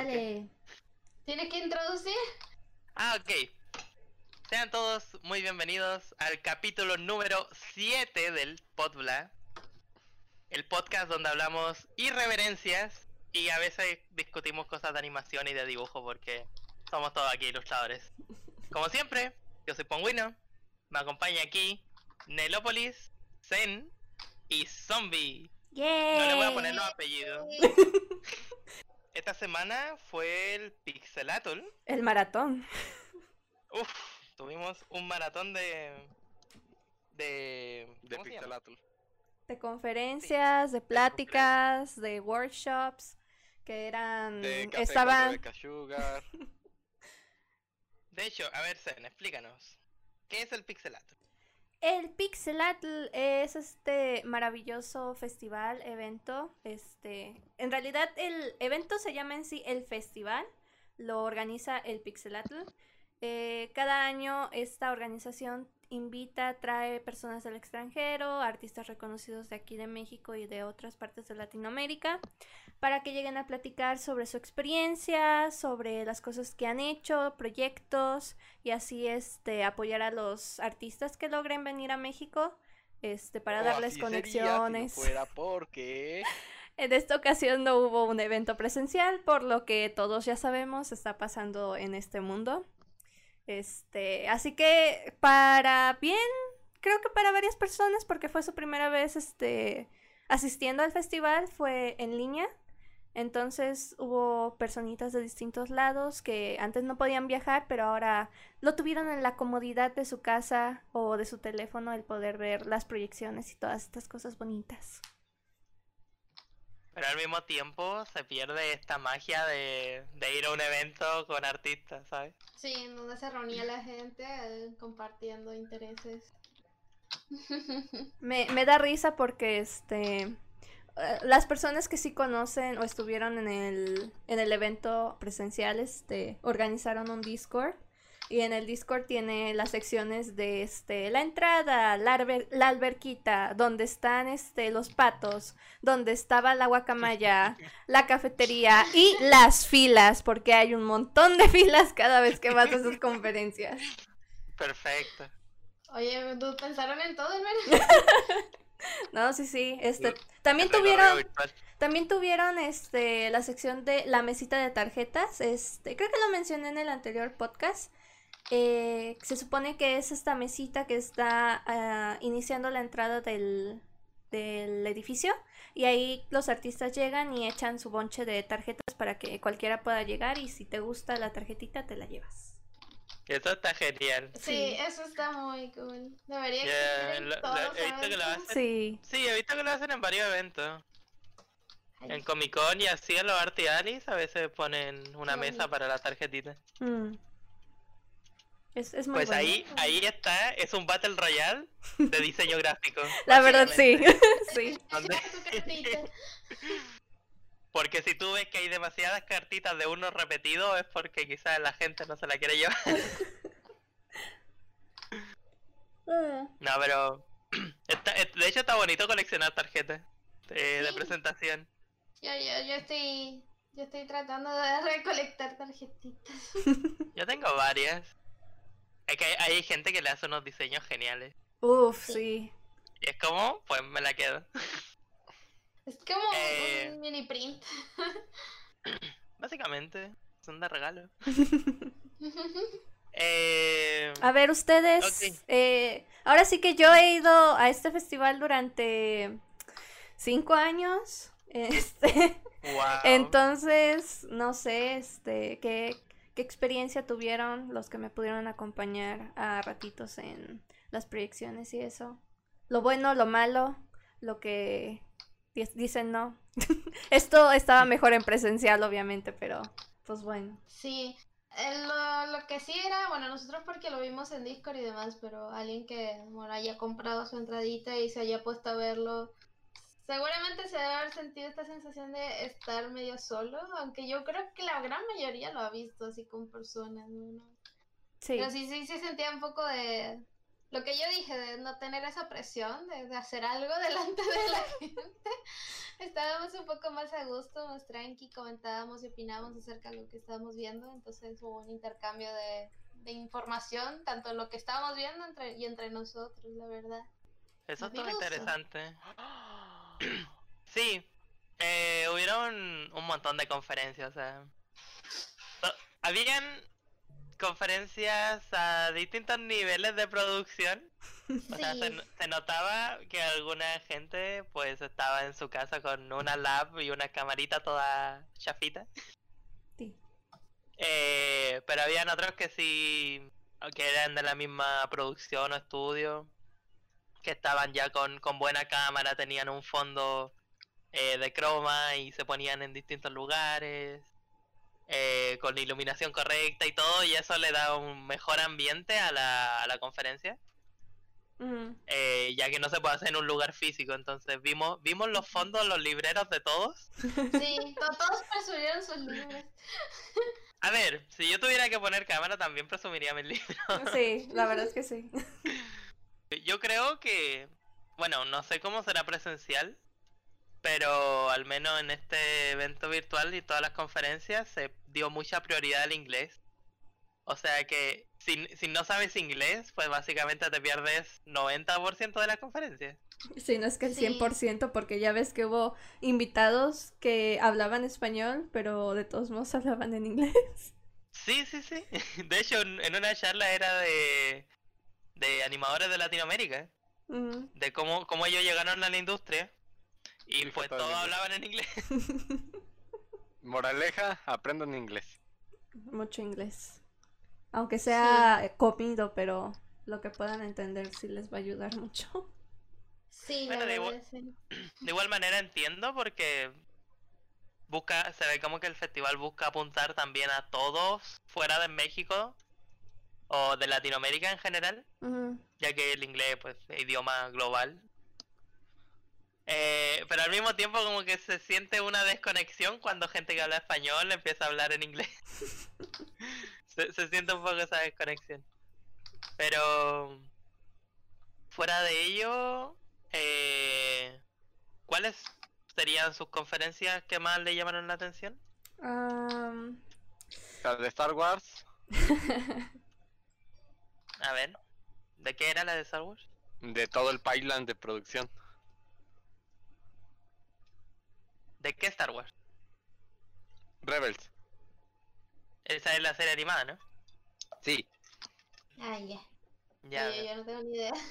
Dale. ¿Tienes que introducir? Ah, ok. Sean todos muy bienvenidos al capítulo número 7 del Podbla. El podcast donde hablamos irreverencias y a veces discutimos cosas de animación y de dibujo porque somos todos aquí ilustradores. Como siempre, yo soy Pongüino. Me acompaña aquí Nelópolis, Zen y Zombie. No le voy a poner los apellidos. Esta semana fue el Pixelatl. El maratón. Uf, tuvimos un maratón de. de. De. Pixelatl. De conferencias, de pláticas, de workshops que eran De café estaban Sugar. De hecho, a ver, Zen, explícanos. ¿Qué es el Pixelatl? El Pixelatl es este maravilloso festival, evento. Este, en realidad el evento se llama en sí el festival, lo organiza el Pixelatl. Eh, cada año esta organización invita, trae personas del extranjero, artistas reconocidos de aquí de México y de otras partes de Latinoamérica, para que lleguen a platicar sobre su experiencia, sobre las cosas que han hecho, proyectos y así este apoyar a los artistas que logren venir a México este para O darles si no conexiones. fuera porque. En esta ocasión no hubo un evento presencial, por lo que todos ya sabemos está pasando en este mundo. Este, así que para bien, creo que para varias personas, porque fue su primera vez este, asistiendo al festival, fue en línea. Entonces hubo personitas de distintos lados que antes no podían viajar, pero ahora lo tuvieron en la comodidad de su casa o de su teléfono el poder ver las proyecciones y todas estas cosas bonitas. Pero al mismo tiempo se pierde esta magia de, de ir a un evento con artistas, ¿sabes? Sí, en donde se reunía la gente eh, compartiendo intereses. Me, me da risa porque este eh, las personas que sí conocen o estuvieron en el, en el evento presencial este, organizaron un Discord y en el Discord tiene las secciones de este la entrada, la, alber- la alberquita, donde están este los patos, donde estaba la guacamaya, la cafetería y las filas, porque hay un montón de filas cada vez que vas a sus conferencias. Perfecto. Oye, ¿tú pensaron en todo, hermano? No, sí, sí, este también El tuvieron. También tuvieron este la sección de la mesita de tarjetas. Este, creo que lo mencioné en el anterior podcast. Eh, se supone que es esta mesita que está ah, iniciando la entrada del, del edificio. Y ahí los artistas llegan y echan su bonche de tarjetas para que cualquiera pueda llegar. Y si te gusta la tarjetita, te la llevas. Eso está genial. Sí, Sí. eso está muy cool. Debería en lo- todos lo- los he visto que lo hacen. Sí. Sí, he visto que lo hacen en varios eventos. Ay, En Comic Con y así en los Art Alice a veces ponen una mesa para la tarjetita. Mm. Es, es muy Pues bueno. ahí, ahí está, es un Battle Royale de diseño gráfico. La verdad, sí. sí. Porque si tú ves que hay demasiadas cartitas de uno repetido es porque quizás la gente no se la quiere llevar. Ah. No, pero está- de hecho está bonito coleccionar tarjetas eh, de Sí. presentación. Yo, yo, yo estoy. Yo estoy tratando de recolectar tarjetitas. Yo tengo varias. Es que hay, hay gente que le hace unos diseños geniales. Uf, Sí. Y es como, pues me la quedo. Es como Eh. un mini print. Básicamente, son de regalo. Eh, A ver, ustedes, eh, ahora sí que yo he ido a este festival durante cinco años, este, wow. entonces, no sé, este, qué, experiencia tuvieron los que me pudieron acompañar a ratitos en las proyecciones y eso, lo bueno, lo malo, lo que di- dicen no. Esto estaba mejor en presencial, obviamente, pero, pues bueno. Sí, lo, lo que sí era, bueno, nosotros porque lo vimos en Discord y demás, pero alguien que, bueno, haya comprado su entradita y se haya puesto a verlo, seguramente se debe haber sentido esta sensación de estar medio solo, aunque yo creo que la gran mayoría lo ha visto así con personas, ¿no? Sí. Pero sí, sí, sí sentía un poco de, lo que yo dije de no tener esa presión de, de hacer algo delante de la gente, estábamos un poco más a gusto, más tranqui, comentábamos y opinábamos acerca de lo que estábamos viendo, entonces hubo un intercambio de, de información, tanto en lo que estábamos viendo entre, y entre nosotros, la verdad. Eso estuvo Maravilloso. interesante. Sí, eh, hubieron un montón de conferencias, sea. so- habían conferencias a distintos niveles de producción. O sea, Sí. se notaba que alguna gente pues estaba en su casa con una lab y una camarita toda chafita. Sí. Eh, pero habían otros que sí, que eran de la misma producción o estudio, que estaban ya con, con buena cámara, tenían un fondo eh, de croma y se ponían en distintos lugares, eh, con la iluminación correcta y todo, y eso le da un mejor ambiente a la, a la conferencia, eh, ya que no se puede hacer en un lugar físico, entonces vimos, vimos los fondos, los libreros de todos. Sí, to- todos presumieron sus libros. A ver, si yo tuviera que poner cámara también presumiría mis libros. Sí, la verdad es que sí. Yo creo que, bueno, no sé cómo será presencial, pero al menos en este evento virtual y todas las conferencias se dio mucha prioridad al inglés. O sea que si, si no sabes inglés, pues básicamente te pierdes 90% de la conferencia. Sí, no es que el Sí. 100%, porque ya ves que hubo invitados que hablaban español, pero de todos modos hablaban en inglés. Sí, sí, sí. De hecho, en en una charla era de, de animadores de Latinoamérica, Ujú. de cómo, cómo ellos llegaron a la industria. Y pues todo en todos inglés. hablaban en inglés. Moraleja, aprendan inglés. Mucho inglés. Aunque sea eh, comido, pero lo que puedan entender sí les va a ayudar mucho. Sí, Bueno, de igual- sí. De igual manera entiendo porque busca, se ve como que el festival busca apuntar también a todos fuera de México o de Latinoamérica en general, ya que el inglés pues es idioma global. Eh, pero al mismo tiempo como que se siente una desconexión cuando gente que habla español empieza a hablar en inglés. se, se siente un poco esa desconexión. Pero fuera de ello, eh, ¿cuáles serían sus conferencias que más le llamaron la atención? Am, La de Star Wars, A ver, ¿de qué era la de Star Wars? de todo el pipeline de producción. ¿De qué Star Wars? Rebels. Esa es la serie animada, ¿no? Sí. Ah, ya. Ya. Yo, yo no tengo ni idea.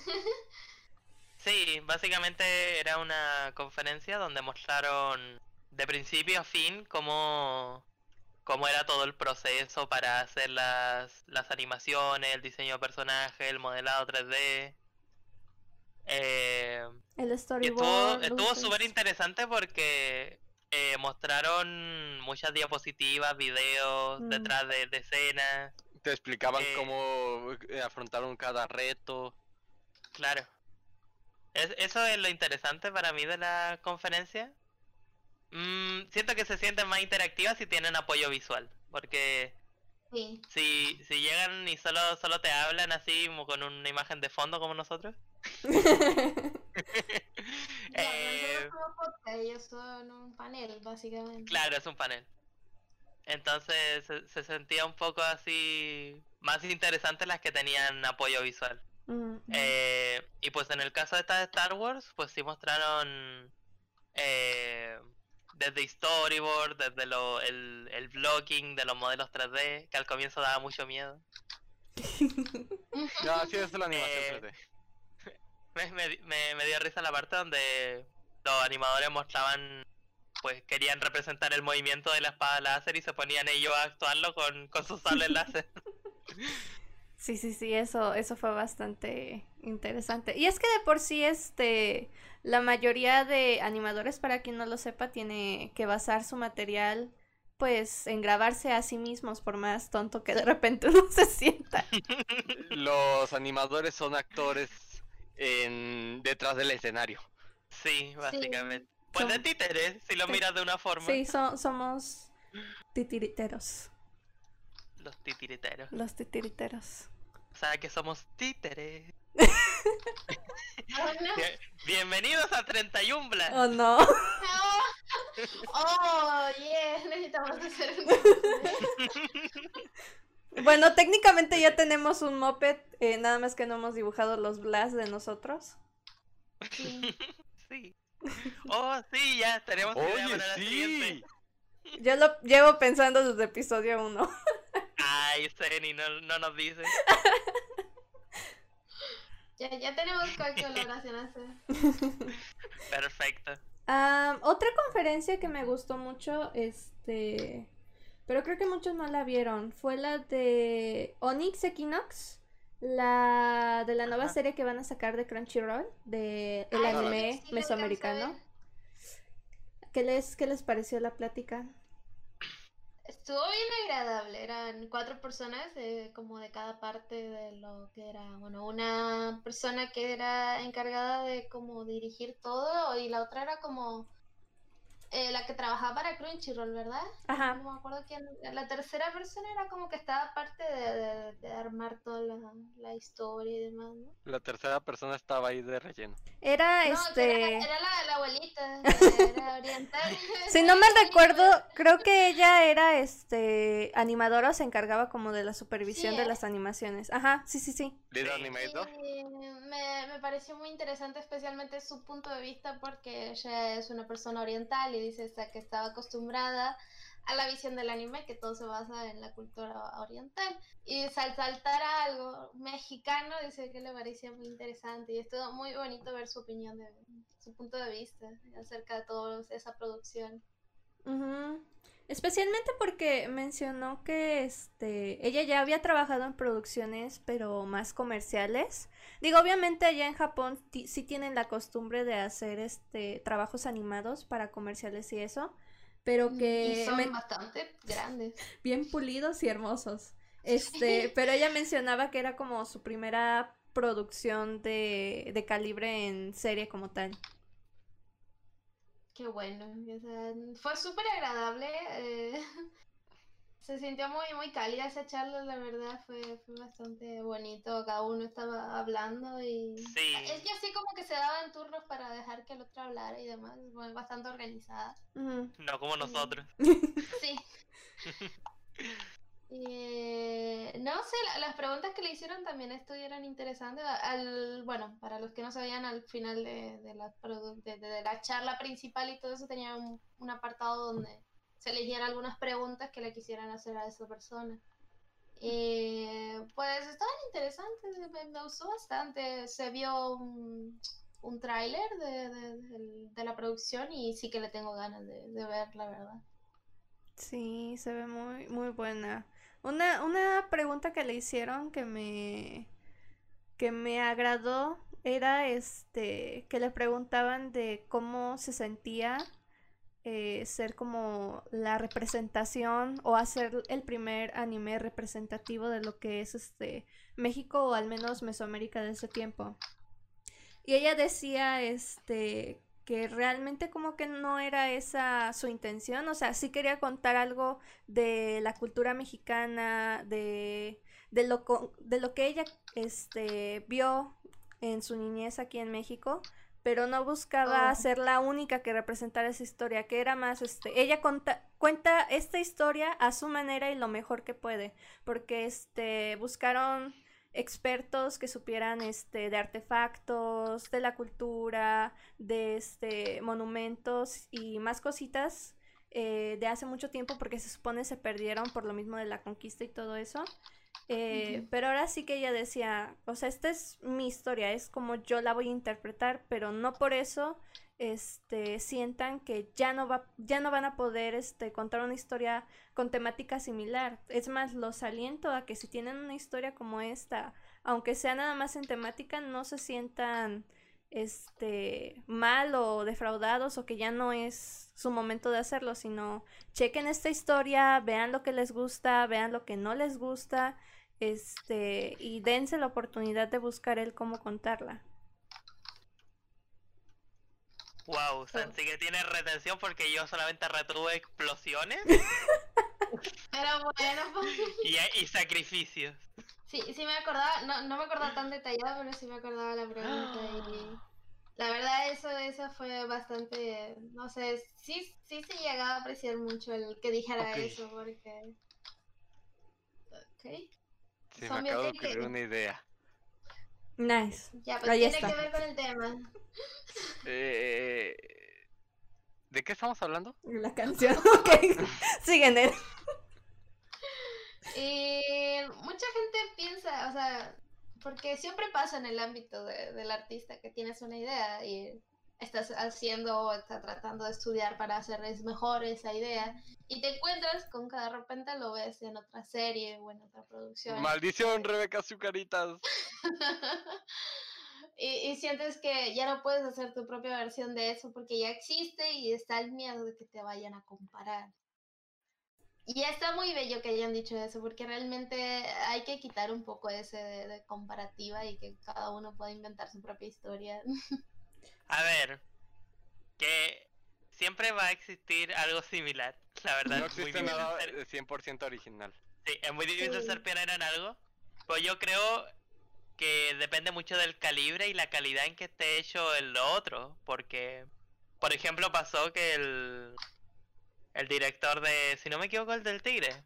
Sí, básicamente era una conferencia donde mostraron de principio a fin cómo, cómo era todo el proceso para hacer las, las animaciones, el diseño de personaje, el modelado 3D. Eh, el storyboard. estuvo súper interesante porque eh, mostraron muchas diapositivas, videos Mm. detrás de, de escenas. Te explicaban Eh. cómo eh, afrontaron cada reto. Claro. Es- eso es lo interesante para mí de la conferencia. Mm, siento que se sienten más interactivas si tienen apoyo visual. Porque Sí. si, si llegan y solo, solo te hablan así como con una imagen de fondo como nosotros. Eh, ellos son un panel, básicamente. claro, es un panel. Entonces se, se sentía un poco así más interesante las que tenían apoyo visual. Ujú. Eh, y pues en el caso de esta de Star Wars, pues sí mostraron eh, desde storyboard, desde lo, el, el blocking de los modelos 3D, que al comienzo daba mucho miedo. No, sí, es la animación Eh, 3D. Me, me, me- me dio risa la parte donde los animadores mostraban, pues querían representar el movimiento de la espada láser y se ponían ellos a actuarlo con, con sus sables láser. Sí, sí, sí, eso, eso fue bastante interesante. Y es que de por sí, este, la mayoría de animadores, para quien no lo sepa, tiene que basar su material, pues, en grabarse a sí mismos, por más tonto que de repente uno se sienta. Los animadores son actores en detrás del escenario. Sí, básicamente. Pues de Son- títeres, si lo Sí. miras de una forma. Sí, so- somos titiriteros, Los titiriteros. los titiriteros. O sea que somos títeres. Oh. Bien- Bienvenidos a 31 Bla. ¿O no? Oh, yeah, necesitamos hacer un... Bueno, técnicamente ya tenemos un moped, eh, nada más que no hemos dibujado los blas de nosotros. Sí. Sí. Oh, sí, ya tenemos idea Oye, la sí. siguiente. Yo lo llevo pensando desde episodio 1. Ay, Zeni, no, no nos dice. Ya, ya tenemos cualquier colaboración hacer. Perfecto. Am, otra conferencia que me gustó mucho, este, pero creo que muchos no la vieron, fue la de Onyx Equinox, la de la nueva Ajá. serie que van a sacar de Crunchyroll, de el Ay, sí, anime sí, mesoamericano. a ¿Qué les, qué les pareció la plática? Estuvo bien agradable, eran cuatro personas, eh, como de cada parte de lo que era, bueno, una persona que era encargada de como dirigir todo y la otra era como eh, la que trabajaba para Crunchyroll, ¿verdad? Ajá. No me acuerdo quién, la tercera persona era como que estaba parte de, de- de armar toda la, la historia y demás, ¿no? La tercera persona estaba ahí de relleno. Era No, este... era, era la, la abuelita, era oriental. Si no mal recuerdo, creo que ella era este animadora, o se encargaba como de la supervisión Sí, de eh. las animaciones. Ajá, sí, sí, sí. ¿Lead Sí. Animator? Me, me pareció muy interesante, especialmente su punto de vista, porque ella es una persona oriental y dice esta, que estaba acostumbrada a la visión del anime, que todo se basa en la cultura oriental. Y al saltar a algo mexicano, dice que le parecía muy interesante y estuvo muy bonito ver su opinión, de, su punto de vista acerca de toda esa producción. Ujú. Especialmente porque mencionó que este ella ya había trabajado en producciones pero más comerciales. Digo, obviamente allá en Japón sí tienen la costumbre de hacer este trabajos animados para comerciales y eso, pero y que son men- bastante grandes. bien pulidos y hermosos. Este, pero ella mencionaba que era como su primera producción de, de calibre en serie como tal. Qué bueno, o sea, fue súper agradable, eh, se sintió muy, muy cálida esa charla, la verdad, fue, fue bastante bonito, cada uno estaba hablando y Sí. ella sí como que se daban turnos para dejar que el otro hablara y demás, fue bastante organizada. No como nosotros. sí. Eh, no sé, la- las preguntas que le hicieron también estuvieron interesantes. Al, bueno, para los que no sabían, al final de, de la, de, la charla principal y todo eso tenía un, apartado donde se elegían algunas preguntas que le quisieran hacer a esa persona. Y, pues estaban interesantes, me, me gustó bastante. Se vio un, un tráiler de, de- de la producción y sí que le tengo ganas de, de ver, la verdad. Sí, se ve muy, muy buena. Una, una pregunta que le hicieron que me, que me agradó era este, que le preguntaban de cómo se sentía eh, ser como la representación o hacer el primer anime representativo de lo que es este México o al menos Mesoamérica de ese tiempo. Y ella decía este que realmente como que no era esa su intención, o sea, sí quería contar algo de la cultura mexicana, de, de lo, de lo que ella este, vio en su niñez aquí en México, pero no buscaba Oh. ser la única que representara esa historia, que era más, este, ella conta- cuenta esta historia a su manera y lo mejor que puede, porque este, buscaron expertos que supieran este de artefactos, de la cultura, de este monumentos y más cositas eh, de hace mucho tiempo porque se supone se perdieron por lo mismo de la conquista y todo eso. Eh. Pero ahora sí que ella decía, o sea, esta es mi historia, es como yo la voy a interpretar, pero no por eso este sientan que ya no va ya no van a poder este contar una historia con temática similar. Es más, los aliento a que si tienen una historia como esta, aunque sea nada más en temática, no se sientan este mal o defraudados o que ya no es su momento de hacerlo, sino chequen esta historia, vean lo que les gusta, vean lo que no les gusta, este, y dense la oportunidad de buscar el cómo contarla. Wow, Sansi que tiene retención porque yo solamente retuve explosiones. Pero bueno, y, y sacrificios. Sí, sí me acordaba, no, no me acordaba tan detallado, pero sí me acordaba la pregunta y la verdad eso, eso fue bastante, no sé, sí, sí se llegaba a apreciar mucho el que dijera eso, porque... Ok, Sí, Son me acabo de que- ocurrir una idea. Nice. ya, pues Ahí tiene está. que ver con el tema. Eh, ¿De qué estamos hablando? La canción. Ok. Siguen él. Y mucha gente piensa, o sea, porque siempre pasa en el ámbito de- del artista que tienes una idea y estás haciendo o está tratando de estudiar para hacerles mejor esa idea y te encuentras con que de repente lo ves en otra serie o en otra producción. Maldición, Rebeca Azucaritas. y, y sientes que ya no puedes hacer tu propia versión de eso porque ya existe y está el miedo de que te vayan a comparar. Y está muy bello que hayan dicho eso, porque realmente hay que quitar un poco ese de, de comparativa y que cada uno pueda inventar su propia historia. A ver, que siempre va a existir algo similar. La verdad, No es muy existe difícil nada ser- de 100% original. sí, es muy difícil Sí. ser pionero en algo. Pues yo creo que depende mucho del calibre y la calidad en que esté hecho el otro. Porque, por ejemplo, pasó que el, el director de, si no me equivoco, el del Tigre.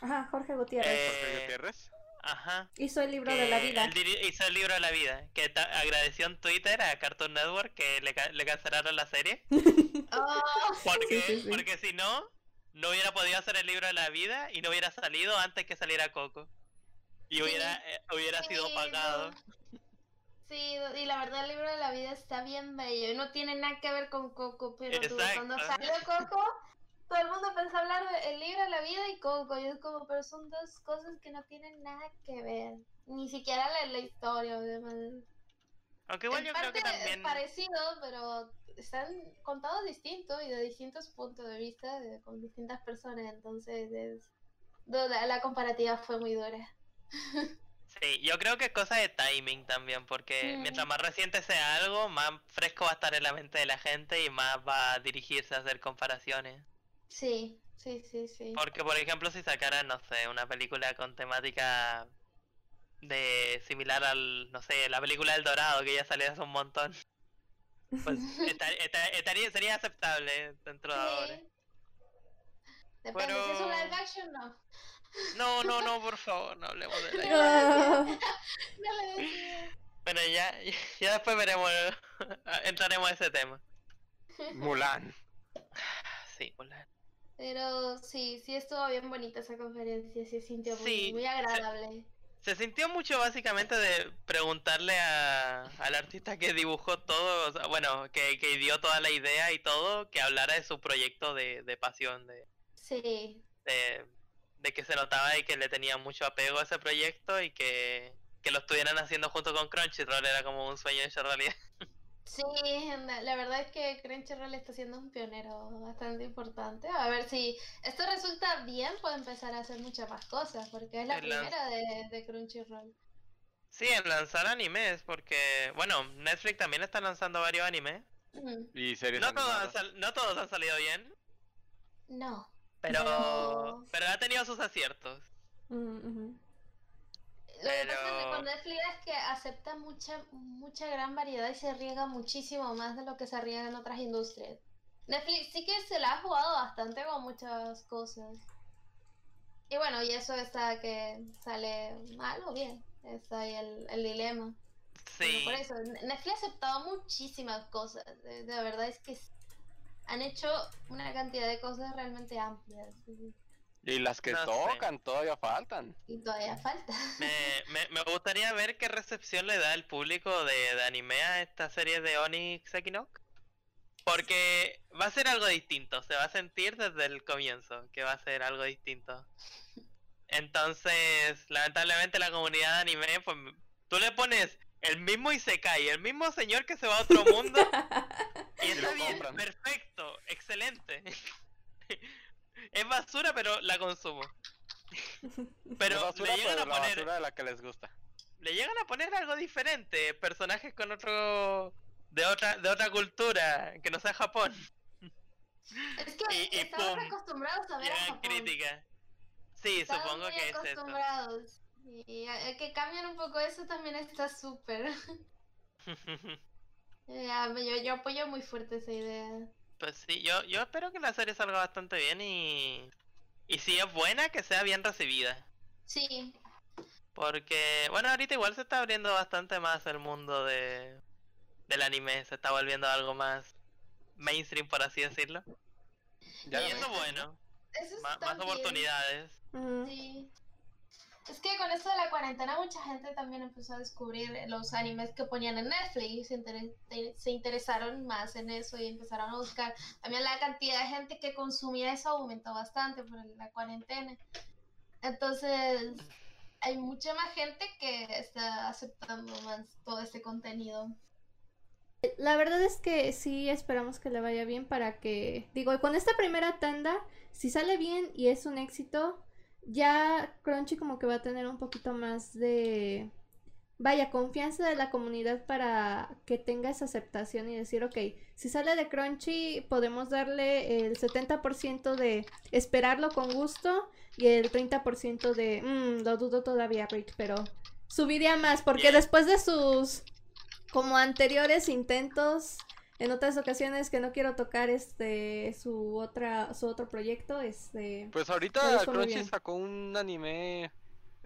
Ajá, Jorge Gutiérrez. Eh, Jorge Gutiérrez. Ajá. Hizo el libro de la vida. hizo el libro de la vida. Que ta- agradeció en Twitter a Cartoon Network que le, ca- le cancelaron la serie. Oh, Porque, Sí, sí, sí. porque si no, no hubiera podido hacer el libro de la vida y no hubiera salido antes que saliera Coco. Y Sí. hubiera, eh, hubiera sido pagado. Sí, y la verdad el libro de la vida está bien bello y no tiene nada que ver con Coco, pero tú, cuando salió Coco, todo el mundo pensó hablar del libro de la vida y Coco, y es como, pero son dos cosas que no tienen nada que ver, ni siquiera la, la historia, obviamente. Aunque igual En yo creo que parte es también... parecido, pero están contados distintos y de distintos puntos de vista, de- con distintas personas, entonces es... La, la comparativa fue muy dura. Sí, yo creo que es cosa de timing también, porque Mm. mientras más reciente sea algo, más fresco va a estar en la mente de la gente y más va a dirigirse a hacer comparaciones. Sí, sí, sí, sí. Porque, por ejemplo, si sacaran, no sé, una película con temática de similar al, no sé, la película El Dorado, que ya salió hace un montón, pues esta- esta- estaría, sería aceptable dentro de ahora. Depende, si es un Pero- live action, no. No, no, no, por favor, no hablemos de Ah, No. Bueno, ya, ya después veremos, entraremos a ese tema. Mulan. Sí, hola. Pero sí, sí estuvo bien bonita esa conferencia, sí se sintió muy, Sí, muy agradable. Se sintió mucho básicamente de preguntarle a, al artista que dibujó todo, o sea, bueno, que, que dio toda la idea y todo, que hablara de su proyecto de, de pasión, de, Sí, de, de que se notaba y que le tenía mucho apego a ese proyecto y que, que lo estuvieran haciendo junto con Crunchyroll era como un sueño hecho realidad. Sí, la, verdad es que Crunchyroll está siendo un pionero bastante importante. A ver si esto resulta bien, puede empezar a hacer muchas más cosas, porque es la El primera de, de Crunchyroll. Sí, en lanzar animes, porque, bueno, Netflix también está lanzando varios animes. Mm, Y series No todos, han no todos han salido bien, No. pero, No. pero ha tenido sus aciertos. mm, ujú. Lo que pasa es que Pero- con Netflix es que acepta mucha, mucha gran variedad y se arriesga muchísimo más de lo que se arriesga en otras industrias. Netflix sí que se la ha jugado bastante con muchas cosas. Y bueno, y eso está que sale mal o bien. Está ahí el, el dilema. Sí. Por eso, Netflix ha aceptado muchísimas cosas. De, de verdad es que han hecho una cantidad de cosas realmente amplias. Y las que No sé. tocan todavía faltan. Y todavía falta. Me, me, me gustaría ver qué recepción le da el público de, de anime a esta serie de Onyx Equinox. Porque va a ser algo distinto, se va a sentir desde el comienzo que va a ser algo distinto. Entonces, lamentablemente la comunidad de anime, pues tú le pones el mismo Isekai, el mismo señor que se va a otro mundo y Y está bien, compran. perfecto, excelente. Es basura, pero la consumo. Pero basura, le llegan pero a la poner basura de la que les gusta. le llegan a poner algo diferente, personajes con otro de otra de otra cultura que no sea Japón. Es que Y- y estamos pum, acostumbrados a ver a Japón. Sí, Estamos supongo muy que es eso. acostumbrados. Y a- que cambien un poco eso también está súper. Ya, yo, yo apoyo muy fuerte esa idea. Pues sí, yo, yo espero que la serie salga bastante bien y. Y si es buena, que sea bien recibida. Sí, Porque, bueno, ahorita igual se está abriendo bastante más el mundo de del anime, se está volviendo algo más mainstream, por así decirlo. Ya y eso bueno, eso ma- está más oportunidades. Sí. Es que con esto de la cuarentena mucha gente también empezó a descubrir los animes que ponían en Netflix y se, inter- te- se interesaron más en eso y empezaron a buscar. También la cantidad de gente que consumía eso aumentó bastante por la cuarentena. Entonces, hay mucha más gente que está aceptando más todo este contenido. La verdad es que sí esperamos que le vaya bien para que, digo, con esta primera tanda, si sale bien y es un éxito, ya Crunchy como que va a tener un poquito más de, vaya, confianza de la comunidad para que tenga esa aceptación y decir, ok, si sale de Crunchy podemos darle el 70% de esperarlo con gusto y el 30% de, "Mm, lo dudo todavía, Rick, pero subiría más porque después de sus como anteriores intentos en otras ocasiones que no quiero tocar este su otra su otro proyecto este Pues ahorita Crunchy sacó un anime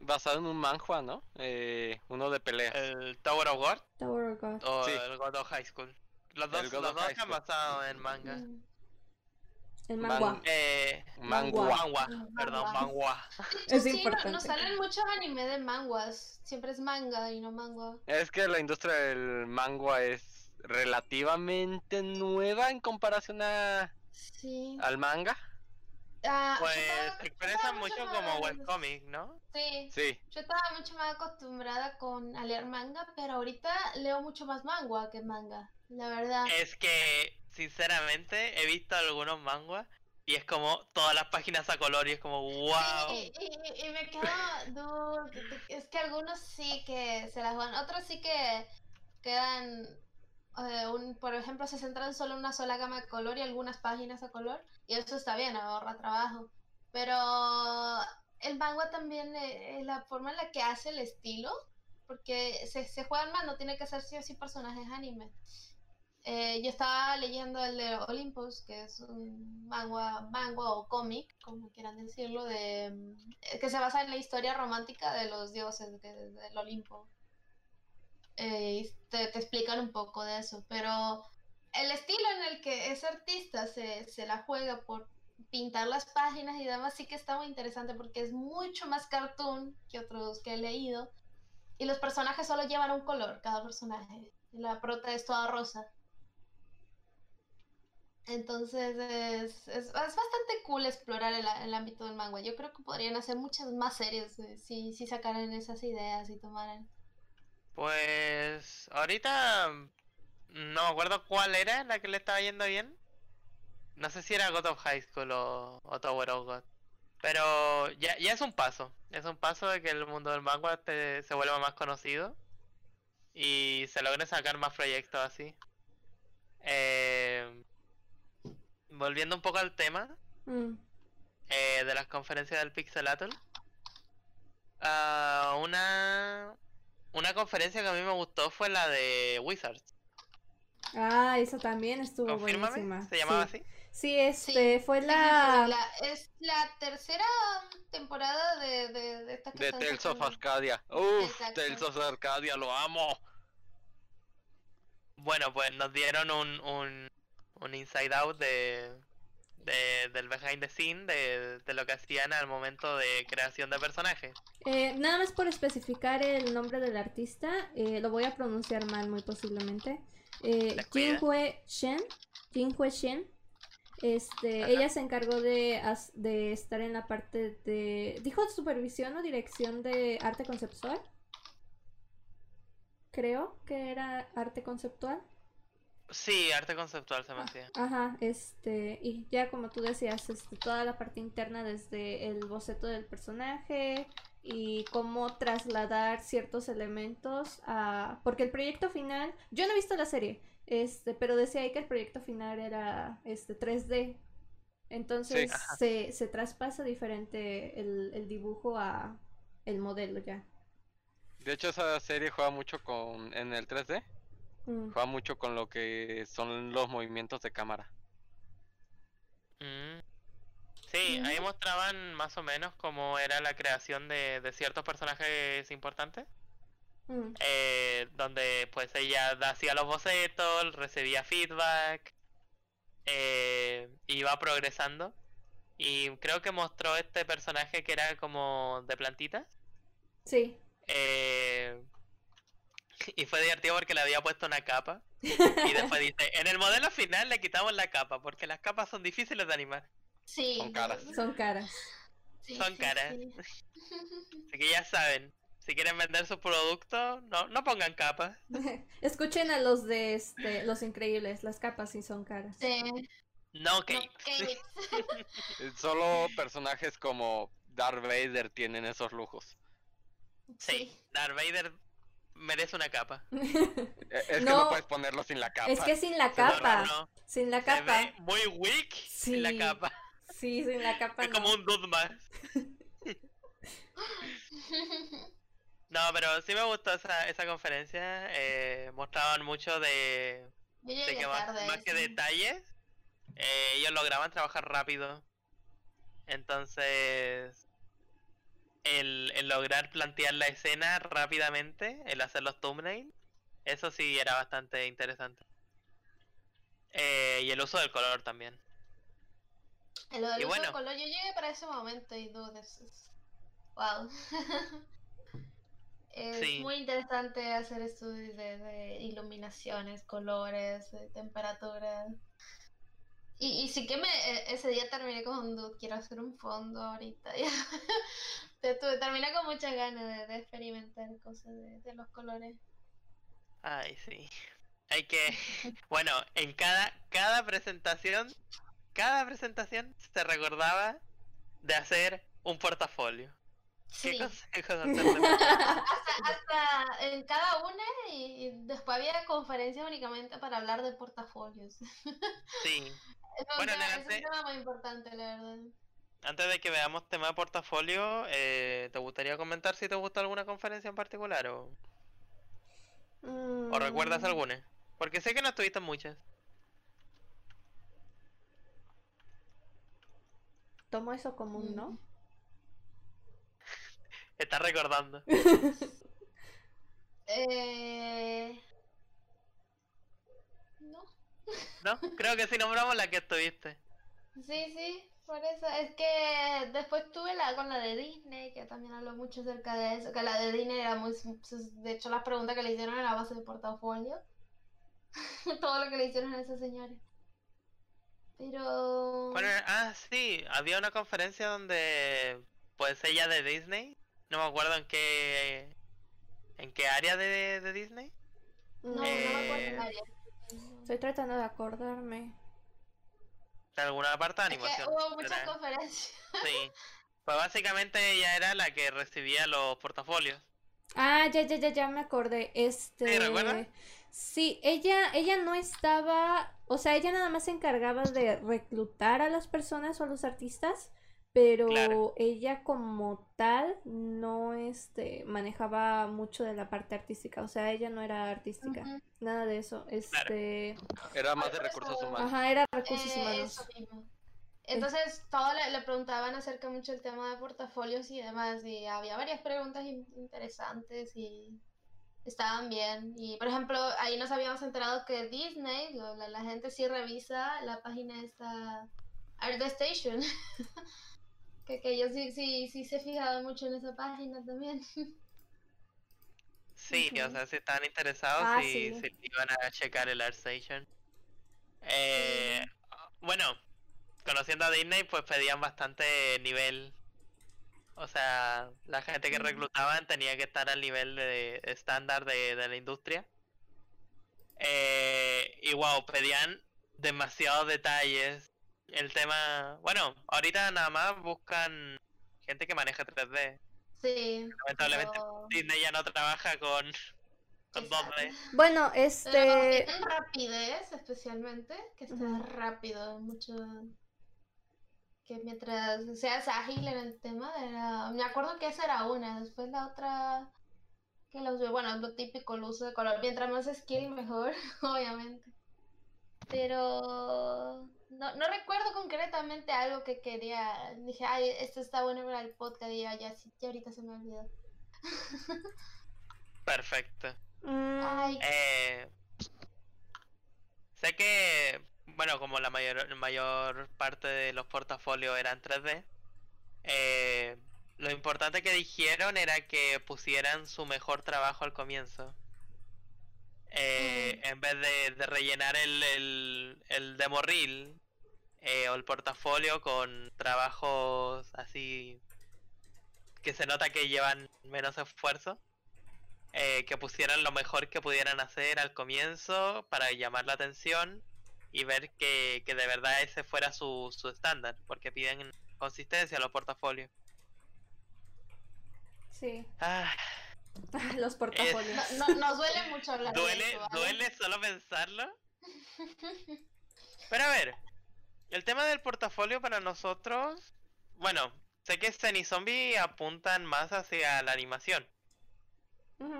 basado en un manhwa, ¿no? Eh, uno de pelea. El Tower of God Tower of God. o Sí. el God of High School. Los dos, los dos están basados en manga. Mm. el Man- manga Eh, Mangua. manhwa, perdón, Manhwa. manhwa. Es sí, no- importante. nos salen muchos anime de manguas. Siempre es manga y no manga. Es que la industria del manga es relativamente nueva en comparación a, Sí. al manga. Ah, Pues se expresa mucho como webcomic, ¿no? Sí, Sí, yo estaba mucho más acostumbrada con a leer manga, pero ahorita leo mucho más manga que manga, la verdad. Es que, sinceramente, he visto algunos manguas y es como todas las páginas a color y es como, wow. Sí, y, y- y me quedo, dude, es que algunos sí que se las van, otros sí que quedan, eh, un, por ejemplo, se centran solo en una sola gama de color y algunas páginas a color, y eso está bien, ahorra trabajo. Pero el manga también, eh, eh, la forma en la que hace el estilo, porque se, se juegan más, no tiene que ser sí o sí personajes anime. Eh, yo estaba leyendo el de Olympus, que es un manga, manga o cómic, como quieran decirlo, de, eh, que se basa en la historia romántica de los dioses que- del Olimpo. Eh, te, te explican un poco de eso, pero el estilo en el que ese artista se, se la juega por pintar las páginas y demás sí que está muy interesante porque es mucho más cartoon que otros que he leído y los personajes solo llevan un color, cada personaje. La prota es toda rosa. Entonces es, es, es bastante cool explorar el, el ámbito del manga. Yo creo que podrían hacer muchas más series eh, si, si sacaran esas ideas y tomaran. Pues ahorita mm, no me acuerdo cuál era la que le estaba yendo bien. No sé si era God of High School o, o Tower of God. Pero ya, ya es un paso. Es un paso de que el mundo del manga te- se vuelva más conocido. Y se logren sacar más proyectos así. Eh, volviendo un poco al tema Mm. eh, de las conferencias del Pixelatl. Ah, una, una conferencia que a mí me gustó fue la de Wizards. ah eso también estuvo Confírmame, buenísima ¿se llamaba sí. así? sí este fue la la- es la tercera temporada de, de, de esta que de Tales of. Arcadia. Uf, Exacto. Tales of Arcadia, lo amo. Bueno, pues nos dieron un, un, un inside out de, de- del behind the scene de, de lo que hacían al momento de creación de personajes. Eh, nada más por especificar el nombre del artista, eh, lo voy a pronunciar mal muy posiblemente. Eh. Jinhue Shen. Jinhue Shen. Este, Ajá. ella se encargó de, de estar en la parte de... ¿Dijo supervisión o dirección de arte conceptual? Creo que era arte conceptual. Sí, arte conceptual se me hacía. Ajá, este, y ya como tú decías, este, toda la parte interna desde el boceto del personaje y cómo trasladar ciertos elementos a... Porque el proyecto final, yo no he visto la serie, este, pero decía ahí que el proyecto final era este 3D. Entonces se, se traspasa diferente el, el dibujo a, el modelo ya. De hecho, esa serie juega mucho con. En el 3D, Mm. juega mucho con lo que son los movimientos de cámara. Mm. Sí, ahí Ujú. mostraban más o menos cómo era la creación de, de ciertos personajes importantes. Mm. eh, donde pues ella hacía los bocetos, recibía feedback, eh, iba progresando. Y creo que mostró este personaje que era como de plantitas. Sí. eh, y fue divertido porque le había puesto una capa. Y después dice, en el modelo final le quitamos la capa porque las capas son difíciles de animar. Sí. Con caras. Son caras. sí, son caras. sí. Así que ya saben, si quieren vender su producto, no, no pongan capas. Escuchen a los de este, los increíbles, las capas sí son caras. Sí. No, No. Kate. Eh, Solo personajes como Darth Vader tienen esos lujos. Sí, Darth Vader merece una capa. Es que No. no puedes ponerlo sin la capa. Es que sin la capa, sin la Se capa. ve muy weak sin la capa. Sí, sin la capa Es como un dude más. No, pero sí me gustó esa, esa conferencia. eh, mostraban mucho de, que más, tarde. más que sí. detalles, eh, ellos lograban trabajar rápido. Entonces, el, el lograr plantear la escena rápidamente, el hacer los thumbnails, eso sí era bastante interesante. Eh, y el uso del color también. Del Y uso bueno. color, yo llegué para ese momento y dude, es, es- Wow. es Sí. muy interesante hacer estudios de, de iluminaciones, colores, de temperaturas. Y, y sí que me, e- ese día terminé con dude, quiero hacer un fondo ahorita. Te- Terminé con muchas ganas de, de experimentar cosas de, de los colores. Ay, sí. Hay que, bueno, en cada, cada presentación, cada presentación se recordaba de hacer un portafolio. ¿Qué Sí. consejos hacer de hasta, hasta en cada una y, y después había conferencias únicamente para hablar de portafolios. Sí. Es Bueno, tema, es un tema muy importante, la verdad. Antes de que veamos tema de portafolio, eh, ¿te gustaría comentar si te gustó alguna conferencia en particular o, o recuerdas Mm, alguna? Porque sé que no estuviste en muchas. Tomo eso como un no. Estás recordando. Eh... No. ¿No? Creo que sí nombramos la que estuviste. Sí, sí, por eso. Es que después tuve la con la de Disney, que también habló mucho acerca de eso, que la de Disney era muy... De hecho, las preguntas que le hicieron era base de portafolio. Todo lo que le hicieron a esa señora. Pero... ¿Cuál era? Ah, sí, había una conferencia donde, pues ella de Disney, no me acuerdo en qué, en qué área de, de Disney. No, no me acuerdo Eh, el área. Estoy tratando de acordarme. De alguna parte de Es que animación. hubo muchas conferencias. Sí. Pues básicamente ella era la que recibía los portafolios. Ah, ya, ya, ya, ya me acordé. Este. recuerdas? Sí, ella, ella no estaba, o sea, ella nada más se encargaba de reclutar a las personas o a los artistas, pero Claro. ella como tal no, este, manejaba mucho de la parte artística, o sea, ella no era artística, nada de eso, este, Era más de recursos humanos. ajá, era recursos Eh, humanos. eso mismo. Entonces, todo le, le preguntaban acerca mucho el tema de portafolios y demás, y había varias preguntas in- interesantes y estaban bien. Y, por ejemplo, ahí nos habíamos enterado que Disney, lo- la, la gente sí revisa la página esta Art Station. que, que ellos sí, sí, sí se fijaban mucho en esa página también. Sí, o sea, si estaban interesados Ah, sí. si iban a checar el ArtStation. Eh, Bueno, conociendo a Disney, pues pedían bastante nivel. O sea, la gente que Mm. reclutaban tenía que estar al nivel de estándar de, de la industria. Eh, y wow, pedían demasiados detalles. El tema, bueno, ahorita nada más buscan gente que maneja 3D. Sí. Lamentablemente pero- Disney ya no trabaja con, con Exacto. 2D. Bueno, Pero este, tienen rapidez, especialmente, que está rápido, mucho... que mientras seas ágil en el tema, era... me acuerdo que esa era una, después la otra, que los bueno, lo típico, el uso de color, mientras más skill mejor, obviamente. Pero no, no recuerdo concretamente algo que quería, dije, ay, esto está bueno para el podcast y ya, ya, sí, ya ahorita se me olvidó. Perfecto. Ay, Eh, sé que, bueno, como la mayor, mayor parte de los portafolios eran 3D, eh, lo importante que dijeron era que pusieran su mejor trabajo al comienzo. Eh, En vez de, de rellenar el, el, el demo reel eh, o el portafolio con trabajos así que se nota que llevan menos esfuerzo eh, que pusieran lo mejor que pudieran hacer al comienzo para llamar la atención y ver que, que de verdad ese fuera su, su estándar, porque piden consistencia a los portafolios. sí, Ah, los portafolios. no, no- nos duele mucho hablar de duele, eso, ¿vale? duele solo pensarlo. Pero a ver, el tema del portafolio para nosotros, bueno, sé que Zen y Zombie apuntan más hacia la animación,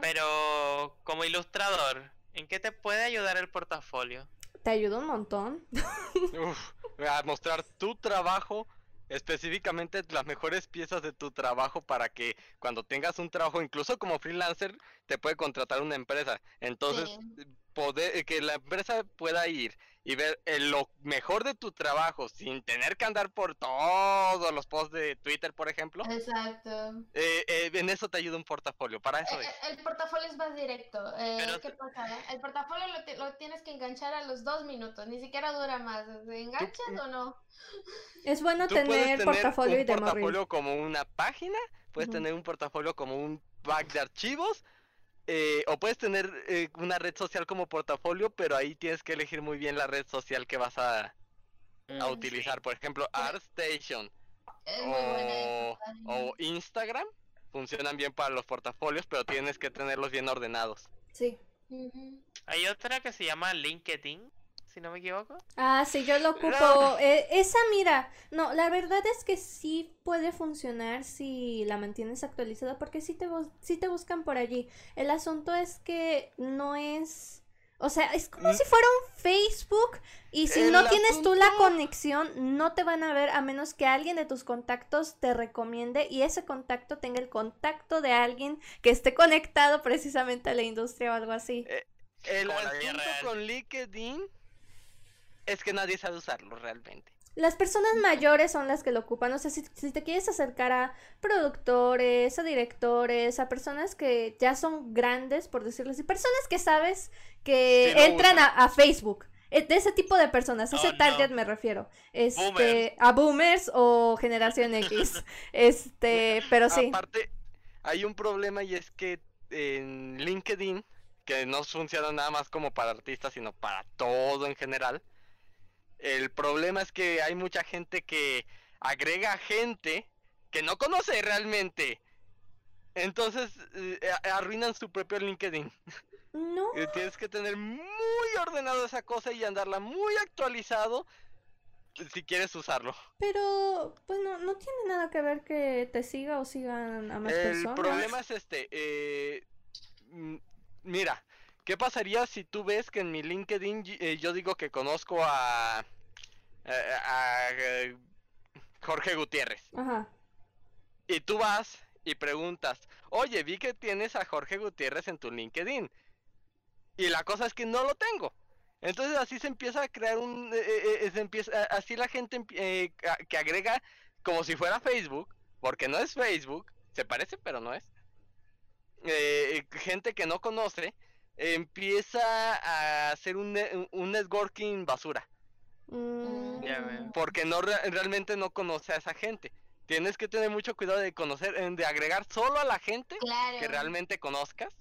pero como ilustrador, ¿en qué te puede ayudar el portafolio? Te ayuda un montón. Uf, a mostrar tu trabajo, específicamente las mejores piezas de tu trabajo para que cuando tengas un trabajo, incluso como freelancer, te puede contratar una empresa. Entonces, Sí. poder, que la empresa pueda ir y ver eh, lo mejor de tu trabajo sin tener que andar por todos los posts de Twitter, por ejemplo, Exacto. eh, eh, en eso te ayuda un portafolio. Para eso Eh, es. eh, El portafolio es más directo. eh, Pero ¿Qué pasa? El portafolio lo, ti- lo tienes que enganchar a los dos minutos, ni siquiera dura más. ¿Enganchas o no? Es bueno Tú puedes tener portafolio un y portafolio como una página, puedes tener un portafolio como un pack de archivos, eh, o puedes tener eh, una red social como portafolio, pero ahí tienes que elegir muy bien la red social que vas a, a Mm, utilizar. Por ejemplo. ArtStation o, o Instagram funcionan bien para los portafolios, pero tienes que tenerlos bien ordenados. Sí. Hay otra que se llama LinkedIn, si no me equivoco. Ah, sí, yo lo ocupo. Eh, esa, mira, no, la verdad es que sí puede funcionar si la mantienes actualizada, porque sí te, bus- sí te buscan por allí. El asunto es que no es... O sea, es como Mm. si fuera un Facebook y si El no tienes tú la conexión, no te van a ver a menos que alguien de tus contactos te recomiende y ese contacto tenga el contacto de alguien que esté conectado precisamente a la industria o algo así. El la vida asunto con LinkedIn es que nadie sabe usarlo realmente. Las personas mayores son las que lo ocupan. O sea, si, si te quieres acercar a productores, a directores, a personas que ya son grandes, por decirlo así, personas que sabes que Sí entran a, Facebook. eh, De ese tipo de personas, a ese Oh, no. target me refiero. Este, Boomers. a boomers o generación X. Este, pero sí. Aparte, hay un problema y es que en LinkedIn, que no funciona nada más como para artistas, sino para todo en general, el problema es que hay mucha gente que agrega gente que no conoce realmente. Entonces eh, arruinan su propio LinkedIn. No. Tienes que tener muy ordenado esa cosa y andarla muy actualizado si quieres usarlo. Pero, pues no, no tiene nada que ver que te siga o sigan a más El personas. problema es este. eh, mira, ¿qué pasaría si tú ves que en mi LinkedIn eh, yo digo que conozco a, a, a, eh, Jorge Gutiérrez? Ajá. Y tú vas y preguntas, oye, vi que tienes a Jorge Gutiérrez en tu LinkedIn. Y la cosa es que no lo tengo. Entonces así se empieza a crear un... eh, se empieza, así la gente eh, que agrega como si fuera Facebook, porque no es Facebook, se parece pero no es. eh, gente que no conoce, empieza a hacer un, un networking basura. Mm. Porque no re- realmente no conoce a esa gente. Tienes que tener mucho cuidado de conocer, eh, de agregar solo a la gente Claro. que realmente conozcas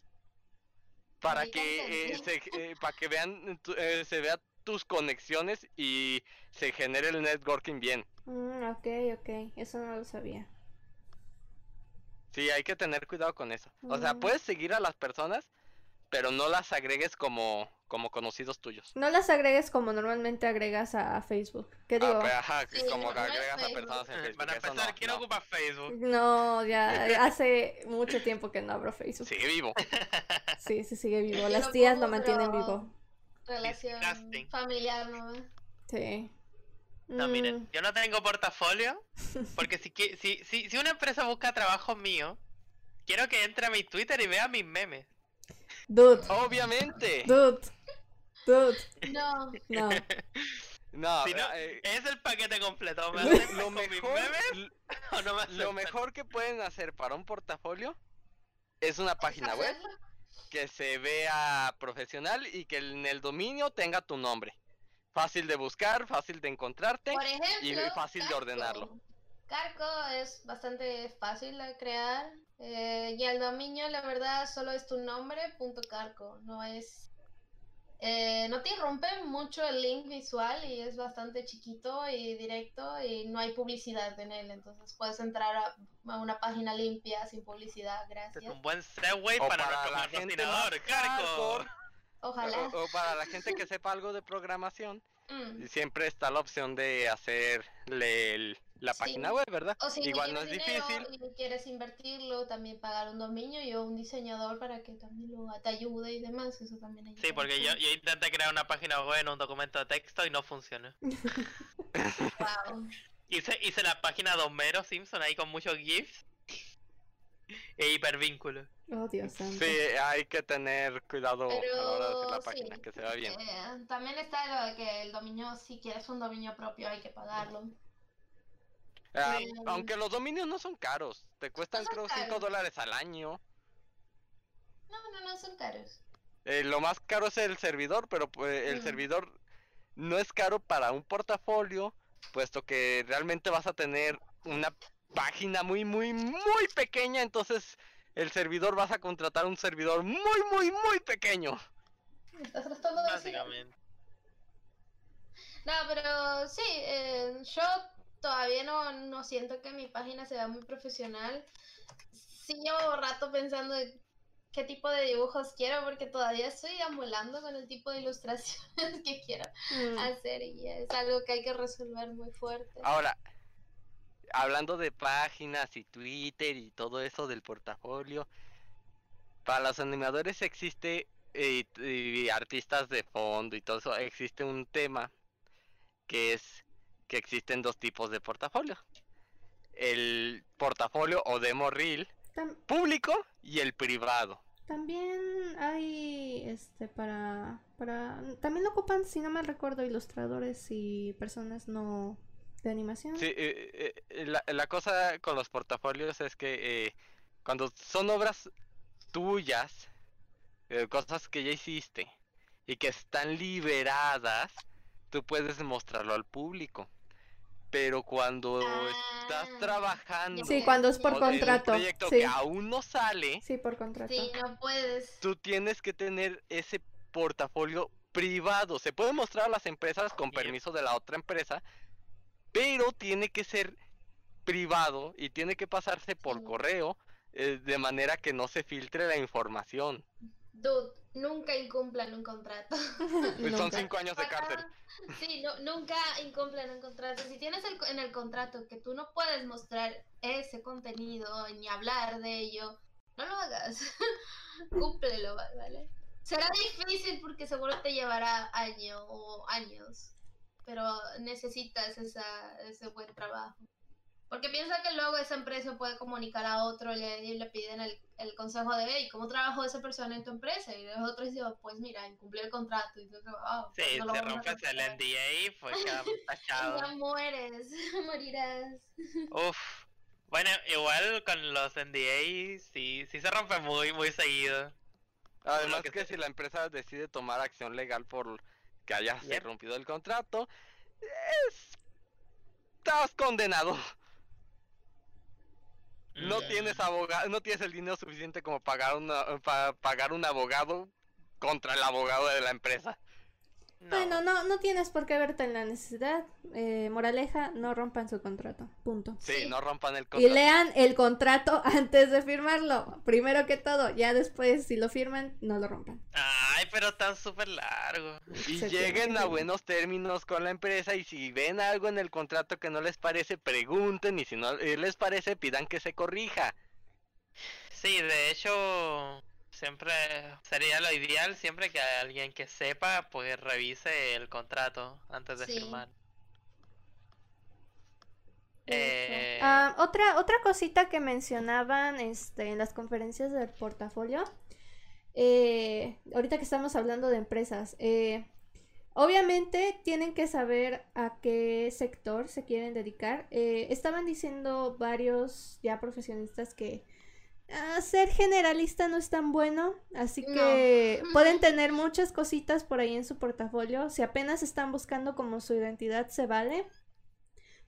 para que eh, se, eh, para que vean eh, se vea tus conexiones y se genere el networking bien. mm, ok, ok. Eso no lo sabía. Sí, hay que tener cuidado con eso. O sea, Mm. puedes seguir a las personas, pero no las agregues como, como conocidos tuyos. No las agregues como normalmente agregas a Facebook. ¿Qué digo? Ah, pero, ajá, Sí, como que agregas a personas en Facebook. Para empezar, no, ¿quién no. ocupa Facebook? No, ya hace mucho tiempo que no abro Facebook. Sigue vivo. Sí, sí sigue vivo. Las tías lo mantienen vivo. Relación Disgusting. familiar, ¿no? Sí. No, miren, Mm, yo no tengo portafolio porque si, si, si, si una empresa busca trabajo mío, quiero que entre a mi Twitter y vea mis memes. Dude, Obviamente. dude, dude. No, No. No, Si no, eh, es el paquete completo. ¿Me lo, mejor, o no me lo mejor que pueden hacer para un portafolio es una página web que se vea profesional y que en el dominio tenga tu nombre. Fácil de buscar, fácil de encontrarte. Ejemplo, fácil de ordenarlo. Carco es bastante fácil de crear. eh, y el dominio, la verdad, solo es tu nombre, punto carco. No es. eh, no te irrumpe mucho el link visual y es bastante chiquito y directo y no hay publicidad en él. Entonces puedes entrar a, a una página limpia sin publicidad. Gracias. es un buen segue para, para nuestro la gente patrocinador, Carco. Ojalá. O, o para la gente que sepa algo de programación, Mm. siempre está la opción de hacerle el- la Sí. página web, ¿verdad? O si Igual no es dinero difícil. y quieres invertirlo, también pagar un dominio y un diseñador para que también lo, te ayude y demás, eso también ayuda. Sí, porque yo, yo intenté crear una página web en un documento de texto y no funcionó. Wow. Hice, hice la página de Homero Simpson ahí con muchos GIFs e hipervínculos. Oh, Dios santo. Sí, hay que tener cuidado a la hora de hacer la página, sí. que se vea bien. Eh, también está lo de que el dominio, si quieres un dominio propio, hay que pagarlo. Ah, aunque los dominios no son caros, te cuestan son creo 5 caros. dólares al año. No, no, no son caros. Eh, lo más caro es el servidor, pero pues, el Mm. servidor no es caro para un portafolio, puesto que realmente vas a tener una página muy, muy, muy pequeña, entonces el servidor vas a contratar un servidor muy, muy, muy pequeño. ¿Estás tratando de decir? Básicamente. No, pero sí, eh, yo todavía no, no siento que mi página sea muy profesional. Sí llevo rato pensando de qué tipo de dibujos quiero, porque todavía estoy ambulando con el tipo de ilustraciones que quiero Mm, hacer y es algo que hay que resolver muy fuerte. Ahora, hablando de páginas y Twitter y todo eso del portafolio, para los animadores existe, eh, y artistas de fondo y todo eso, existe un tema que es que existen dos tipos de portafolio. El portafolio o demo reel tam- público y el privado. también hay este para para también lo ocupan si no me recuerdo ilustradores y personas no de animación. Sí, eh, eh, eh, la, la cosa con los portafolios es que eh, cuando son obras tuyas, cosas que ya hiciste y que están liberadas, tú puedes mostrarlo al público. Pero cuando estás Ah, trabajando Sí, cuando es por o en un contrato. proyecto Sí, que aún no sale, sí, por contrato. Sí, no puedes. tú tienes que tener ese portafolio privado. Se puede mostrar a las empresas con permiso de la otra empresa, pero tiene que ser privado y tiene que pasarse por Sí. correo eh, de manera que no se filtre la información. Dude, nunca incumplan un contrato. Pues son cinco años de cárcel. Sí, no, nunca incumplen un contrato. Si tienes el, en el contrato que tú no puedes mostrar ese contenido ni hablar de ello, no lo hagas. Cúmplelo, va- ¿vale? Será difícil porque seguro te llevará año o años, pero necesitas esa, ese buen trabajo. Porque piensa que luego esa empresa puede comunicar a otro le- y le piden el, el consejo de, hey, ¿cómo trabajó esa persona en tu empresa? Y los otros dicen, pues mira, incumplió el contrato. Y tú, "Ah, pues Sí, no lo te vamos a rompes el recuperar". NDA, pues queda Y tachado. ya mueres, morirás. Uf. Bueno, igual con los NDA sí, sí se rompe muy, muy seguido. Además que que se- si la empresa decide tomar acción legal por que haya Yep. rompido el contrato, es... estás condenado. No tienes abogado, no tienes el dinero suficiente como pagar una, para pagar un abogado contra el abogado de la empresa. Bueno, no, no tienes por qué verte en la necesidad. Eh, moraleja, no rompan su contrato. Punto. Sí, Sí. no rompan el Y contrato. lean el contrato antes de firmarlo. Primero que todo, ya después, si lo firman, no lo rompan. Ay, pero tan súper largo. Y Se lleguen tiene a buenos términos con la empresa y si ven algo en el contrato que no les parece, pregunten y si no eh, les parece, pidan que se corrija. Sí, de hecho, siempre sería lo ideal siempre que alguien que sepa, pues revise el contrato antes de Sí. firmar. Eh, Ah, otra, otra cosita que mencionaban este, en las conferencias del portafolio, eh, ahorita que estamos hablando de empresas, eh, obviamente tienen que saber a qué sector se quieren dedicar. Eh, estaban diciendo varios ya profesionistas que ah, ser generalista no es tan bueno, así No. que pueden tener muchas cositas por ahí en su portafolio. Si apenas están buscando como su identidad, se vale.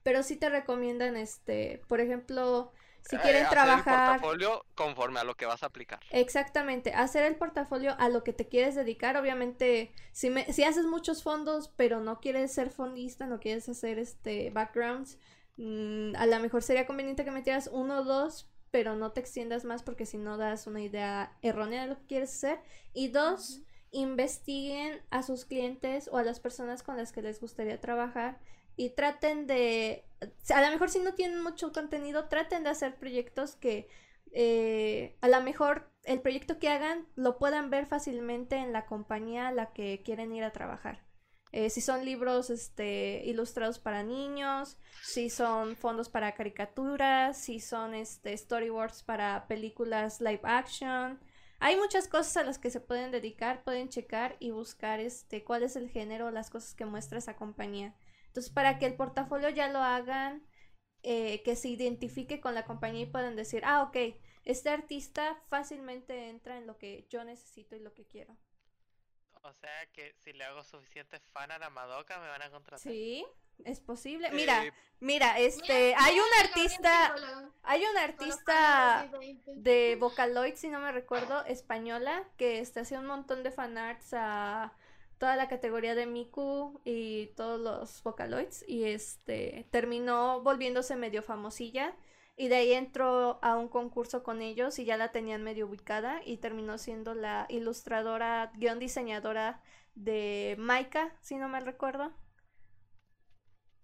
Pero sí te recomiendan, este, por ejemplo, si Eh, quieren hacer el trabajar. portafolio conforme a lo que vas a aplicar. Exactamente, hacer el portafolio a lo que te quieres dedicar. Obviamente, si, me- si haces muchos fondos, pero no quieres ser fondista, no quieres hacer este backgrounds, mm, a lo mejor sería conveniente que metieras uno o dos, pero no te extiendas más porque si no das una idea errónea de lo que quieres hacer. Y dos, investiguen a sus clientes o a las personas con las que les gustaría trabajar y traten de, a lo mejor si no tienen mucho contenido, traten de hacer proyectos que eh, a lo mejor el proyecto que hagan lo puedan ver fácilmente en la compañía a la que quieren ir a trabajar. Eh, si son libros este, ilustrados para niños, si son fondos para caricaturas, si son este, storyboards para películas live action. Hay muchas cosas a las que se pueden dedicar, pueden checar y buscar este, cuál es el género, las cosas que muestra esa compañía. Entonces, para que el portafolio ya lo hagan, eh, que se identifique con la compañía y puedan decir, ah, ok, este artista fácilmente entra en lo que yo necesito y lo que quiero. O sea que si le hago suficiente fan a la Madoka, me van a contratar. Sí, es posible. Mira, Eh, mira, este, hay un artista, hay un artista artista de Vocaloid, si no me recuerdo, española, que este, hacía un montón de fanarts a toda la categoría de Miku y todos los Vocaloids y este terminó volviéndose medio famosilla y de ahí entró a un concurso con ellos y ya la tenían medio ubicada y terminó siendo la ilustradora, guion diseñadora de Maika, si no me recuerdo.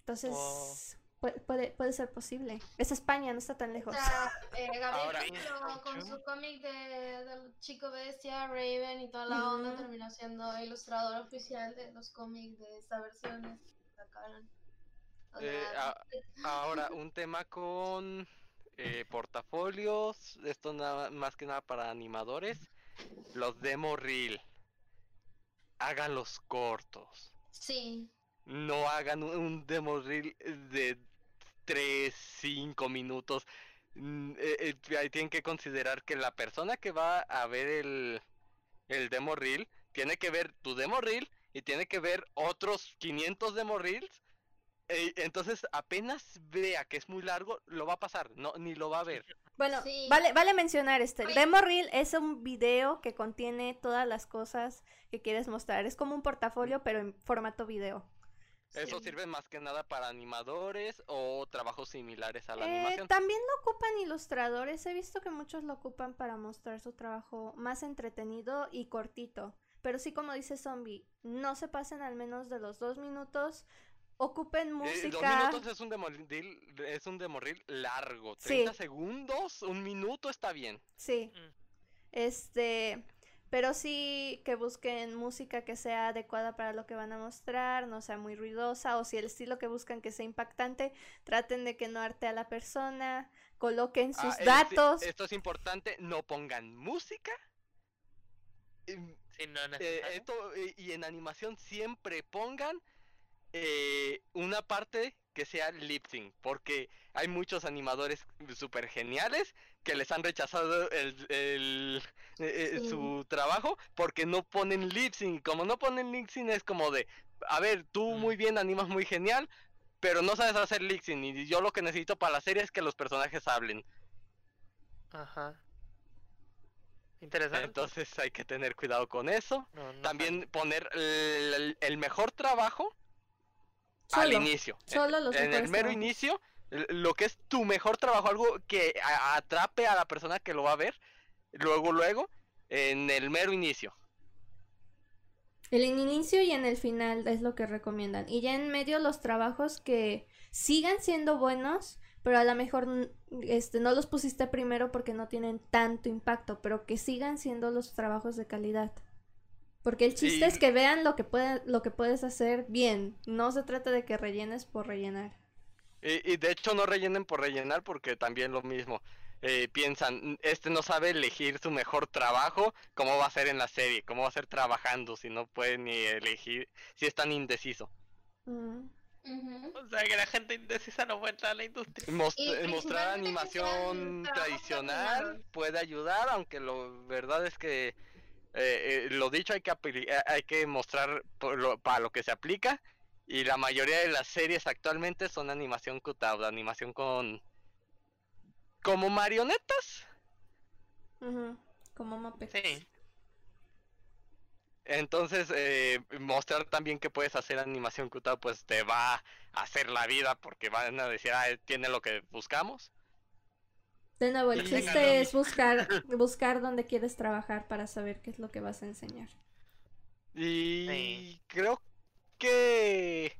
Entonces, Oh. puede, puede, puede ser posible. Es España, no está tan lejos. O sea, eh, Gabriel Ahora- con su cómic de, del chico bestia, Raven y toda la onda, terminó siendo ilustrador oficial de los cómics de esta versión que sacaron. Eh, a- ahora, un tema con eh, portafolios, esto nada más que nada para animadores, los demo reel. Háganlos cortos. sí, No hagan un, un demo reel de 3, 5 minutos. Mm, eh, eh, ahí tienen que considerar que la persona que va a ver el, el demo reel tiene que ver tu demo reel y tiene que ver otros 500 demo reels. Eh, entonces apenas vea que es muy largo, lo va a pasar, no, ni lo va a ver. Bueno, Sí. vale, vale mencionar este. Demo reel es un video que contiene todas las cosas que quieres mostrar. Es como un portafolio, pero en formato video. Eso sí. sirve más que nada para animadores o trabajos similares a la Eh, animación. también lo ocupan ilustradores. He visto que muchos lo ocupan para mostrar su trabajo más entretenido y cortito. Pero sí, como dice Zombie, no se pasen al menos de los dos minutos. Ocupen Eh, dos música. minutos es un demo reel, es un demo reel largo. Sí. 30 segundos, un minuto está bien. Sí. Mm. Este, pero sí que busquen música que sea adecuada para lo que van a mostrar, no sea muy ruidosa, o si el estilo que buscan que sea impactante, traten de que no arte a la persona, coloquen sus Ah, sí, datos. esto es importante, no pongan música. Si no es eh, esto, eh, y en animación siempre pongan eh, una parte que sea lip sync, porque hay muchos animadores súper geniales que les han rechazado el, el- eh, eh, Sí. su trabajo porque no ponen lip sync. Como no ponen lip sync es como de, a ver, tú muy bien animas muy genial, pero no sabes hacer lip sync y yo lo que necesito para la serie es que los personajes hablen. Ajá. Interesante. Entonces hay que tener cuidado con eso. No, no También poner el, el mejor trabajo al inicio. solo los en el mero inicio, lo que es tu mejor trabajo, algo que atrape a la persona que lo va a ver, luego, luego, en el mero inicio. El inicio y en el final es lo que recomiendan. Y ya en medio los trabajos que sigan siendo buenos, pero a lo mejor este, no los pusiste primero porque no tienen tanto impacto, pero que sigan siendo los trabajos de calidad. Porque el chiste Y- es que vean lo que, puede, lo que puedes hacer bien. No se trata de que rellenes por rellenar. Y, y de hecho no rellenen por rellenar porque también lo mismo. eh, piensan, este no sabe elegir su mejor trabajo, cómo va a ser en la serie, cómo va a ser trabajando, si no puede ni elegir, si es tan indeciso. Mm. O sea que la gente indecisa no puede entrar a la industria. Y eh, mostrar animación tradicional puede ayudar, aunque lo verdad es que eh, eh, lo dicho hay que eh, hay que mostrar por lo- para lo que se aplica y la mayoría de las series actualmente son animación cutout, animación con como marionetas. Como Muppets. Sí. Entonces, eh, mostrar también que puedes hacer animación cutout, pues te va a hacer la vida porque van a decir, ah, tiene lo que buscamos. De nuevo, el chiste es buscar, buscar dónde quieres trabajar para saber qué es lo que vas a enseñar. Y Sí. creo que,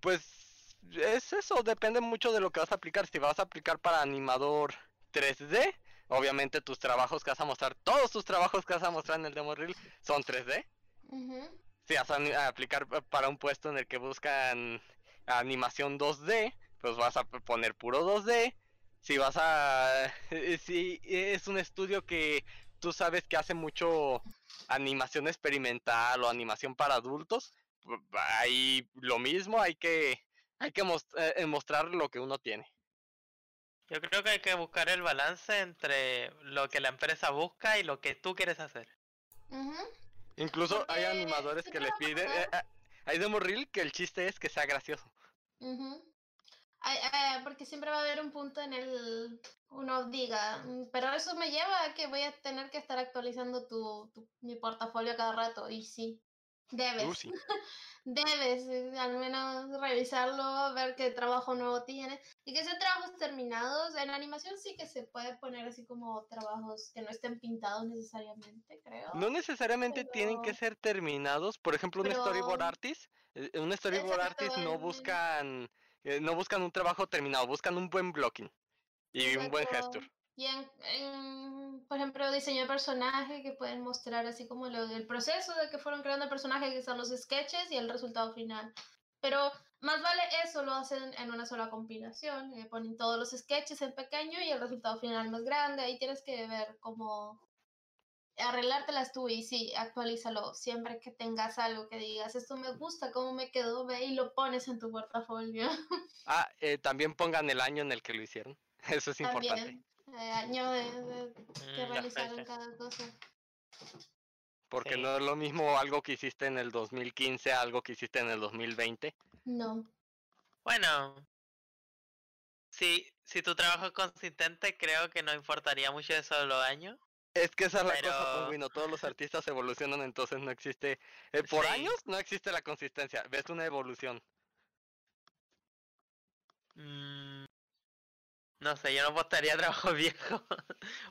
pues, es eso, depende mucho de lo que vas a aplicar. Si vas a aplicar para animador 3D, obviamente tus trabajos que vas a mostrar, todos tus trabajos que vas a mostrar en el demo reel son 3D. Ujú. Si vas a, aplicar pa- para un puesto en el que buscan animación 2D, pues vas a poner puro 2D. Si vas a... Si es un estudio que tú sabes que hace mucho animación experimental o animación para adultos, ahí lo mismo, hay que, hay que eh, mostrar lo que uno tiene. Yo creo que hay que buscar el balance entre lo que la empresa busca y lo que tú quieres hacer. Ujú. Incluso hay animadores que a piden... pasar. eh, eh, hay demo reel que el chiste es que sea gracioso. Eh, porque siempre va a haber un punto en el uno diga, "Mm, pero eso me lleva a que voy a tener que estar actualizando tu, tu- mi portafolio cada rato. Y sí, debes, Uh, sí. debes eh, al menos revisarlo, ver qué trabajo nuevo tiene. Y que sean trabajos terminados. En animación sí que se puede poner así como trabajos que no estén pintados necesariamente, creo. No necesariamente tienen que pero- ser terminados. Por ejemplo, un storyboard pero- artist, eh, un storyboard Exacto, artist no buscan, eh, no buscan un trabajo terminado, buscan un buen blocking y un buen Exacto. gesture. Y en, en, por ejemplo, diseño de personaje que pueden mostrar así como lo, el proceso de que fueron creando el personaje, que son los sketches y el resultado final. Pero más vale eso, lo hacen en una sola compilación. eh, ponen todos los sketches en pequeño y el resultado final más grande. Ahí tienes que ver cómo arreglártelas tú y sí, actualízalo. Siempre que tengas algo que digas, esto me gusta, cómo me quedó, ve y lo pones en tu portafolio. Ah, eh, también pongan el año en el que lo hicieron. Eso es importante. También. eh, año de, de que Mm, la realizaron cada cosa. Porque Sí. no es lo mismo algo que hiciste en el 2015 a algo que hiciste en el 2020. No. Bueno, si, si tu trabajo es consistente, creo que no importaría mucho eso de los años. Es que esa es la cosa, Pero- Pingüino. Todos los artistas evolucionan, entonces no existe. eh, por Sí. años no existe la consistencia. Ves una evolución. Mm, no sé, yo no apostaría a trabajo viejo.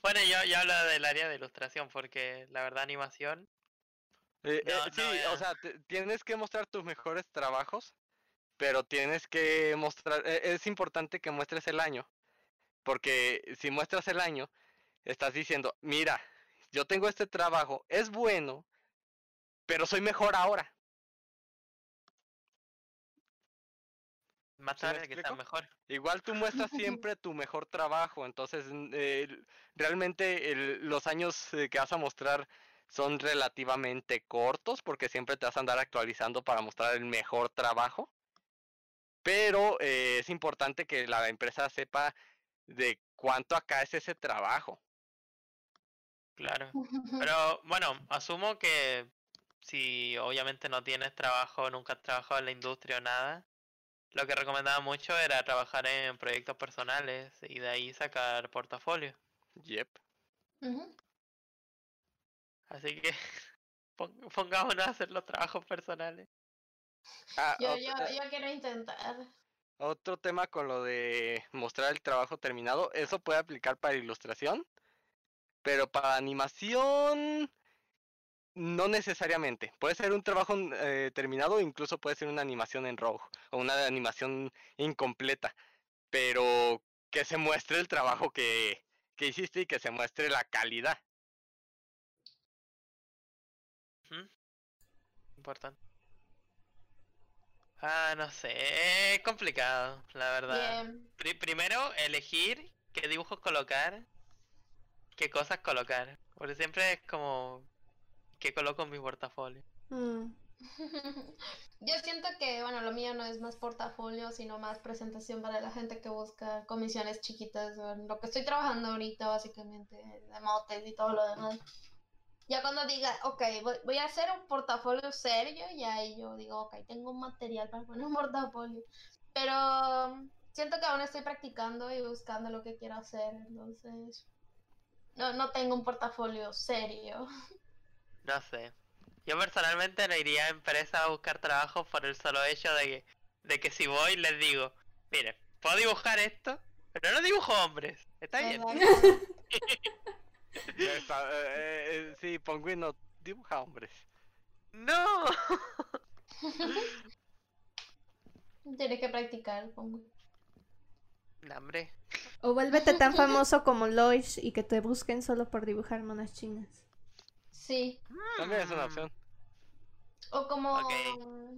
bueno, yo, yo hablo del área de ilustración porque la verdad animación... Eh, No, eh, no sí, o a- sea, tienes que mostrar tus mejores trabajos, pero tienes que mostrar, eh, es importante que muestres el año, porque si muestras el año, estás diciendo, mira, yo tengo este trabajo, es bueno, pero soy mejor ahora. Más ¿Sí me tarde quizás explico? mejor. Igual tú muestras siempre tu mejor trabajo, entonces eh, realmente el- los años eh, que vas a mostrar son relativamente cortos porque siempre te vas a andar actualizando para mostrar el mejor trabajo. Pero eh, es importante que la empresa sepa de cuánto acá es ese trabajo. Claro. Pero bueno, asumo que si obviamente no tienes trabajo, nunca has trabajado en la industria o nada, lo que recomendaba mucho era trabajar en proyectos personales y de ahí sacar portafolio. Yep. Así que pon- pongámonos a hacer los trabajos personales. Ah, Yo, yo, eh, yo quiero intentar. Otro tema con lo de mostrar el trabajo terminado, eso puede aplicar para ilustración, pero para animación no necesariamente. Puede ser un trabajo eh, terminado incluso puede ser una animación en rojo o una animación incompleta, pero que se muestre el trabajo que, que hiciste y que se muestre la calidad. Importante. Ah, no sé, es complicado, la verdad. Primero, elegir qué dibujos colocar, qué cosas colocar. Porque siempre es como, ¿qué coloco en mi portafolio? Mm. Yo siento que, bueno, lo mío no es más portafolio, sino más presentación para la gente que busca comisiones chiquitas. o en lo que estoy trabajando ahorita, básicamente, de motes y todo lo demás. Ya cuando diga, ok, voy, voy a hacer un portafolio serio, ya ahí yo digo, ok, tengo un material para poner un portafolio. Pero siento que aún estoy practicando y buscando lo que quiero hacer, entonces no, no tengo un portafolio serio. No sé. Yo personalmente no iría a empresa a buscar trabajo por el solo hecho de que, de que si voy les digo, mire, puedo dibujar esto, pero no dibujo hombres. Está bien. Está, eh, eh, sí, Penguin dibuja hombres. No. Tienes que practicar, pongo. O vuélvete tan famoso como Lois y que te busquen solo por dibujar monas chinas. Sí. También es una opción. O como, Ok.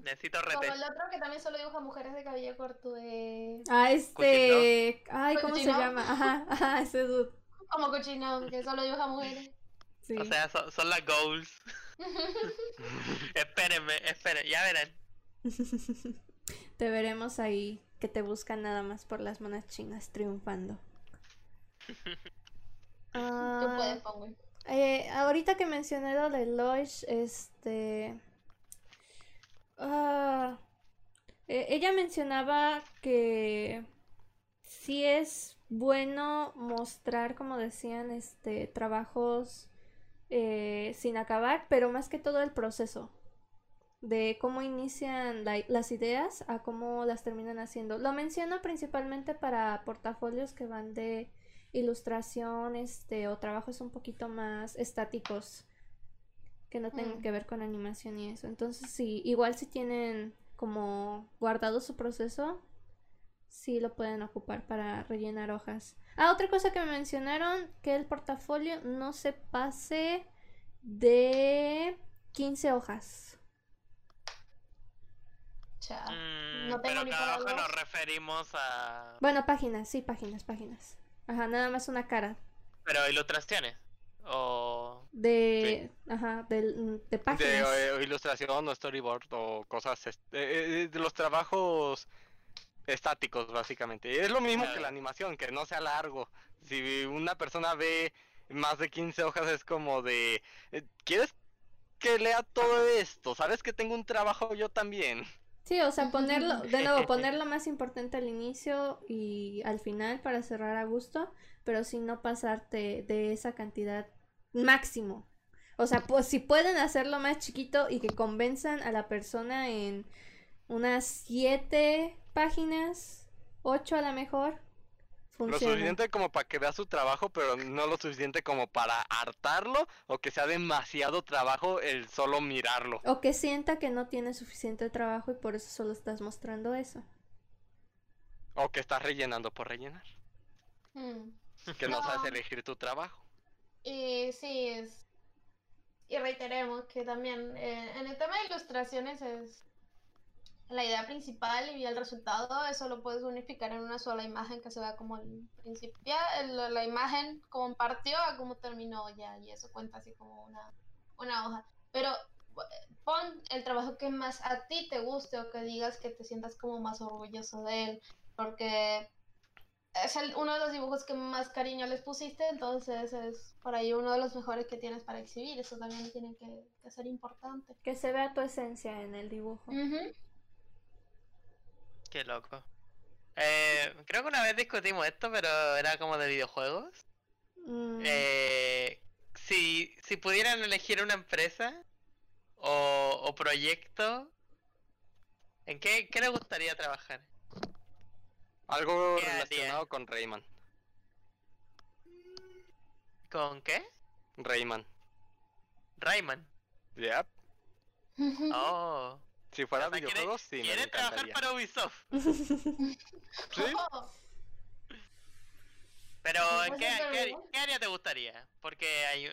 Necesito como rete. el otro que también solo dibuja mujeres de cabello corto. De... Ah, este. Ay, ¿cómo se llama? Ajá, ajá, ese dude. Como cochino, que solo dibuja mujeres. Sí. O sea, son, son las goals. Espérenme, esperen, ya verán. te veremos ahí que te buscan nada más por las monas chinas triunfando. Tú Ah, puedes, eh, ahorita que mencioné lo de Lois, este. ah, eh, ella mencionaba que sí es bueno mostrar, como decían, este, trabajos eh, sin acabar, pero más que todo el proceso de cómo inician la- las ideas a cómo las terminan haciendo. Lo menciono principalmente para portafolios que van de ilustración, este, o trabajos un poquito más estáticos que no tengan Mm. que ver con animación y eso. Entonces, sí, igual si tienen como guardado su proceso, sí lo pueden ocupar para rellenar hojas. Ah, otra cosa que me mencionaron, que el portafolio no se pase de 15 hojas. Mm, no tengo pero ni cada hoja nos referimos a... Bueno, páginas, sí, páginas, páginas. Ajá, nada más una cara. Pero ilustraciones. O... De, ajá, del- de, De páginas. eh, ilustración o storyboard o cosas, est- eh, eh, de los trabajos estáticos básicamente. Es lo mismo que la animación, que no sea largo. Si una persona ve más de 15 hojas es como de, eh, ¿quieres que lea todo esto? ¿Sabes que tengo un trabajo yo también? Sí, o sea, ponerlo, de nuevo, poner lo más importante al inicio y al final para cerrar a gusto, pero sin no pasarte de esa cantidad máximo. O sea, pues si pueden hacerlo más chiquito y que convenzan a la persona en unas siete páginas, ocho a lo mejor, Lo suficiente como para que vea su trabajo, pero no lo suficiente como para hartarlo o que sea demasiado trabajo el solo mirarlo. O que sienta que no tiene suficiente trabajo y por eso solo estás mostrando eso. O que estás rellenando por rellenar. Mm. Que no No. sabes elegir tu trabajo. Y sí, es... Y reiteremos que también eh, en el tema de ilustraciones es la idea principal y el resultado, eso lo puedes unificar en una sola imagen que se vea como el principio, el- la imagen como partió a cómo terminó ya, y eso cuenta así como una, una hoja. Pero pon el trabajo que más a ti te guste o que digas que te sientas como más orgulloso de él, porque es el- uno de los dibujos que más cariño les pusiste, entonces es por ahí uno de los mejores que tienes para exhibir, eso también tiene que, que ser importante. Que se vea tu esencia en el dibujo. Ujú. Qué loco. Eh, creo que una vez discutimos esto, pero era como de videojuegos. Mm, Eh, si, si pudieran elegir una empresa o, o proyecto, ¿en qué, qué les gustaría trabajar? Algo relacionado con Rayman. ¿Con qué? Rayman. Rayman. Yep. Oh. Si fuera O sea, quiere- videojuegos, sí, me Quiere trabajar para Ubisoft. Sí. Pero Pues ¿en es qué, área te gustaría? Porque hay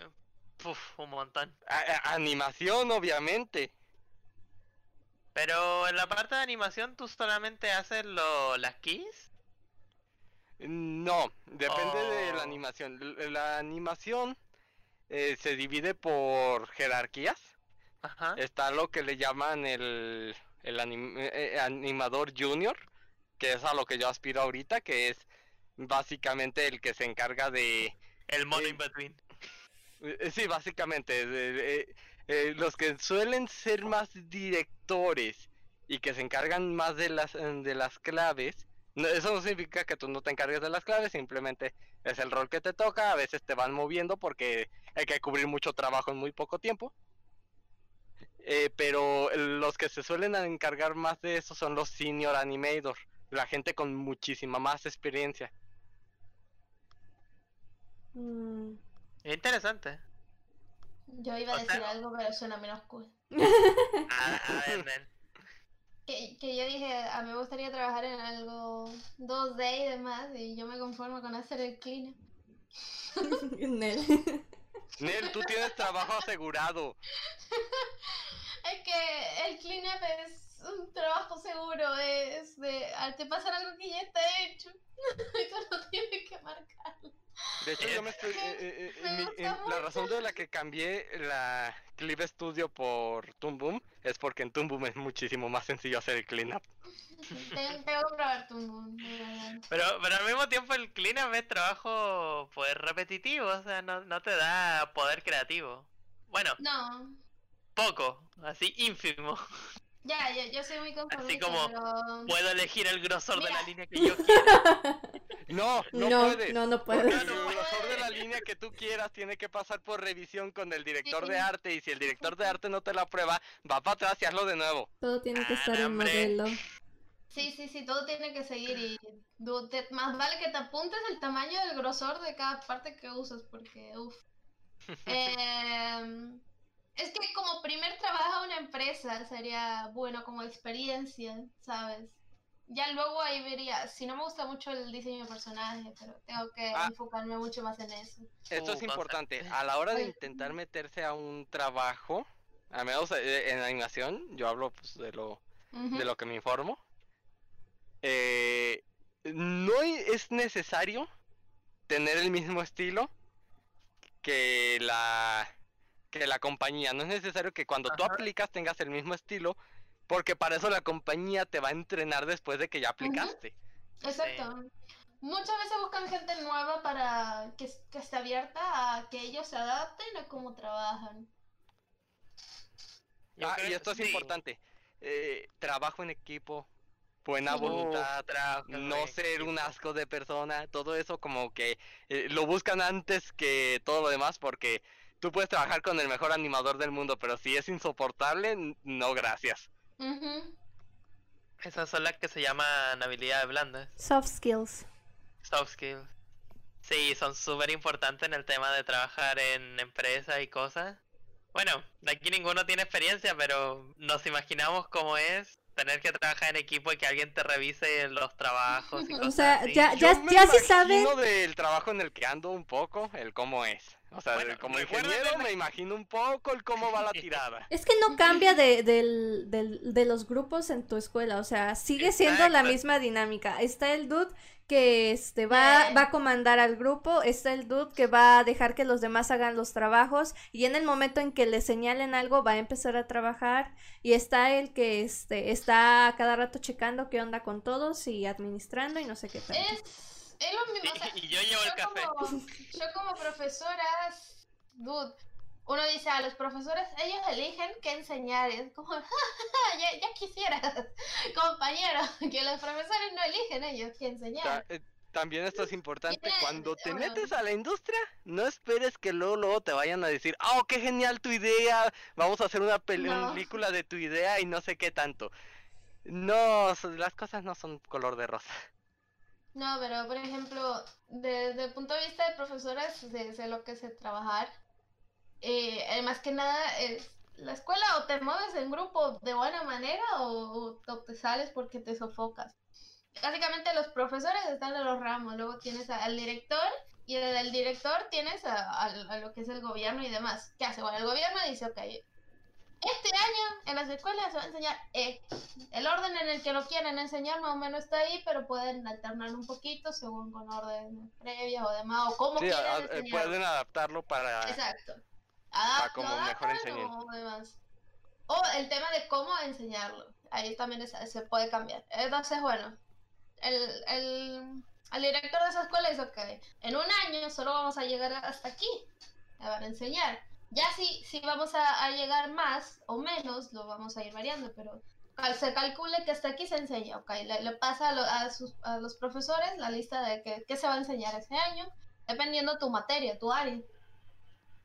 uf, un montón. A- animación, obviamente. Pero en la parte de animación tú solamente haces lo, las keys. No, depende de la Oh. animación. La animación eh, se divide por jerarquías. Ajá. Está lo que le llaman el, el anim- eh, eh, animador junior, que es a lo que yo aspiro ahorita, que es básicamente el que se encarga de... El mono eh, in between. eh, Sí, básicamente, eh, eh, los que suelen ser más directores y que se encargan más de las, de las claves, no- eso no significa que tú no te encargues de las claves, simplemente es el rol que te toca, a veces te van moviendo porque hay que cubrir mucho trabajo en muy poco tiempo. Eh, pero los que se suelen encargar más de eso son los senior animator, la gente con muchísima más experiencia. Mm, Interesante. Yo iba a O sea- decir algo, pero suena menos cool. A, a ver, Nel. Que, que yo dije, a mí me gustaría trabajar en algo 2D y demás, y yo me conformo con hacer el clean. Nel. Tú tienes trabajo asegurado. Es que el cleanup es un trabajo seguro, es de al te pasar algo que ya está hecho. y tú no tienes que marcarlo. De hecho, yo me estoy. Eh, eh, eh, me mi- gusta en- la razón de la que cambié la Clip Studio por Toon Boom es porque en Toon Boom es muchísimo más sencillo hacer el cleanup. Tengo, tengo que probar de verdad. Pero, pero al mismo tiempo el cleanup es trabajo pues repetitivo, o sea, no, no te da poder creativo. Bueno, No, poco, así ínfimo. Ya, yo, yo soy muy conformista, como- pero... Puedo elegir el grosor de la línea que yo quiera. No, no, No, puedes. no, no Porque puedes. el grosor de la línea que tú quieras tiene que pasar por revisión con el director de arte y si el director de arte no te la aprueba, va para atrás y hazlo de nuevo. Todo tiene que Ah, estar en hombre. modelo. Sí, sí, sí, todo tiene que seguir y te- más vale que te apuntes el tamaño del grosor de cada parte que usas porque, uff. es que como primer trabajo a una empresa sería bueno como experiencia, ¿sabes? Ya luego ahí vería, si no me gusta mucho el diseño de personaje, pero tengo que Ah. enfocarme mucho más en eso. Esto es Uh, importante. A la hora de intentar meterse a un trabajo, al menos eh, en animación, yo hablo pues, de lo de lo que me informo, eh, no es necesario tener el mismo estilo que la que la compañía. No es necesario que cuando tú Ajá. aplicas tengas el mismo estilo, porque para eso la compañía te va a entrenar después de que ya aplicaste. Exacto. Muchas veces buscan gente nueva para que, que esté abierta a que ellos se adapten a cómo trabajan. Ah, y esto es sí. importante. eh, trabajo en equipo, buena Sí. voluntad, no ser un asco de persona, todo eso como que eh, lo buscan antes que todo lo demás porque tú puedes trabajar con el mejor animador del mundo, pero si es insoportable, no gracias. Ujú. Esas son las que se llaman habilidades blandas. Soft skills. Soft skills. Sí, son súper importantes en el tema de trabajar en empresas y cosas. Bueno, de aquí ninguno tiene experiencia, pero nos imaginamos cómo es tener que trabajar en equipo y que alguien te revise los trabajos y O cosas sea, así. ya, Yo ya, me ya saben. imagino del trabajo en el que ando un poco, el cómo es. O sea, Bueno, como ingeniero me imagino un poco el cómo va la tirada. Es que no cambia de, del- del- de los grupos en tu escuela, o sea, sigue siendo la misma dinámica. Está el dude que este va, va a comandar al grupo, está el dude que va a dejar que los demás hagan los trabajos y en el momento en que le señalen algo va a empezar a trabajar y está el que este está a cada rato checando qué onda con todos y administrando y no sé qué tal. Es, es lo mismo. o sea, Y yo llevo el café. Como, yo como profesora, dude, uno dice a los profesores, ellos eligen qué enseñar. Es como, ya, ya quisieras, compañero, que los profesores no eligen ellos qué enseñar. eh, también esto es importante. Cuando te bueno. metes a la industria, no esperes que luego, luego te vayan a decir, oh, qué genial tu idea, vamos a hacer una, No. película de tu idea y no sé qué tanto. No, las cosas no son color de rosa. No, pero por ejemplo, desde el punto de vista de profesores, sé, lo que sé trabajar. Eh, más que nada, es la escuela o te mueves en grupo de buena manera o, te sales porque te sofocas. Básicamente los profesores están en los ramos, luego tienes al director y del director tienes a, a- a lo que es el gobierno y demás. ¿Qué hace? Bueno, el gobierno dice, ok, este año en las escuelas se va a enseñar X. El orden en el que lo quieren enseñar más o menos está ahí, pero pueden alternar un poquito según con orden previas o demás, o cómo Sí, a- a- eh, enseñarlo. pueden adaptarlo para... Exacto. Adap- como mejor enseñen. o demás. O el tema de cómo enseñarlo. Ahí también es- se puede cambiar. Entonces, bueno, el, el, el director de esa escuela dice, ok, en un año solo vamos a llegar hasta aquí. A ver, enseñar. Ya si, si vamos a, a llegar más o menos, lo vamos a ir variando, pero se calcule que hasta aquí se enseña, ok, le, le pasa a, lo- a sus, a los profesores la lista de qué se va a enseñar ese año, dependiendo tu materia, tu área.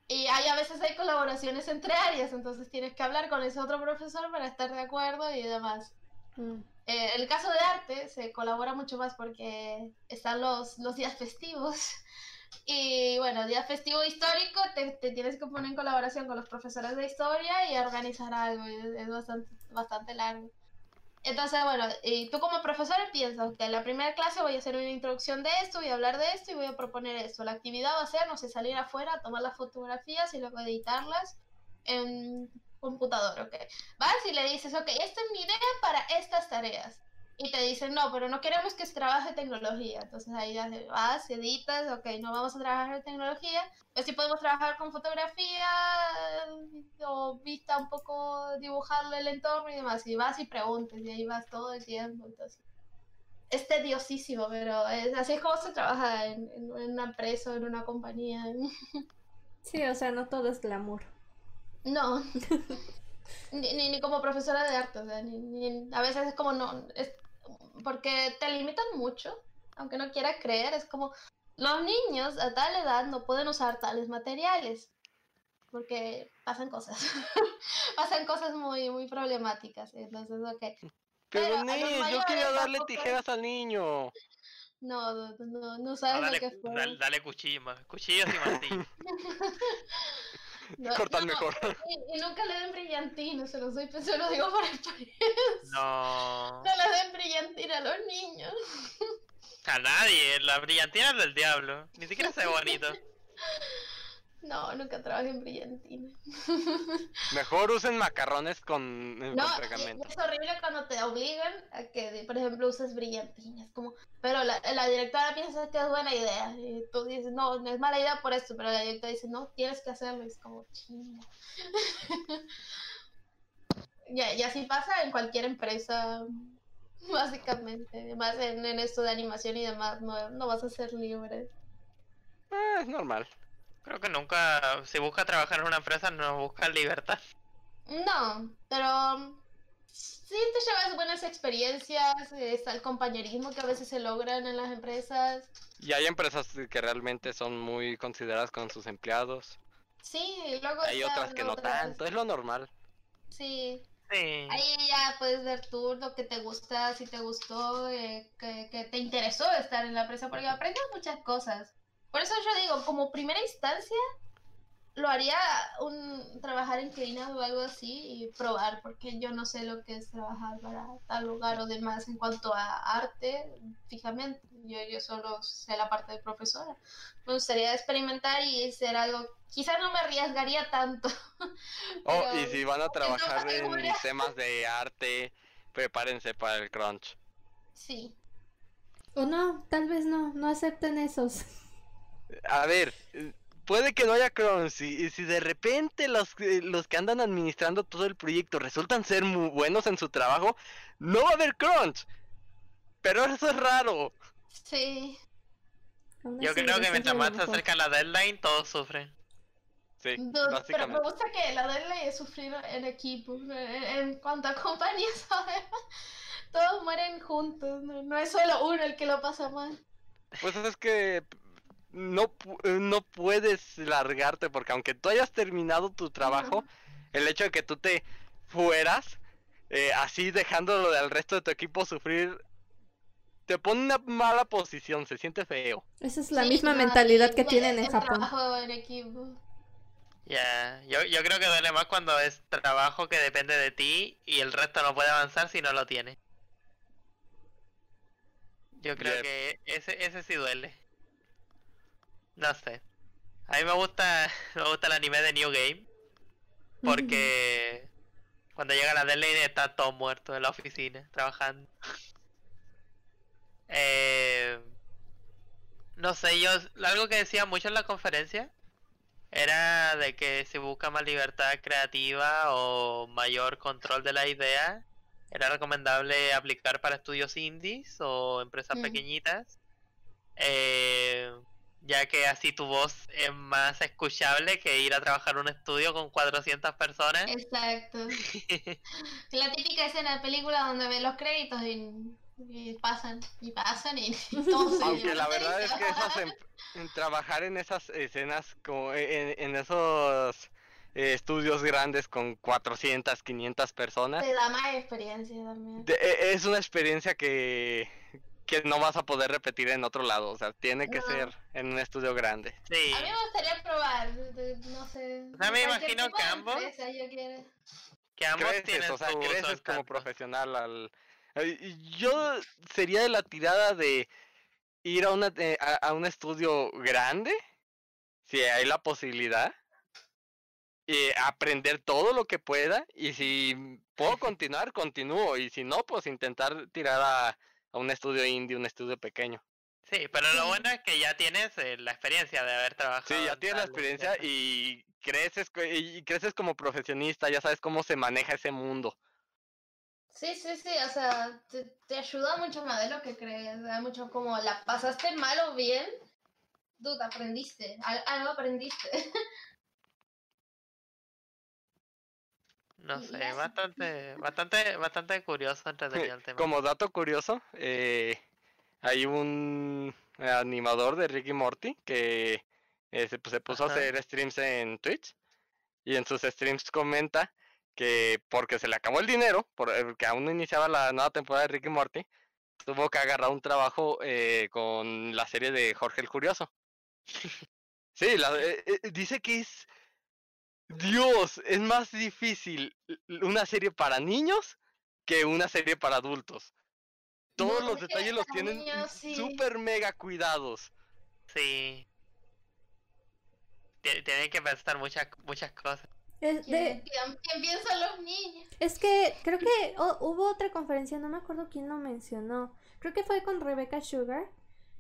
Y hay, a veces hay colaboraciones entre áreas, entonces tienes que hablar con ese otro profesor para estar de acuerdo y demás. Mm. Eh, el caso de arte se colabora mucho más porque están los, los días festivos. Y bueno, día festivo histórico, te, te tienes que poner en colaboración con los profesores de historia y organizar algo. es, es bastante, bastante largo. Entonces, bueno, y tú como profesor piensas que en la primera clase voy a hacer una introducción de esto, voy a hablar de esto y voy a proponer esto. La actividad va a ser, no sé, salir afuera, tomar las fotografías y luego editarlas en computador, ¿ok? Vas y le dices, ok, esta es mi idea para estas tareas. Y te dicen, no, pero no queremos que se trabaje tecnología. Entonces ahí ya se- vas, editas, ok, no vamos a trabajar en tecnología, pero sí podemos trabajar con fotografía o vista un poco, dibujarle el entorno y demás. Y vas y preguntas y ahí vas todo el tiempo. Entonces, es tediosísimo, pero es, así es como se trabaja en, una empresa o en una compañía. Sí, o sea, no todo es glamour. No. Ni, ni, ni como profesora de arte, o sea, ni, ni- a veces es como no, es porque te limitan mucho, aunque no quieras creer, es como los niños a tal edad no pueden usar tales materiales, porque pasan cosas, pasan cosas muy, muy problemáticas, entonces, ok, Pero, Nel, yo quería darle tampoco- tijeras al niño. no, no, no, sabes dale, lo que fue. dale, dale cuchillo más. Cuchillos y martillo. No, Cortan no, mejor. Y, y nunca le den brillantina, se los doy, se lo digo por experiencia. No. No le den brillantina a los niños. A nadie. La brillantina es del diablo. Ni siquiera se ve bonito. No, nunca trabajé en brillantina. Mejor usen macarrones con, eh, No, con y- pegamento. es horrible cuando te obligan a que, por ejemplo, uses brillantina. Es como, pero la, la directora piensa que es buena idea. Y tú dices, no, no es mala idea por esto. Pero la directora dice, no, tienes que hacerlo. Y es como, chinga. Ya, y así pasa en cualquier empresa, básicamente. Más en, en esto de animación y demás, no, no vas a ser libre. Ah, es normal. Creo que nunca. Si busca trabajar en una empresa, no busca libertad. No, pero mm, sí te llevas buenas experiencias, está el compañerismo que a veces se logran en las empresas. Y hay empresas que realmente son muy consideradas con sus empleados. Sí, y luego Hay otras que no otras, tanto, es lo normal. Sí, Sí. ahí ya puedes ver tú lo que te gusta, si te gustó, eh, que, que te interesó estar en la empresa, porque aprendes muchas cosas. Por eso yo digo, como primera instancia, lo haría un trabajar en Clina o algo así y probar, porque yo no sé lo que es trabajar para tal lugar o demás en cuanto a arte, fijamente. Yo, yo solo sé la parte de profesora. Me gustaría experimentar y ser algo, quizás no me arriesgaría tanto. Oh, pero y si van a trabajar en segura. temas de arte, prepárense para el crunch. Sí. O no, tal vez no, no acepten esos. A ver, eh, puede que no haya crunch. Y, y si de repente los, que- los que andan administrando todo el proyecto resultan ser muy buenos en su trabajo, no va a haber crunch. Pero eso es raro. Sí. Yo creo que mientras más se acerca la deadline, todos sufren. Sí, Dude, pero me gusta que la de es sufrir en equipo. En, en cuanto a compañías, todos mueren juntos. No, no es solo uno el que lo pasa mal. Pues es que no, pu- eh, no puedes largarte porque aunque tú hayas terminado tu trabajo, el hecho de que tú te fueras eh, así dejándolo al resto de tu equipo sufrir te pone en una mala posición, se siente feo. Esa es la Sí, misma no, mentalidad que el- tienen en el Japón. trabajo en equipo. Ya, yo, yo creo que duele más cuando es trabajo que depende de ti y el resto no puede avanzar si no lo tiene. Yo creo Yep. que ese, ese sí duele. No sé. A mí me gusta, me gusta el anime de New Game. Porque cuando llega la deadline está todo muerto en la oficina, trabajando. Eh, no sé, yo algo que decía mucho en la conferencia era de que si busca más libertad creativa o mayor control de la idea, era recomendable aplicar para estudios indies o empresas Mm. pequeñitas, eh, ya que así tu voz es más escuchable que ir a trabajar en un estudio con 400 personas. Exacto. La típica escena de película donde ves los créditos y, y pasan, y pasan y todos se Aunque la y verdad es que esas en trabajar en esas escenas como en, en esos eh, estudios grandes con 400, 500 personas Te da más experiencia también. de- e- es una experiencia que que no vas a poder repetir en otro lado, o sea, tiene que No. ser en un estudio grande. Sí, A mí me gustaría probar, no sé. O sea, me imagino que ambos empresa, que ambos creces, tienen o sea, sus creces como profesional al yo sería de la tirada de ir a una eh, a, a un estudio grande si hay la posibilidad y aprender todo lo que pueda y si puedo continuar continúo y si no pues intentar tirar a, a un estudio indie un estudio pequeño Sí, pero lo bueno es que ya tienes eh, la experiencia de haber trabajado. sí ya en tienes la experiencia y creces y creces como profesionista ya sabes cómo se maneja ese mundo Sí, sí, sí, o sea, te, te ayuda mucho más de lo que crees. Da mucho como la pasaste mal o bien, tú te aprendiste, al- algo aprendiste. No sé, bastante, bastante, bastante curioso, entretenido el tema. Como dato curioso, eh, hay un animador de Ricky Morty que eh, se, pues, se puso Ajá. a hacer streams en Twitch y en sus streams comenta que porque se le acabó el dinero, porque aún no iniciaba la nueva temporada de Ricky Morty, tuvo que agarrar un trabajo eh, con la serie de Jorge el Curioso. Sí, la- eh, eh, dice que es... Dios, es más difícil una serie para niños que una serie para adultos. Todos No, los detalles los tienen niños, sí. súper mega cuidados. Sí. Tie- Tienen que pensar muchas, muchas cosas. Es, de- ¿Quién, piensan los niños? es que creo que oh, hubo otra conferencia, no me acuerdo quién lo mencionó. Creo que fue con Rebecca Sugar,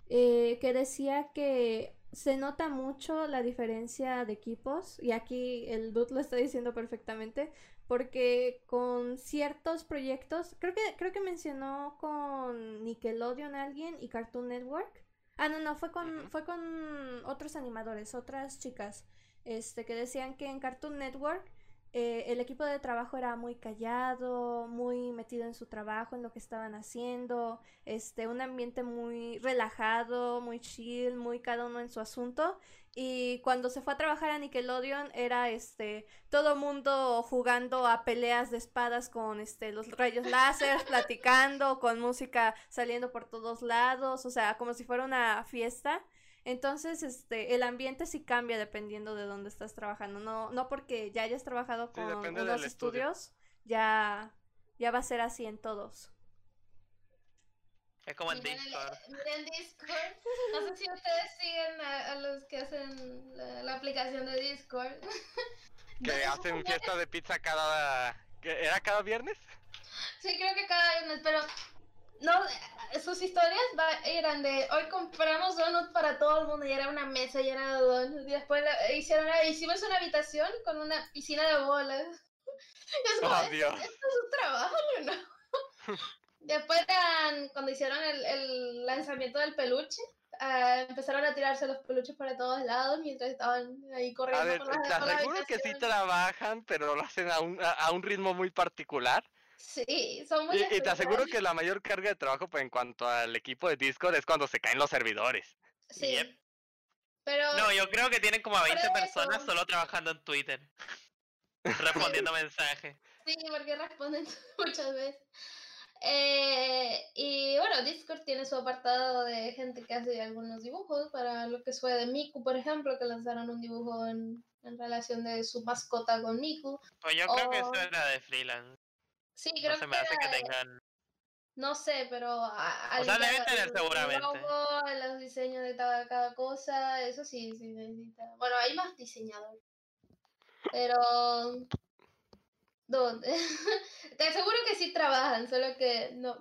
eh, que decía que se nota mucho la diferencia de equipos, y aquí el Dude lo está diciendo perfectamente, porque con ciertos proyectos, creo que, creo que mencionó con Nickelodeon alguien y Cartoon Network. Ah, no, no, fue con, fue con otros animadores, otras chicas, este, que decían que en Cartoon Network eh, el equipo de trabajo era muy callado, muy metido en su trabajo, en lo que estaban haciendo, este, un ambiente muy relajado, muy chill, muy cada uno en su asunto. Y cuando se fue a trabajar a Nickelodeon era este todo mundo jugando a peleas de espadas con este los rayos láser, platicando, con música saliendo por todos lados, o sea, como si fuera una fiesta. Entonces, este, el ambiente sí cambia dependiendo de dónde estás trabajando. No, no porque ya hayas trabajado con unos estudio. estudios, ya, ya va a ser así en todos. Es como en Discord. miren Discord. No sé si ustedes siguen a, a los que hacen la, la aplicación de Discord. Que hacen fiesta de pizza cada... ¿qué- ¿Era cada viernes? Sí, creo que cada viernes, pero no, eh, sus historias va- eran de hoy compramos donuts para todo el mundo y era una mesa llena de donuts y después la- hicieron hicimos una habitación con una piscina de bolas. Es como, Oh, ¿esto- Dios. ¿Esto es un trabajo no? Después eran, cuando hicieron el, el lanzamiento del peluche, ah, empezaron a tirarse los peluches para todos lados mientras estaban ahí A corriendo ver, por las, te aseguro que sí trabajan, pero lo hacen a un, a, a un ritmo muy particular. Sí, son muy Y, y te aseguro que la mayor carga de trabajo pues, en cuanto al equipo de Discord es cuando se caen los servidores. Sí. Yep. Pero No, yo creo que tienen como a 20 Por personas eso. solo trabajando en Twitter. respondiendo mensajes. sí, porque responden muchas veces. Eh, y bueno, Discord tiene su apartado de gente que hace algunos dibujos para lo que fue de Miku, por ejemplo, que lanzaron un dibujo en, en relación de su mascota con Miku. Pues yo creo que eso era de freelance. Sí, creo No se me que hace que tengan. No sé, pero a- O sea, deben tener el seguramente. logo, los diseños de cada, cada cosa, eso sí, sí necesita. Bueno, hay más diseñadores. Pero ¿dónde? Te aseguro que sí trabajan, solo que no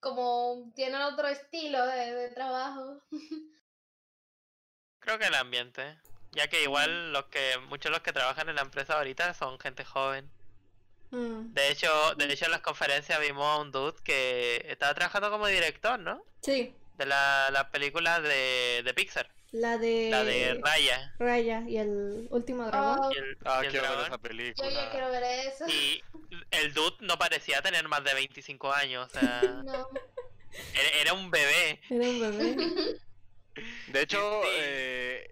como tienen otro estilo de, de trabajo. Creo que el ambiente. Ya que igual los que muchos de los que trabajan en la empresa ahorita son gente joven. Mm, De hecho, de hecho en las conferencias vimos a un dude que estaba trabajando como director, ¿no? Sí, De la, la película de, de Pixar, la de, la de Raya. Raya y el último dragón. Oh, Y el, Ah, y el quiero ver esa yo película. ya quiero ver eso. Y el dude no parecía tener más de 25 años, o sea, No. era, era un bebé. Era un bebé. De hecho, Sí. eh,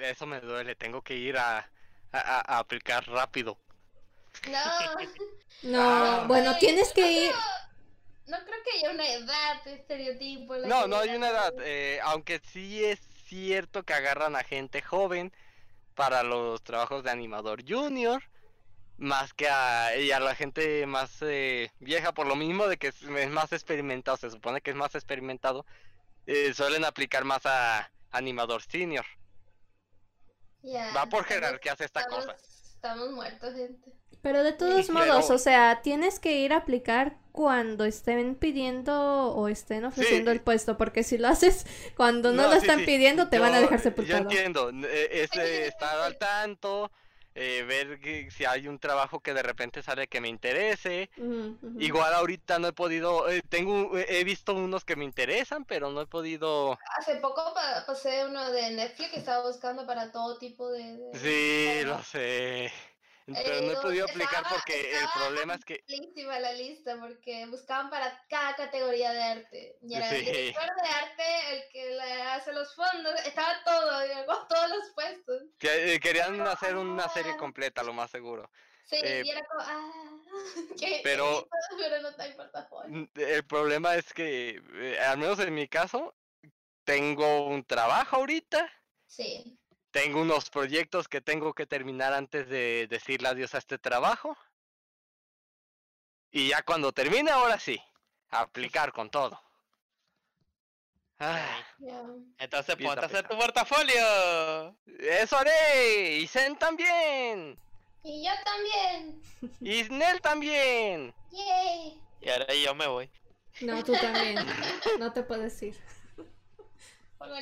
eso me duele. Tengo que ir a- a aplicar rápido. No. No, Ah. bueno, tienes no que creo- ir. No creo que haya una edad, estereotipo. No, no hay una edad. eh, aunque sí es cierto que agarran a gente joven para los trabajos de animador junior. Más que a, y a la gente más eh, vieja, por lo mismo de que es, es más experimentado, se supone que es más experimentado, eh, suelen aplicar más a animador senior. Va por jerarquías esta cosa. Estamos muertos, gente. Pero de todos modos, o sea, tienes que ir a aplicar cuando estén pidiendo o estén ofreciendo el puesto, porque si lo haces cuando no, No, lo sí, están sí. pidiendo, te van a Yo- dejar Yo sepultado. entiendo, n- eh, es eh, estar al tanto, eh, ver que, si hay un trabajo que de repente sale que me interese. Igual ahorita no he podido, eh, tengo, he visto unos que me interesan, pero no he podido. Hace poco pa- pasé uno de Netflix que estaba buscando para todo tipo de... de- Sí, de- lo sé. Pero no he Eh, podido aplicar porque el problema es que la lista porque buscaban para cada categoría de arte. Y era el Sí. director de arte, el que le hace los fondos, estaba todo, digamos, todos los puestos. que- eh, querían hacer una Ah. serie completa, lo más seguro. Sí, Eh, y era como, ah, qué pero- pero no está en portafolio. Mm, El problema es que, eh, al menos en mi caso, tengo un trabajo ahorita. Sí. Tengo unos proyectos que tengo que terminar antes de decirle adiós a este trabajo. Y ya cuando termine, ahora sí, aplicar con todo. Ay, ya. Entonces ponte a hacer tu portafolio. eso haré. Y Zen también. Y yo también. Y Snell también. Yay. Y ahora yo me voy. No, tú también. No te puedes ir.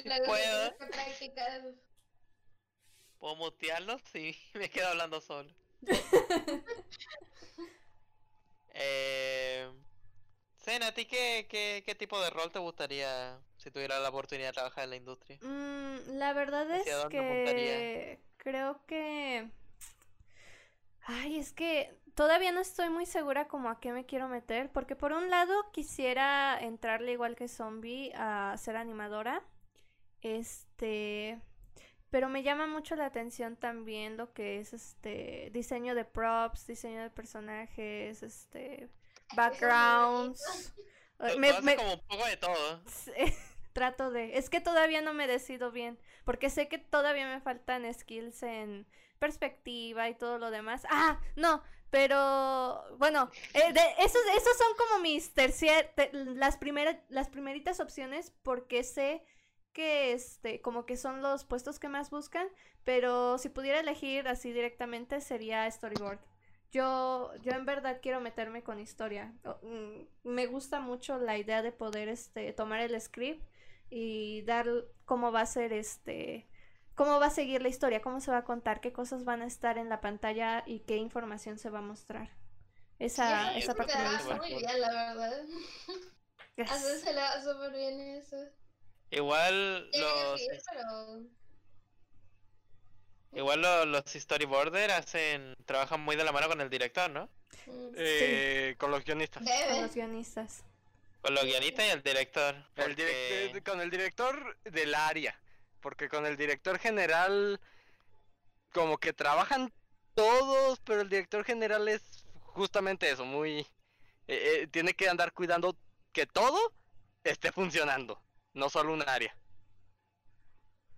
Clase puedo. que practicar. ¿Puedo mutearlos? Sí, me quedo hablando solo. eh... Zen, ¿a ti qué, qué, qué tipo de rol te gustaría si tuviera la oportunidad de trabajar en la industria? Mm, la verdad es ¿Hacia dónde que creo que... Ay, es que todavía no estoy muy segura como a qué me quiero meter, porque por un lado quisiera entrarle igual que Zombie a ser animadora, este, pero me llama mucho la atención también lo que es este diseño de props, diseño de personajes, este, backgrounds. Me- me- como un poco de todo. Trato de. Es que todavía no me decido bien. Porque sé que todavía me faltan skills en perspectiva y todo lo demás. Ah, no. Pero bueno, eh, de- esos, esos son como mis tercier, te- las primeras, las primeritas opciones porque sé que este, como que son los puestos que más buscan, pero si pudiera elegir así directamente sería storyboard. Yo, yo en verdad quiero meterme con historia. Mm, Me gusta mucho la idea de poder este, tomar el script y dar cómo va a ser este, cómo va a seguir la historia, cómo se va a contar, qué cosas van a estar en la pantalla y qué información se va a mostrar. Esa, Sí, esa parte me gusta. muy bien, la verdad. Yes. Súper bien eso. Igual los, pero... igual lo- los storyboarders hacen, trabajan muy de la mano con el director, ¿no? Mm. eh, con los guionistas. Con los guionistas. Con los guionistas y el director. El direct- con el director del área. Porque con el director general, como que trabajan todos, pero el director general es justamente eso, muy... eh, eh, tiene que andar cuidando que todo esté funcionando, no solo un área.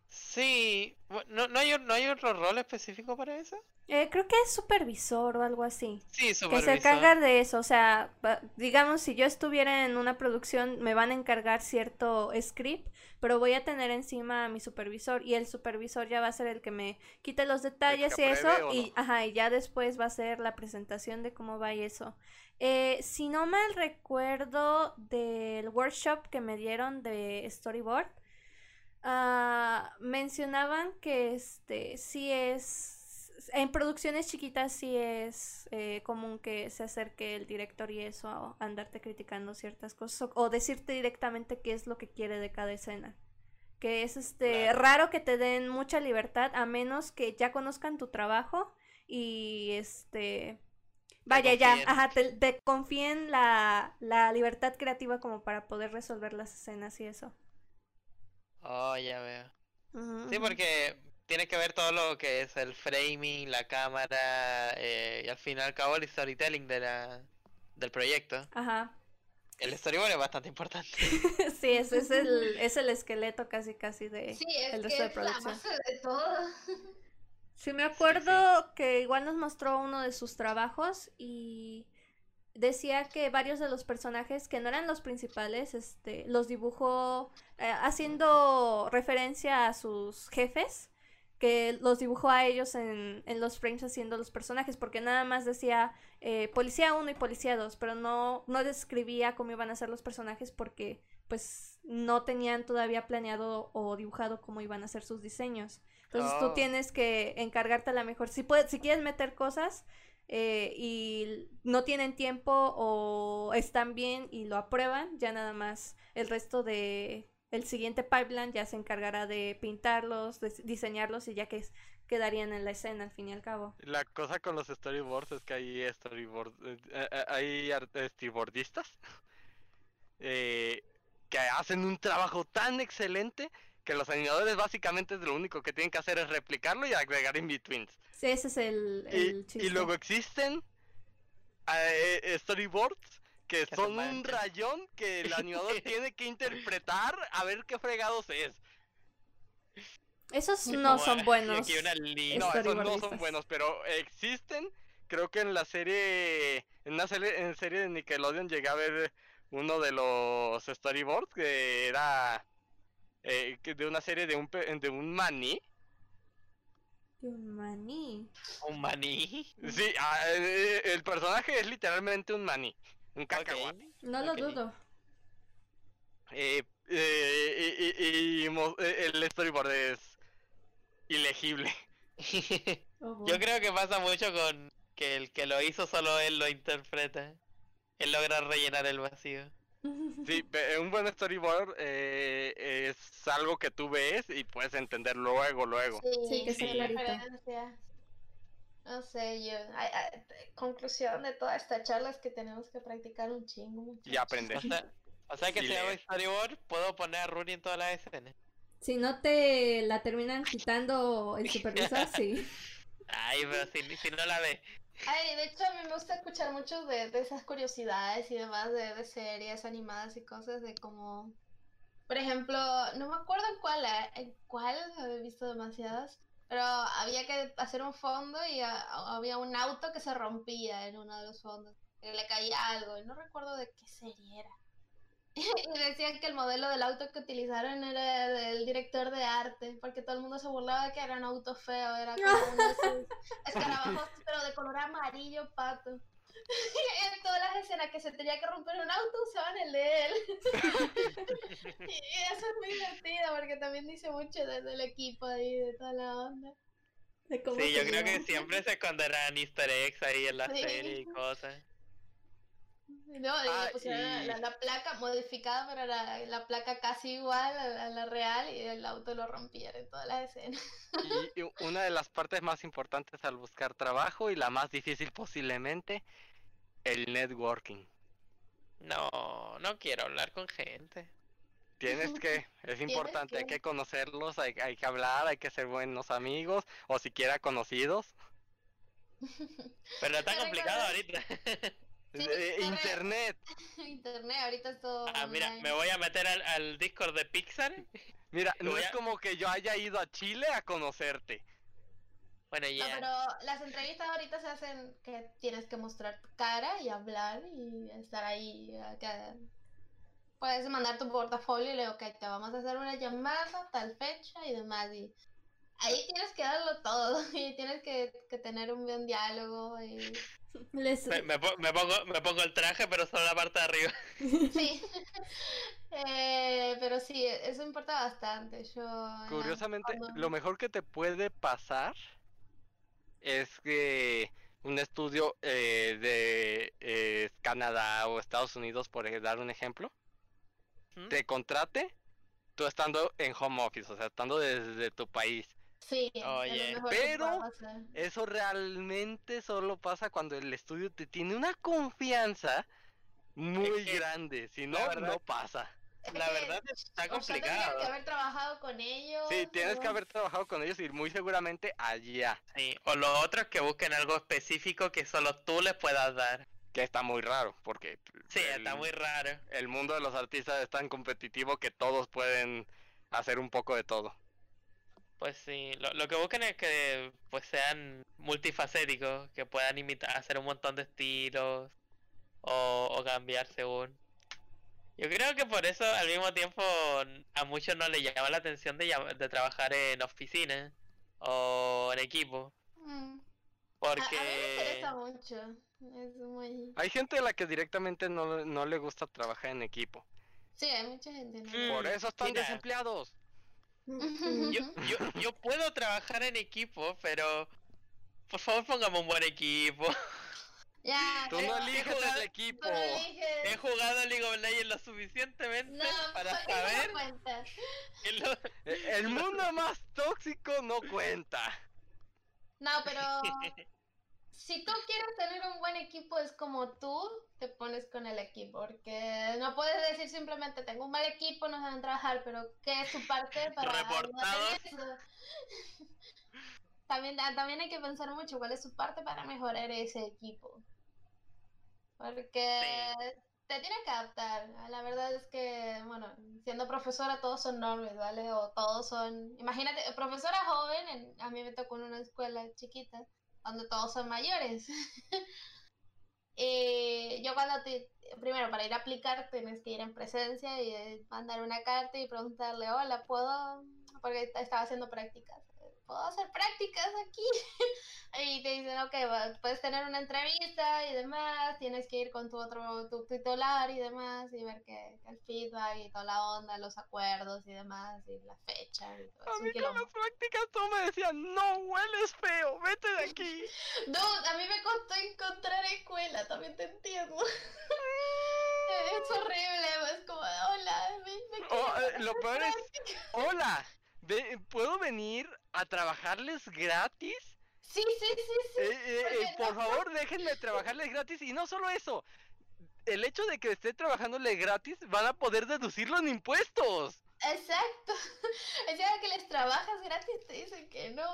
Sí, ¿no, no, hay, ¿no hay otro rol específico para eso? Eh, creo que es supervisor o algo así. Sí, Que se encarga de eso, o sea, digamos, si yo estuviera en una producción, me van a encargar cierto script, pero voy a tener encima a mi supervisor y el supervisor ya va a ser el que me quite los detalles y eso, y, ajá, y ya después va a ser la presentación de cómo va y eso. Eh, si no mal recuerdo del workshop que me dieron de storyboard, ah, mencionaban que este sí es en producciones chiquitas sí es eh, común que se acerque el director y eso a andarte criticando ciertas cosas o, o decirte directamente qué es lo que quiere de cada escena. Que es este raro que te den mucha libertad a menos que ya conozcan tu trabajo y este vaya ya, ajá, te, te confíen la, la libertad creativa como para poder resolver las escenas y eso. Oh, ya veo. Sí, porque tiene que ver todo lo que es el framing, la cámara eh, y al fin y al cabo el storytelling de la, del proyecto. Ajá. El storyboard es bastante importante. Sí, ese es el, es el esqueleto casi casi de Sí, es el que de es la producción. base de todo. Sí, me acuerdo que igual nos mostró uno de sus trabajos y decía que varios de los personajes que no eran los principales, este, los dibujó eh, haciendo referencia a sus jefes, que los dibujó a ellos en, en los frames haciendo los personajes, porque nada más decía eh, policía 1 y policía 2, pero no, no describía cómo iban a ser los personajes porque pues no tenían todavía planeado o dibujado cómo iban a ser sus diseños. Entonces tú tienes que encargarte a la mejor. Si puedes, si quieres meter cosas eh, y no tienen tiempo o están bien y lo aprueban, ya nada más el resto de el siguiente pipeline ya se encargará de pintarlos, de diseñarlos y ya que es- quedarían en la escena al fin y al cabo. La cosa con los storyboards es que hay storyboard, eh, eh, hay storyboardistas eh, que hacen un trabajo tan excelente que los animadores básicamente lo único que tienen que hacer es replicarlo y agregar in-betweens. Sí, ese es el, el Y, chiste. y luego existen eh, eh, storyboards que son un rayón que el animador tiene que interpretar a ver qué fregados es. Esos no Como, son buenos. Aquí una línea. No, esos no son buenos, pero existen. Creo que en la serie, en una serie, en serie de Nickelodeon llegué a ver uno de los storyboards que era eh, que de una serie de un pe- de un maní. De un maní. Un maní. Sí, ah, eh, el personaje es literalmente un maní, un cacahuate. No lo Ok. dudo. Eh, eh, y, y- y mo- el storyboard es ilegible. Oh. Yo creo que pasa mucho con que el que lo hizo solo él lo interpreta. Él logra rellenar el vacío. Sí, pe- un buen storyboard eh, es algo que tú ves y puedes entender luego, luego. Sí, que sí. clarito. referencias. No sé, yo. ay, ay, conclusión de toda esta charla es que tenemos que practicar un chingo. Y muchachos. aprender. O sea, o sea que Y si hago leer. storyboard, puedo poner a Rooney en todas las escenas. Si no te la terminan quitando el supervisor, sí. Ay, pero si, si no la ve. Ay, de hecho a mí me gusta escuchar mucho de, esas curiosidades y demás de, series animadas y cosas de como, por ejemplo, no me acuerdo en cuál, eh, en cuál, he visto demasiadas, pero había que hacer un fondo y ah, había un auto que se rompía en uno de los fondos, que le caía algo, y no recuerdo de qué serie era. Y decían que el modelo del auto que utilizaron era del director de arte, porque todo el mundo se burlaba de que era un auto feo, era como uno de esos escarabajos, pero de color amarillo pato. Y en todas las escenas que se tenía que romper un auto usaban el de él. y eso es muy divertido porque también dice mucho de- del equipo ahí, de toda la onda. De cómo Sí, yo creo que siempre se esconderán easter eggs ahí en la Sí. serie y cosas. No, y Ah, le pusieron la- y- la, la placa modificada, pero era la placa casi igual a la, a la real y el auto lo rompieron en todas las escenas. Y, y una de las partes más importantes al buscar trabajo y la más difícil posiblemente el networking. No, no quiero hablar con gente. Tienes que, es importante, hay que. conocerlos, hay, hay que hablar, hay que ser buenos amigos o siquiera conocidos. Pero está Pero complicado ahorita. Eh, internet, Internet, ahorita es todo. Ah, mira, me voy a meter al, al Discord de Pixar. mira, no es como que yo haya ido a Chile a conocerte. Bueno, No, ya. pero las entrevistas ahorita se hacen que tienes que mostrar tu cara y hablar y estar ahí. acá. Puedes mandar tu portafolio y le digo, ok, te vamos a hacer una llamada, tal fecha y demás. Y ahí tienes que darlo todo y tienes que, que tener un buen diálogo. Y... Les- Me, me me pongo, me pongo el traje, pero solo la parte de arriba. Sí. Eh, pero sí, eso importa bastante. Yo, la- Curiosamente, cuando- lo mejor que te puede pasar es que un estudio eh, de eh, Canadá o Estados Unidos, por ej- dar un ejemplo, ¿Mm? te contrate tú estando en home office, o sea, estando desde tu país. Sí, Oye, pero-. Eso realmente solo pasa cuando el estudio te tiene una confianza muy que, grande, si no, verdad- no pasa. La verdad está o sea, tendrías complicado. que haber trabajado con ellos. Sí, tienes que o- haber trabajado con ellos y muy seguramente allá, Sí, o lo otro es que busquen algo específico que solo tú les puedas dar. que está muy raro, porque Sí, el- está muy raro. el mundo de los artistas es tan competitivo que todos pueden hacer un poco de todo. Pues sí, lo, lo que buscan es que pues sean multifacéticos, que puedan imitar, hacer un montón de estilos o, o cambiar según. Yo creo que por eso al mismo tiempo a muchos no les llama la atención de, de trabajar en oficina o en equipo, Mm. A, porque a mí me interesa mucho. Es muy... Hay gente a la que directamente no, no le gusta trabajar en equipo. Sí, hay mucha gente. ¿no? Mm, Por eso están mira. desempleados. Yo, yo, yo puedo trabajar en equipo, pero por favor póngame un buen equipo. Ya, Tú no eliges el equipo. tú no eliges. He jugado League of Legends lo suficientemente No, para no saber cuenta. que lo- E- El mundo más tóxico no cuenta. No, pero si tú quieres tener un buen equipo, es como tú te pones con el equipo, porque no puedes decir simplemente tengo un mal equipo, no saben trabajar, pero ¿qué es su parte para eso? También, ah, también hay que pensar mucho cuál es su parte para mejorar ese equipo. Porque te tienes que adaptar. La verdad es que, bueno, siendo profesora todos son nobles, ¿vale? O todos son... Imagínate, profesora joven, en- a mí me tocó en una escuela chiquita, donde todos son mayores. Y yo cuando te... Primero, para ir a aplicar tienes que ir en presencia y eh, mandar una carta y preguntarle, hola, ¿puedo...? Porque estaba haciendo prácticas. ¿Puedo hacer prácticas aquí? y te dicen, ok, puedes tener una entrevista y demás, tienes que ir con tu otro, tu titular y demás, y ver que, que el feedback y toda la onda, los acuerdos y demás, y la fecha y todo. A mí con las prácticas todos me decían, no hueles feo, vete de aquí. Dude, a mí me costó encontrar escuela, también te entiendo. es horrible, es como, hola, me, me Oh, eh, lo peor es, hola, ¿puedo venir a trabajarles gratis? Sí, sí, sí, sí. Eh, eh, eh, por no- favor, déjenme trabajarles gratis. Y no solo eso, el hecho de que esté trabajándole gratis, van a poder deducirlo en impuestos. Exacto. O sea, que les trabajas gratis, te dicen que no.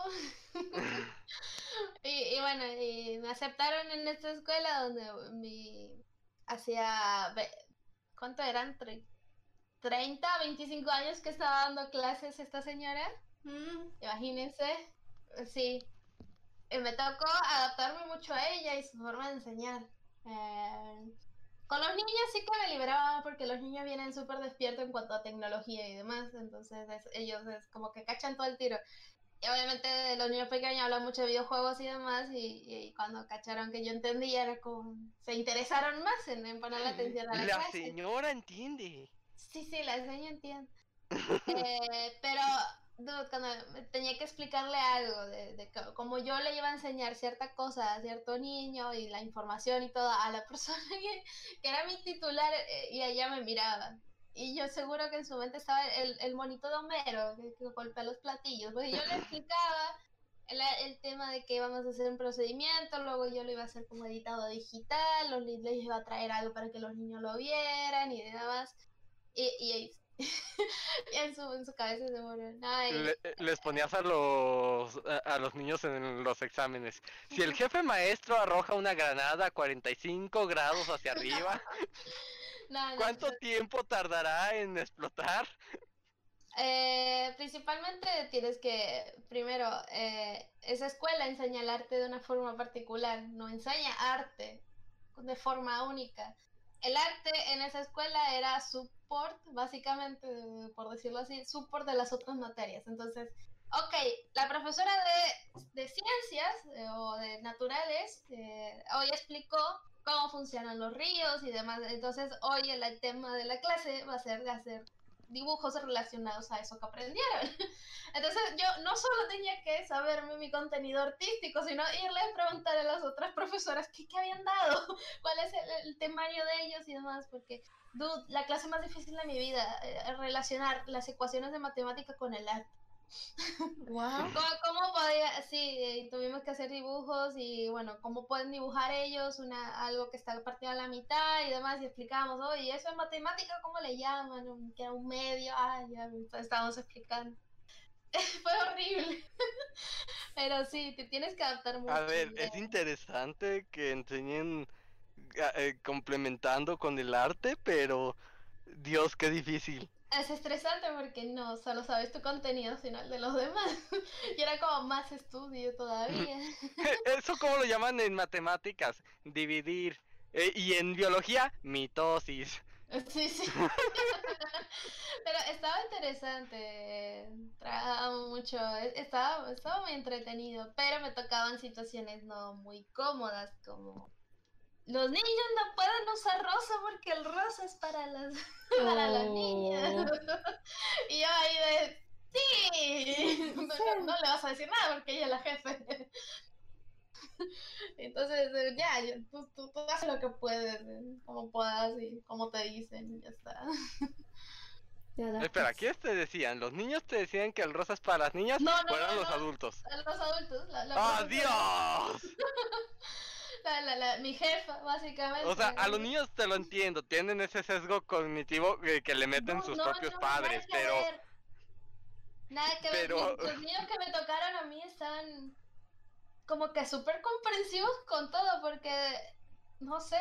y, y bueno, y me aceptaron en esta escuela donde mi hacía, ¿cuánto eran? Tre- 30, 25 años que estaba dando clases esta señora. Mm, Imagínense, sí. Y me tocó adaptarme mucho a ella y su forma de enseñar. Eh, con los niños sí que me liberaba porque los niños vienen súper despiertos en cuanto a tecnología y demás, entonces es- ellos es como que cachan todo el tiro. Y obviamente los niños pequeños hablan mucho de videojuegos y demás, y, y cuando cacharon que yo entendía, era como, se interesaron más en, en ponerle atención a la, La clase. señora entiende. Sí, sí, la enseño entiendo. Eh, pero, dude, cuando tenía que explicarle algo de, de cómo yo le iba a enseñar cierta cosa a cierto niño y la información y todo a la persona que, que era mi titular eh, y ella me miraba. Y yo seguro que en su mente estaba el, el monito de Homero que, que golpea los platillos. Porque yo le explicaba el, el tema de que íbamos a hacer un procedimiento, luego yo lo iba a hacer como editado digital, los, les iba a traer algo para que los niños lo vieran y demás. Y, y en, su, en su cabeza se murió. Ay, Le- les ponías a los a, a los niños en los exámenes. Si el jefe maestro arroja una granada a 45 grados hacia arriba, no, no, ¿cuánto tiempo tardará en explotar? Eh, principalmente tienes que, primero, eh, esa escuela enseña el arte de una forma particular, no enseña arte de forma única. El arte en esa escuela era básicamente, por decirlo así, support de las otras materias. Entonces, ok, la profesora de, de ciencias eh, o de naturales eh, hoy explicó cómo funcionan los ríos y demás. Entonces, hoy el tema de la clase va a ser de hacer dibujos relacionados a eso que aprendieron. Entonces yo no solo tenía que saberme mi contenido artístico, sino irle a preguntar a las otras profesoras qué, qué habían dado, cuál es el, el, temario de ellos y demás, porque, dude, la clase más difícil de mi vida es eh, relacionar las ecuaciones de matemática con el arte. Wow. ¿Cómo, ¿Cómo, podía? Sí, eh, tuvimos que hacer dibujos y bueno, cómo pueden dibujar ellos una algo que está partido a la mitad y demás y explicábamos, oye, eso en matemática, ¿cómo le llaman? Que era un medio, ah, ya estábamos explicando. Fue horrible. Pero sí, te tienes que adaptar mucho. A ver, es interesante que enseñen eh, complementando con el arte, pero Dios, qué difícil. Es estresante porque no solo sabes tu contenido, sino el de los demás. y era como más estudio todavía. Eso como lo llaman en matemáticas, dividir. Eh, y en biología, mitosis. Sí, sí. Pero estaba interesante. Trabajaba mucho. Estaba, estaba muy entretenido. Pero me tocaban situaciones no muy cómodas, como los niños no pueden usar rosa porque el rosa es para las para las niñas. y yo ahí de sí, no, no, no, le vas a decir nada porque ella es la jefe. Entonces, ya, tú, tú, tú, haces lo que puedes, como puedas y como te dicen, y ya está. Espera, ¿quiénes te decían? ¿Los niños te decían que el rosa es para las niñas no, no, o eran no, los adultos? Los adultos. La, la ¡Adiós! La, la, la, mi jefa, básicamente. O sea, a los niños te lo entiendo, tienen ese sesgo cognitivo que, que le meten no, sus no, propios no, padres, pero... Ver. Nada que pero... ver, los niños que me tocaron a mí están como que súper comprensivos con todo, porque, no sé,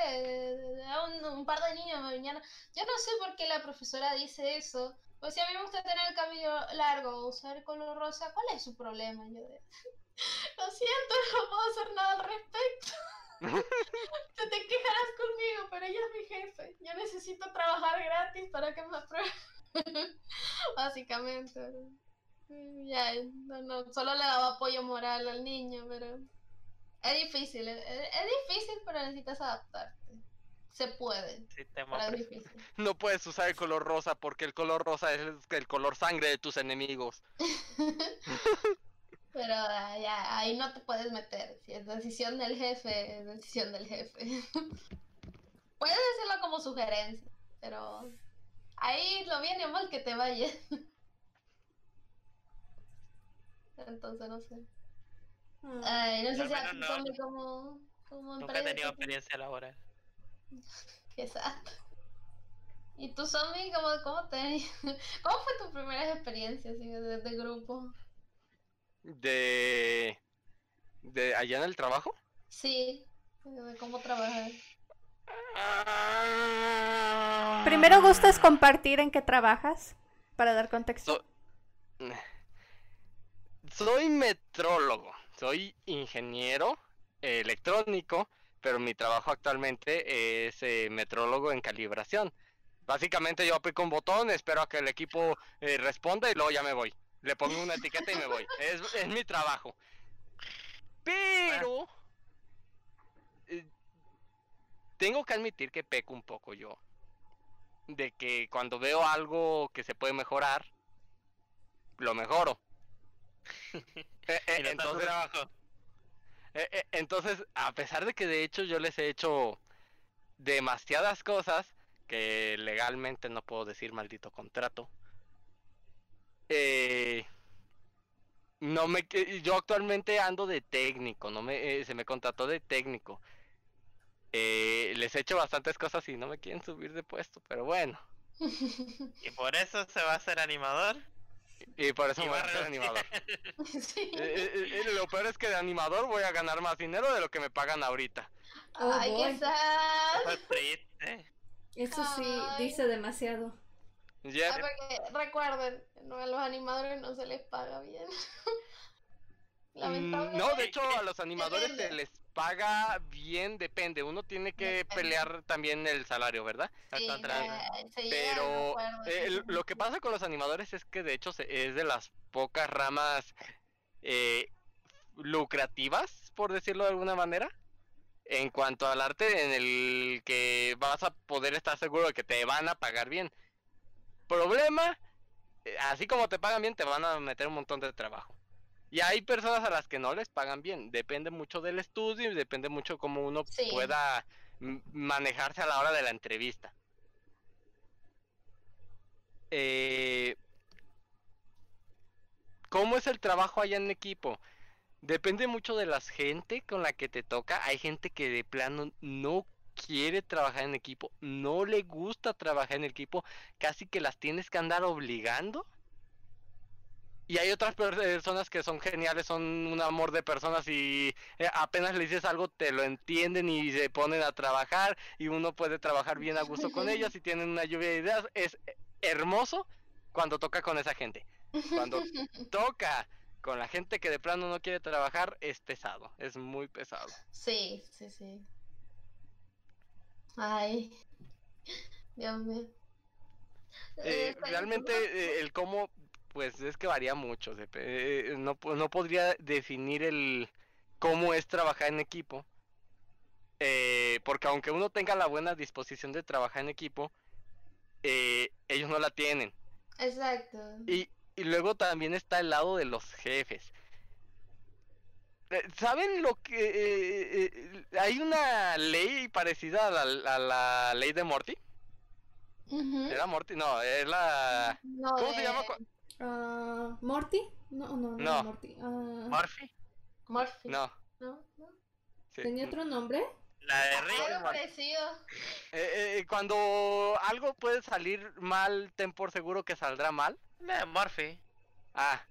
un, un, par de niños me venían... Yo no sé por qué la profesora dice eso, pues si a mí me gusta tener el cabello largo, usar el color rosa, ¿cuál es su problema? Yo de... Lo siento, no puedo hacer nada al respecto. Te, te quejarás conmigo, pero ella es mi jefe. Yo necesito trabajar gratis para que me apruebe. Básicamente. Ya, no, no, solo le daba apoyo moral al niño, pero es difícil, es, es difícil, pero necesitas adaptarte. Se puede. Sistema pero es difícil. No puedes usar el color rosa porque el color rosa es el color sangre de tus enemigos. Pero uh, ya, ahí no te puedes meter. Si es decisión del jefe, es decisión del jefe. puedes decirlo como sugerencia, pero ahí lo bien y mal que te vaya. Entonces no sé. Mm. Ay, no sé si a no. como, como Nunca he tenido experiencia laboral. Exacto. ¿Y tú, zombie, cómo, cómo te... ¿Cómo fue tu primera experiencia así, de, de grupo? De... ¿De allá en el trabajo? Sí, de cómo trabajar. Primero gustas compartir en qué trabajas para dar contexto. So- soy metrólogo, soy ingeniero eh, electrónico, pero mi trabajo actualmente es eh, metrólogo en calibración. Básicamente yo aplico un botón, espero a que el equipo eh, responda y luego ya me voy. Le pongo una etiqueta y me voy. Es, es mi trabajo. Pero... eh, tengo que admitir que peco un poco yo. De que cuando veo algo que se puede mejorar, lo mejoro. Eh, eh, no entonces, eh, eh, entonces, a pesar de que de hecho yo les he hecho demasiadas cosas que legalmente no puedo decir maldito contrato, eh, no me yo actualmente ando de técnico, no me eh, se me contrató de técnico. Eh, les he hecho bastantes cosas y no me quieren subir de puesto, pero bueno. Y por eso se va a hacer animador. Y por eso Y voy va a renunciar. animador. Sí. Eh, eh, eh, lo peor es que de animador voy a ganar más dinero de lo que me pagan ahorita. Oh, Ay, qué sad. Eso sí, dice demasiado. Ya- Ah, porque recuerden, no, a los animadores no se les paga bien. Mm, Lamentablemente. No, de hecho a los animadores se les paga bien, depende. Uno tiene que Depende. pelear también el salario, ¿verdad? Sí, Pero eh, sí. lo que pasa con los animadores es que de hecho es de las pocas ramas eh, lucrativas, por decirlo de alguna manera, en cuanto al arte en el que vas a poder estar seguro de que te van a pagar bien. Problema, eh, así como te pagan bien, te van a meter un montón de trabajo. Y hay personas a las que no les pagan bien. Depende mucho del estudio y depende mucho cómo uno Sí. pueda manejarse a la hora de la entrevista. Eh, ¿Cómo es el trabajo allá en equipo? Depende mucho de la gente con la que te toca. Hay gente que de plano no quiere trabajar en equipo, no le gusta trabajar en equipo, casi que las tienes que andar obligando. Y hay otras personas que son geniales, son un amor de personas y eh, apenas le dices algo te lo entienden y se ponen a trabajar y uno puede trabajar bien a gusto con ellas y tienen una lluvia de ideas. Es hermoso cuando toca con esa gente. Cuando toca con la gente que de plano no quiere trabajar es pesado, es muy pesado. Sí, sí, sí. Ay. Dios mío. Eh, Este, realmente eh, el cómo, pues es que varía mucho. eh, no, no podría definir el cómo es trabajar en equipo. eh, porque aunque uno tenga la buena disposición de trabajar en equipo, eh, ellos no la tienen. Exacto. Y, y luego también está el lado de los jefes. Eh, ¿Saben lo que... eh, eh, hay una ley parecida a la, a la ley de Morty? ¿Era Morty? No, es la... No, ¿Cómo se de llama? Ah, ¿Morty? No, no, no, No. Morty. Ah, Murphy. Murphy. No. ¿No? ¿No? sí. ¿Tenía otro nombre? La de Rick. Algo parecido. Eh, eh, cuando algo puede salir mal, ten por seguro que saldrá mal. La de Murphy. Ah,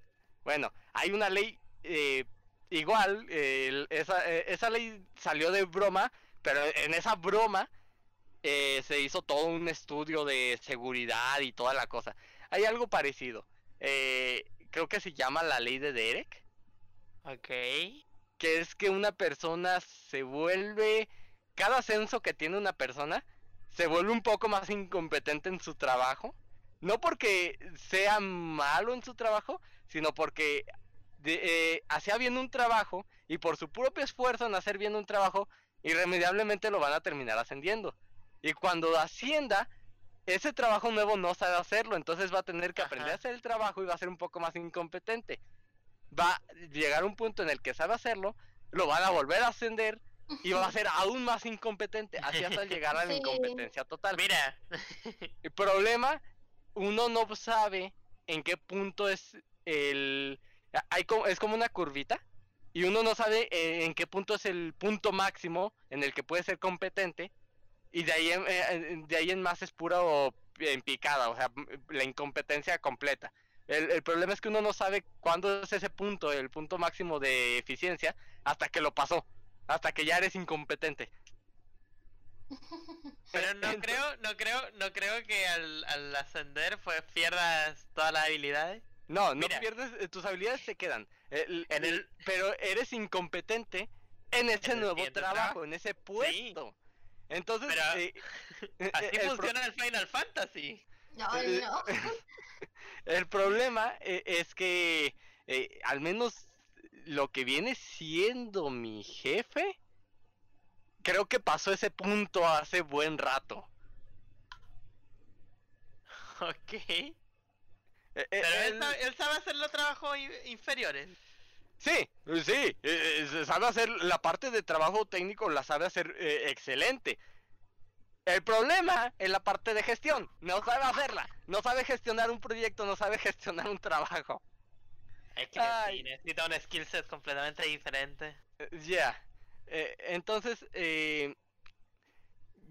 bueno, hay una ley eh, igual, eh, esa, eh, esa ley salió de broma, pero en esa broma eh, se hizo todo un estudio de seguridad y toda la cosa. Hay algo parecido. eh, creo que se llama la ley de Derek, Ok. que es que una persona se vuelve, cada ascenso que tiene una persona, se vuelve un poco más incompetente en su trabajo. No porque sea malo en su trabajo, sino porque de- eh, hacía bien un trabajo y por su propio esfuerzo en hacer bien un trabajo, irremediablemente lo van a terminar ascendiendo. Y cuando ascienda, ese trabajo nuevo no sabe hacerlo, entonces va a tener que aprender a hacer el trabajo y va a ser un poco más incompetente. Va a llegar un punto en el que sabe hacerlo, lo van a volver a ascender y va a ser aún más incompetente, así hasta llegar a la Sí. incompetencia total. Mira. El problema, uno no sabe en qué punto es el... Hay como, es como una curvita y uno no sabe eh, en qué punto es el punto máximo en el que puede ser competente y de ahí en, eh, de ahí en más es pura o en picada, o sea, la incompetencia completa. El, el problema es que uno no sabe cuándo es ese punto, el punto máximo de eficiencia, hasta que lo pasó, hasta que ya eres incompetente. Pero no creo, no creo, no creo que al, al ascender pues pierdas todas las habilidades. No, no Mira. pierdes, eh, tus habilidades se quedan. El- En el- Pero eres incompetente en ese nuevo trabajo, trabajo. en ese puesto. Entonces, Pero eh, Así el pro- funciona el Final Fantasy. Eh, no. El problema eh, es que eh, al menos lo que viene siendo mi jefe, creo que pasó ese punto hace buen rato. Ok. Eh, eh, Pero él, él- sabe, él sabe hacer los trabajos in- inferiores. Sí, sí, eh, sabe hacer la parte de trabajo técnico, la sabe hacer excelente. El problema es la parte de gestión, no sabe hacerla, no sabe gestionar un proyecto, no sabe gestionar un trabajo. Es que Ay. necesita un skill set completamente diferente. Ya. Eh, entonces, eh,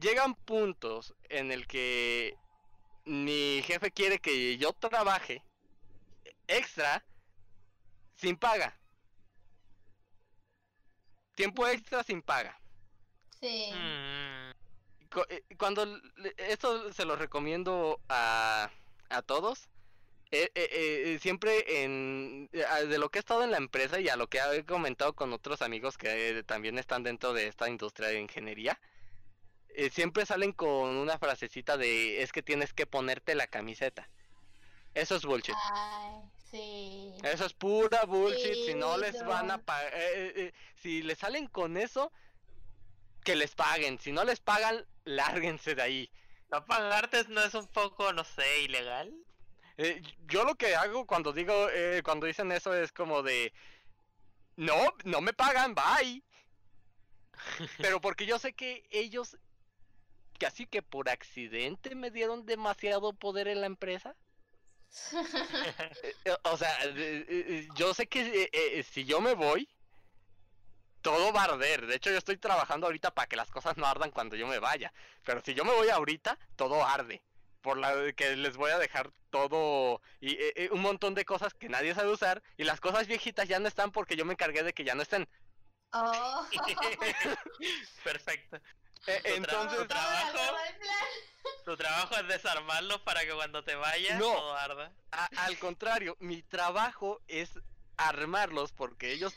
llegan puntos en el que mi jefe quiere que yo trabaje extra sin paga. Tiempo extra sin paga. Sí. Mm, eh, Cuando esto se lo recomiendo a, a todos. eh, eh, eh, siempre en eh, de lo que he estado en la empresa y a lo que he comentado con otros amigos que también están dentro de esta industria de ingeniería, eh, siempre salen con una frasecita de es que tienes que ponerte la camiseta. Eso es bullshit. Ay, sí. Eso es pura bullshit. Si no les van a pagar, si les salen con eso, que les paguen. Si no les pagan, lárguense de ahí. ¿No pagarte no es un poco, no sé, ilegal? Eh, yo lo que hago cuando digo, eh, cuando dicen eso es como de, no, no me pagan, bye. Pero porque yo sé que ellos, casi que por accidente me dieron demasiado poder en la empresa. Eh, eh, o sea, eh, yo sé que eh, si yo me voy, todo va a arder. De hecho, yo estoy trabajando ahorita para que las cosas no ardan cuando yo me vaya. Pero si yo me voy ahorita, todo arde. Por la que les voy a dejar todo y eh, un montón de cosas que nadie sabe usar. Y las cosas viejitas ya no están porque yo me encargué de que ya no estén. Oh. Perfecto. Eh, entonces, tu trabajo, tu trabajo es desarmarlos para que cuando te vayas No. todo arda. A- al contrario, mi trabajo es armarlos porque ellos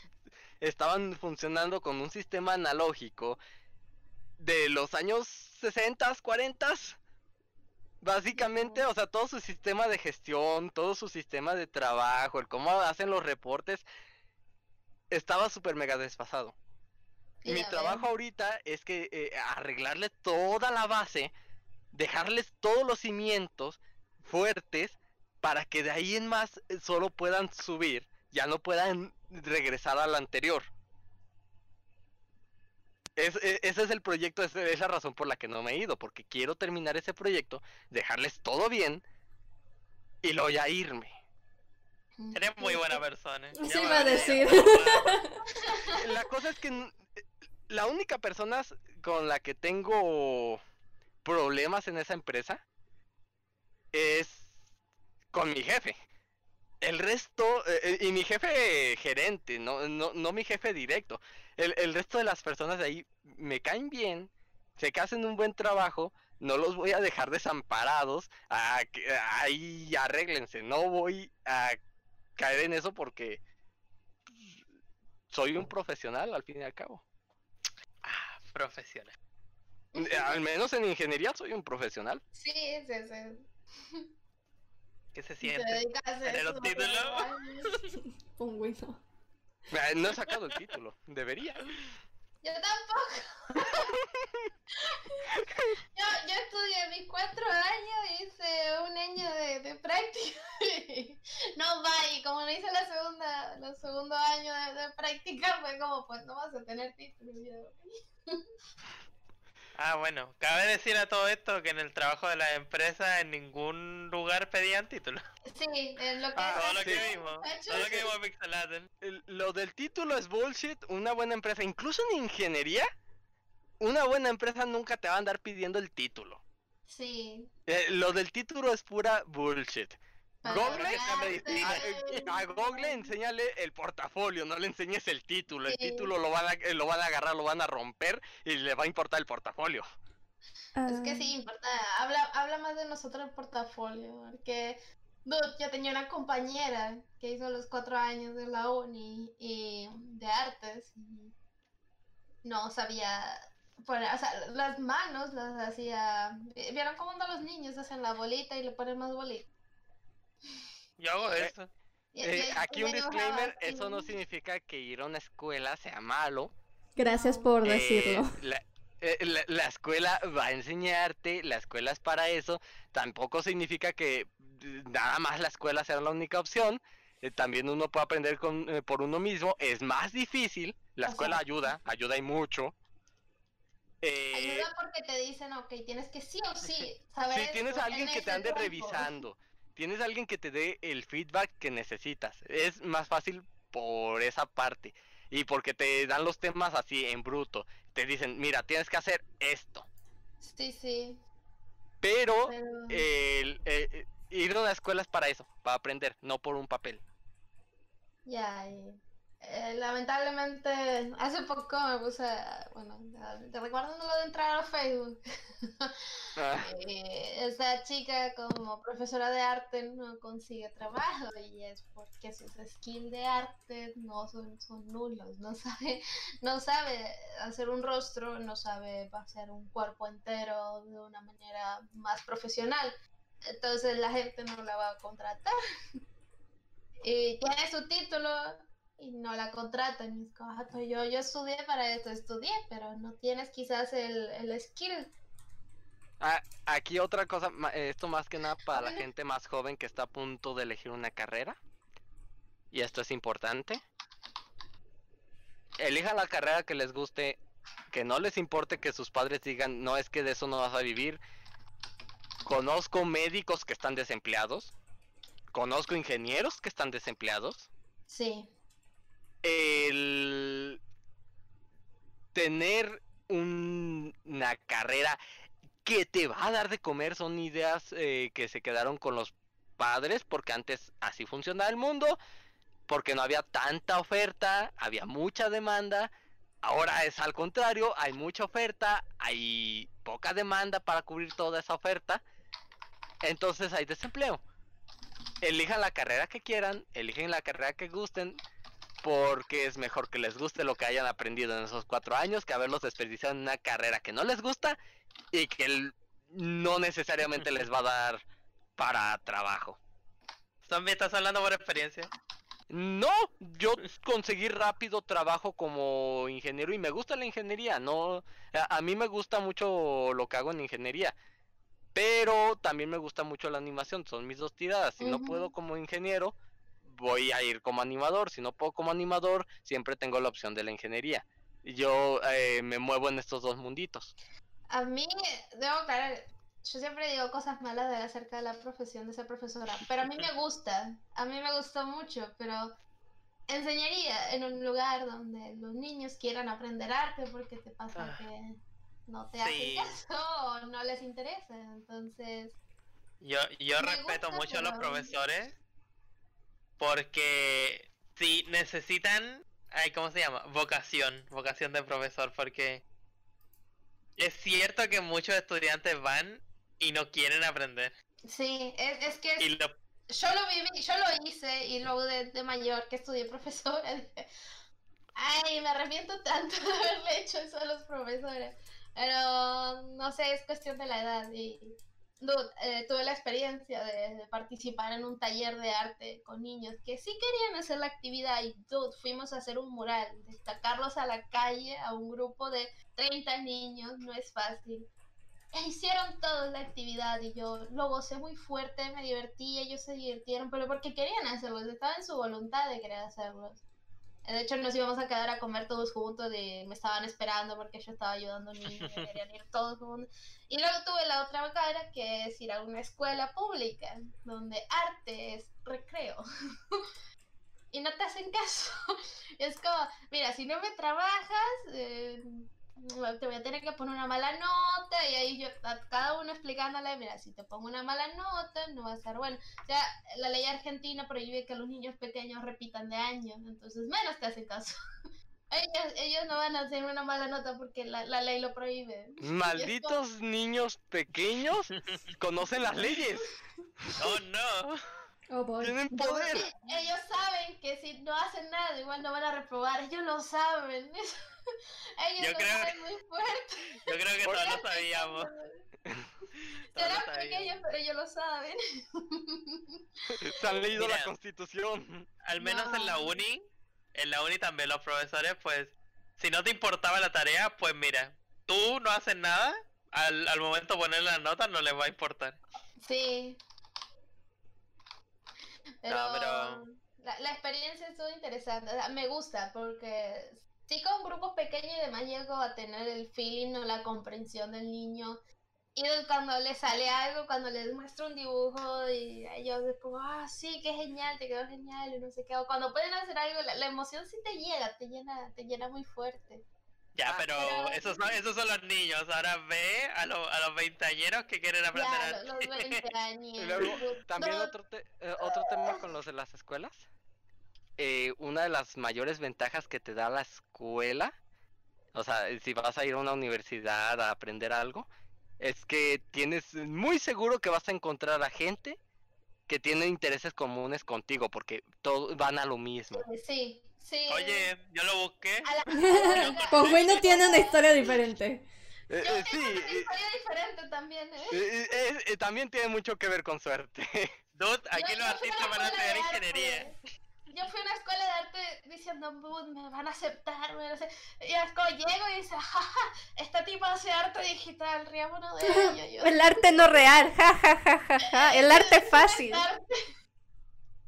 estaban funcionando con un sistema analógico de los años 60, 40. Básicamente, o sea, todo su sistema de gestión, todo su sistema de trabajo, el cómo hacen los reportes, estaba súper mega desfasado. Sí, Mi trabajo ahorita es que eh, arreglarle toda la base, dejarles todos los cimientos fuertes para que de ahí en más eh, solo puedan subir, ya no puedan regresar al anterior. Es, e- ese es el proyecto, esa es la razón por la que no me he ido, porque quiero terminar ese proyecto, dejarles todo bien y luego ya irme. Eres muy buena persona. Sí Ya iba a decir. La cosa es que la única persona con la que tengo problemas en esa empresa es con mi jefe. El resto, eh, eh, y mi jefe gerente, no, no, no mi jefe directo. El, el resto de las personas de ahí me caen bien, sé que hacen un buen trabajo, no los voy a dejar desamparados, ahí arréglense, no voy a caer en eso porque soy un profesional al fin y al cabo. Profesional. Eh, Al menos en ingeniería soy un profesional. Sí, sí, sí. ¿Qué se siente? ¿Tener un eso, título? Pingüino. No he sacado el título, debería. Yo tampoco. yo, yo estudié mis cuatro años, hice un año de, de práctica. no va, y como no hice la segunda, el segundo año de, de práctica, fue como, pues no vas a tener título. Ah, bueno, cabe decir a todo esto que en el trabajo de la empresa en ningún lugar pedían título. Sí, es lo que Ah, Todo lo sí. que vimos, todo lo que vimos Lo del título es bullshit, una buena empresa, incluso en ingeniería, una buena empresa nunca te va a andar pidiendo el título. Sí. Eh, lo del título es pura bullshit. Google. A, a Google enséñale el portafolio, no le enseñes el título. El Sí. título lo van, a, eh, lo van a agarrar, lo van a romper y le va a importar el portafolio. Es que sí, importa, habla, habla más de nosotros el portafolio, porque dude, yo tenía una compañera que hizo los cuatro años de la uni y de artes y no sabía poner, o sea, las manos las hacía, vieron cómo andan los niños, hacen la bolita y le ponen más bolita. Yo hago Eh, eso. Y- Eh, aquí un disclaimer, eso no significa que ir a una escuela sea malo. Gracias por Eh, decirlo. la, eh, la- la escuela va a enseñarte, la escuela es para eso. Tampoco significa que eh, nada más la escuela sea la única opción. eh, también uno puede aprender con, eh, por uno mismo. Es más difícil. La escuela ayuda, ayuda y mucho. Eh, Ayuda porque te dicen, ok, tienes que sí o sí saber si tienes esto a alguien en que te ande tiempo". revisando. Tienes a alguien que te dé el feedback que necesitas. Es más fácil por esa parte. Y porque te dan los temas así en bruto. Te dicen, mira, tienes que hacer esto. Sí, sí. Pero, Pero... el, eh, ir a la escuela es para eso, para aprender, no por un papel. Ya, eh, lamentablemente, hace poco me puse, bueno, te recuerdo lo de entrar a Facebook. Ah, Eh, esa chica como profesora de arte no consigue trabajo y es porque sus skills de arte no son, son nulos, no sabe, no sabe hacer un rostro, no sabe hacer un cuerpo entero de una manera más profesional. Entonces la gente no la va a contratar. Y tiene su título y no la contratan. Y es como, "Ah, pues yo, yo estudié para esto, estudié, pero no tienes quizás el, el skill. ah, aquí otra cosa, esto más que nada para la gente más joven que está a punto de elegir una carrera. Y esto es importante. Elijan la carrera que les guste, que no les importe que sus padres digan, no es que de eso no vas a vivir. Conozco médicos que están desempleados. Conozco ingenieros que están desempleados. Sí, el tener un- una carrera que te va a dar de comer son ideas eh, que se quedaron con los padres porque antes así funcionaba el mundo porque no había tanta oferta había mucha demanda ahora es al contrario hay mucha oferta hay poca demanda para cubrir toda esa oferta entonces hay desempleo. Elijan la carrera que quieran eligen la carrera que gusten porque es mejor que les guste lo que hayan aprendido en esos cuatro años que haberlos desperdiciado en una carrera que no les gusta y que no necesariamente les va a dar para trabajo. Zombie, ¿estás hablando por experiencia? No, yo conseguí rápido trabajo como ingeniero y me gusta la ingeniería, no, a, a mí me gusta mucho lo que hago en ingeniería, pero también me gusta mucho la animación, son mis dos tiradas, si no puedo como ingeniero, voy a ir como animador, si no puedo como animador, siempre tengo la opción de la ingeniería. Yo eh, me muevo en estos dos munditos. a mí, debo aclarar, yo siempre digo cosas malas de acerca de la profesión de ser profesora, pero a mí me gusta, a mí me gustó mucho, pero enseñaría en un lugar donde los niños quieran aprender arte porque te pasa Ah. que no te Sí. hacen caso o no les interesa, entonces... Yo, yo respeto gusta, mucho a los profesores porque si necesitan, ay, ¿cómo se llama? Vocación, vocación de profesor, porque es cierto que muchos estudiantes van y no quieren aprender. Sí, es, es que es- Y lo, yo lo viví, yo lo hice y luego de, de mayor que estudié profesora, dije, ay, me arrepiento tanto de haberle hecho eso a los profesores. Pero no sé, es cuestión de la edad y eh, tuve la experiencia de, participar en un taller de arte con niños que sí querían hacer la actividad y dude, fuimos a hacer un mural, destacarlos a la calle a un grupo de 30 niños, no es fácil. E hicieron toda la actividad y yo lo gocé muy fuerte, me divertí, ellos se divirtieron, pero porque querían hacerlo, estaba en su voluntad de querer hacerlos. De hecho, nos íbamos a quedar a comer todos juntos y me estaban esperando porque yo estaba ayudando a un niño y querían ir todos juntos. Y luego tuve la otra cara que es ir a una escuela pública donde arte es recreo. y no te hacen caso. Es como, mira, si no me trabajas, eh, te voy a tener que poner una mala nota y ahí yo a cada uno explicándole, mira, si te pongo una mala nota no va a ser bueno. O sea, la ley argentina prohíbe que los niños pequeños repitan de año, entonces menos te hacen caso. Ellos, ellos no van a hacer una mala nota porque la, la ley lo prohíbe. Malditos niños pequeños conocen las leyes, oh no, Oh tienen poder. Ellos saben que si no hacen nada igual no van a reprobar, ellos lo saben. ellos Yo lo creo- saben muy fuerte. yo creo que todos lo sabíamos. Sabíamos. pequeños, pero ellos lo saben. Se han leído la constitución. Al menos en la uni, en la uni también los profesores, pues, si no te importaba la tarea, pues mira, tú no haces nada, al, al momento de poner las notas no les va a importar. Sí. Pero, No, pero- La, la experiencia estuvo interesante. o sea, me gusta porque sí con grupos pequeños y demás llego a tener el feeling o la comprensión del niño Y cuando les sale algo, cuando les muestro un dibujo y ellos es como, ah, sí, qué genial, te quedó genial y no sé qué. O cuando pueden hacer algo, la, la emoción sí te llega, te llena, te llena muy fuerte. Ya, Ah, pero pero- esos, son, esos son los niños. Ahora ve a, lo- a los veinteañeros que quieren aprender Ya, lo- los 20 años. Y luego, también No, otro, te- eh, otro tema con los de las escuelas. Eh, una de las mayores ventajas que te da la escuela, o sea, si vas a ir a una universidad a aprender algo, es que tienes muy seguro que vas a encontrar a gente que tiene intereses comunes contigo, porque todos van a lo mismo. Sí, sí. Oye, yo lo busqué. La- a la- Con Wii no tiene una historia diferente. Eh, Yo eh, sí, una historia diferente también, ¿eh? eh, eh, eh, también tiene mucho que ver con suerte. Dude, aquí Yo- los yo fui a artistas una van a escuela estudiar de ingeniería. arte. Yo fui a una escuela de arte diciendo, "Bud, me van a aceptar, me van a aceptar". Y como llego y dice, jaja, esta tipa hace arte digital, riámonos de ella. Yo, El arte no real, ja, ja, ja, ja, ja. El arte fácil.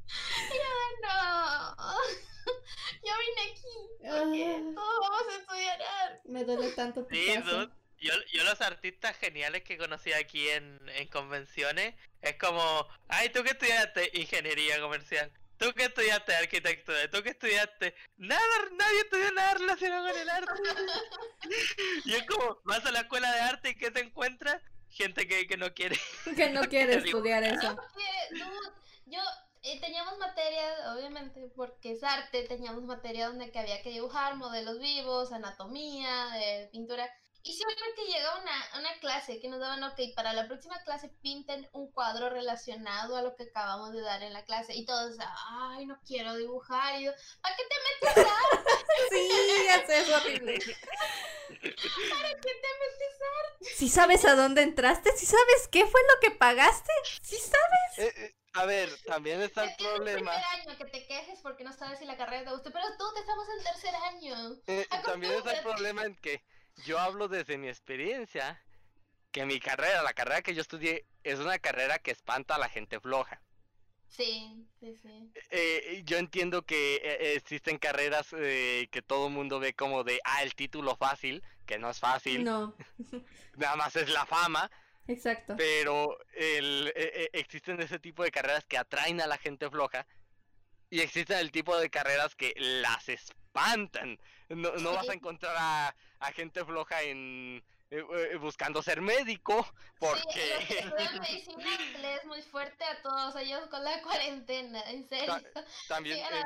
Yo, no, yo vine aquí, porque Ah. todos vamos a estudiar arte. Me duele tanto tu Sí, caso. dude. Yo, yo los artistas geniales que conocí aquí en, en convenciones es como, ay, ¿tú qué estudiaste? Ingeniería comercial. ¿Tú qué estudiaste? Arquitectura. ¿Tú qué estudiaste? Nada, nadie estudió nada relacionado con el arte. y es como, vas a la escuela de arte y ¿qué te encuentras? Gente que, que no quiere. Que no quiere estudiar eso. Porque, dude, yo eh, teníamos materia, obviamente, porque es arte, teníamos materia donde que había que dibujar modelos vivos, anatomía, de pintura. Y siempre que llegaba una, una clase que nos daban, ok, para la próxima clase pinten un cuadro relacionado a lo que acabamos de dar en la clase. Y todos, ay, no quiero dibujar. Y yo, ¿para qué te metes a Sí, ya sé, es horrible. ¿Para qué te metes a Si sabes a dónde entraste, si sabes qué fue lo que pagaste, si sabes. Eh, eh, a ver, también está el Es el problema. primer año que te quejes porque no sabes si la carrera te gusta, pero tú te estamos en tercer año. Eh, también está el problema en que yo hablo desde mi experiencia, que mi carrera, la carrera que yo estudié, es una carrera que espanta a la gente floja. Sí, sí, sí. Eh, yo entiendo que eh, existen carreras eh, que todo el mundo ve como de, ah, el título fácil, que no es fácil, No, nada más es la fama, exacto. pero el, eh, eh, existen ese tipo de carreras que atraen a la gente floja y existen el tipo de carreras que las espantan. No, no vas a Sí. encontrar a, a gente floja en eh, eh, buscando ser médico Sí, porque que estudian medicina le es muy fuerte a todos ellos con la cuarentena, en serio. también eh,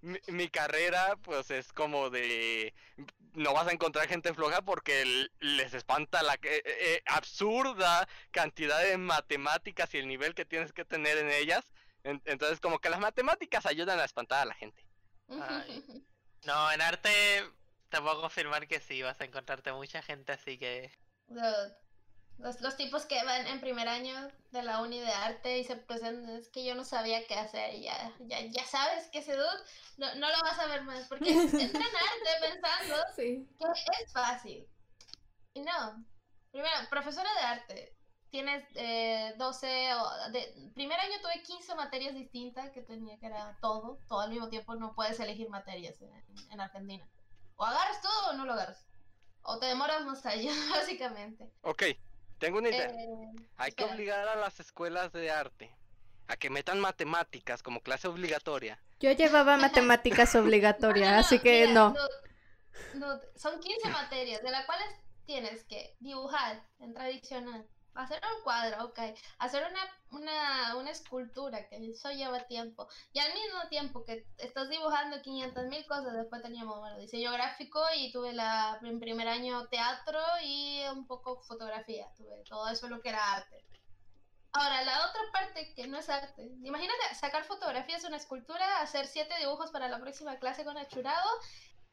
mi- mi, mi carrera pues es como de no vas a encontrar gente floja porque les espanta la que- eh, eh, absurda cantidad de matemáticas y el nivel que tienes que tener en ellas En- entonces como que las matemáticas ayudan a espantar a la gente Ay. No, en arte te puedo confirmar que sí, vas a encontrarte mucha gente así que... los, los tipos que van en primer año de la uni de arte y se presentan, es que yo no sabía qué hacer, y ya, ya, ya sabes que ese dude no, no lo vas a ver más, porque entra en arte pensando Sí. que es fácil. Y no. Primero, profesora de arte. Tienes eh, 12 o de, primer año tuve 15 materias distintas que tenía que era todo, todo al mismo tiempo no puedes elegir materias en, en Argentina. O agarras todo o no lo agarras. O te demoras más años, básicamente. ok tengo una idea. Eh, hay que obligar a las escuelas de arte a que metan matemáticas como clase obligatoria. Yo llevaba matemáticas obligatorias, así que mira, no. no, no, son 15 materias, de las cuales tienes que dibujar en tradicional, hacer un cuadro, ok, hacer una, una, una escultura, que eso lleva tiempo, y al mismo tiempo que estás dibujando 500 mil cosas, después teníamos, bueno, diseño gráfico y tuve la, en primer año teatro y un poco fotografía, tuve todo eso lo que era arte. Ahora, la otra parte que no es arte. Imagínate sacar fotografías una escultura, hacer siete dibujos para la próxima clase con achurado.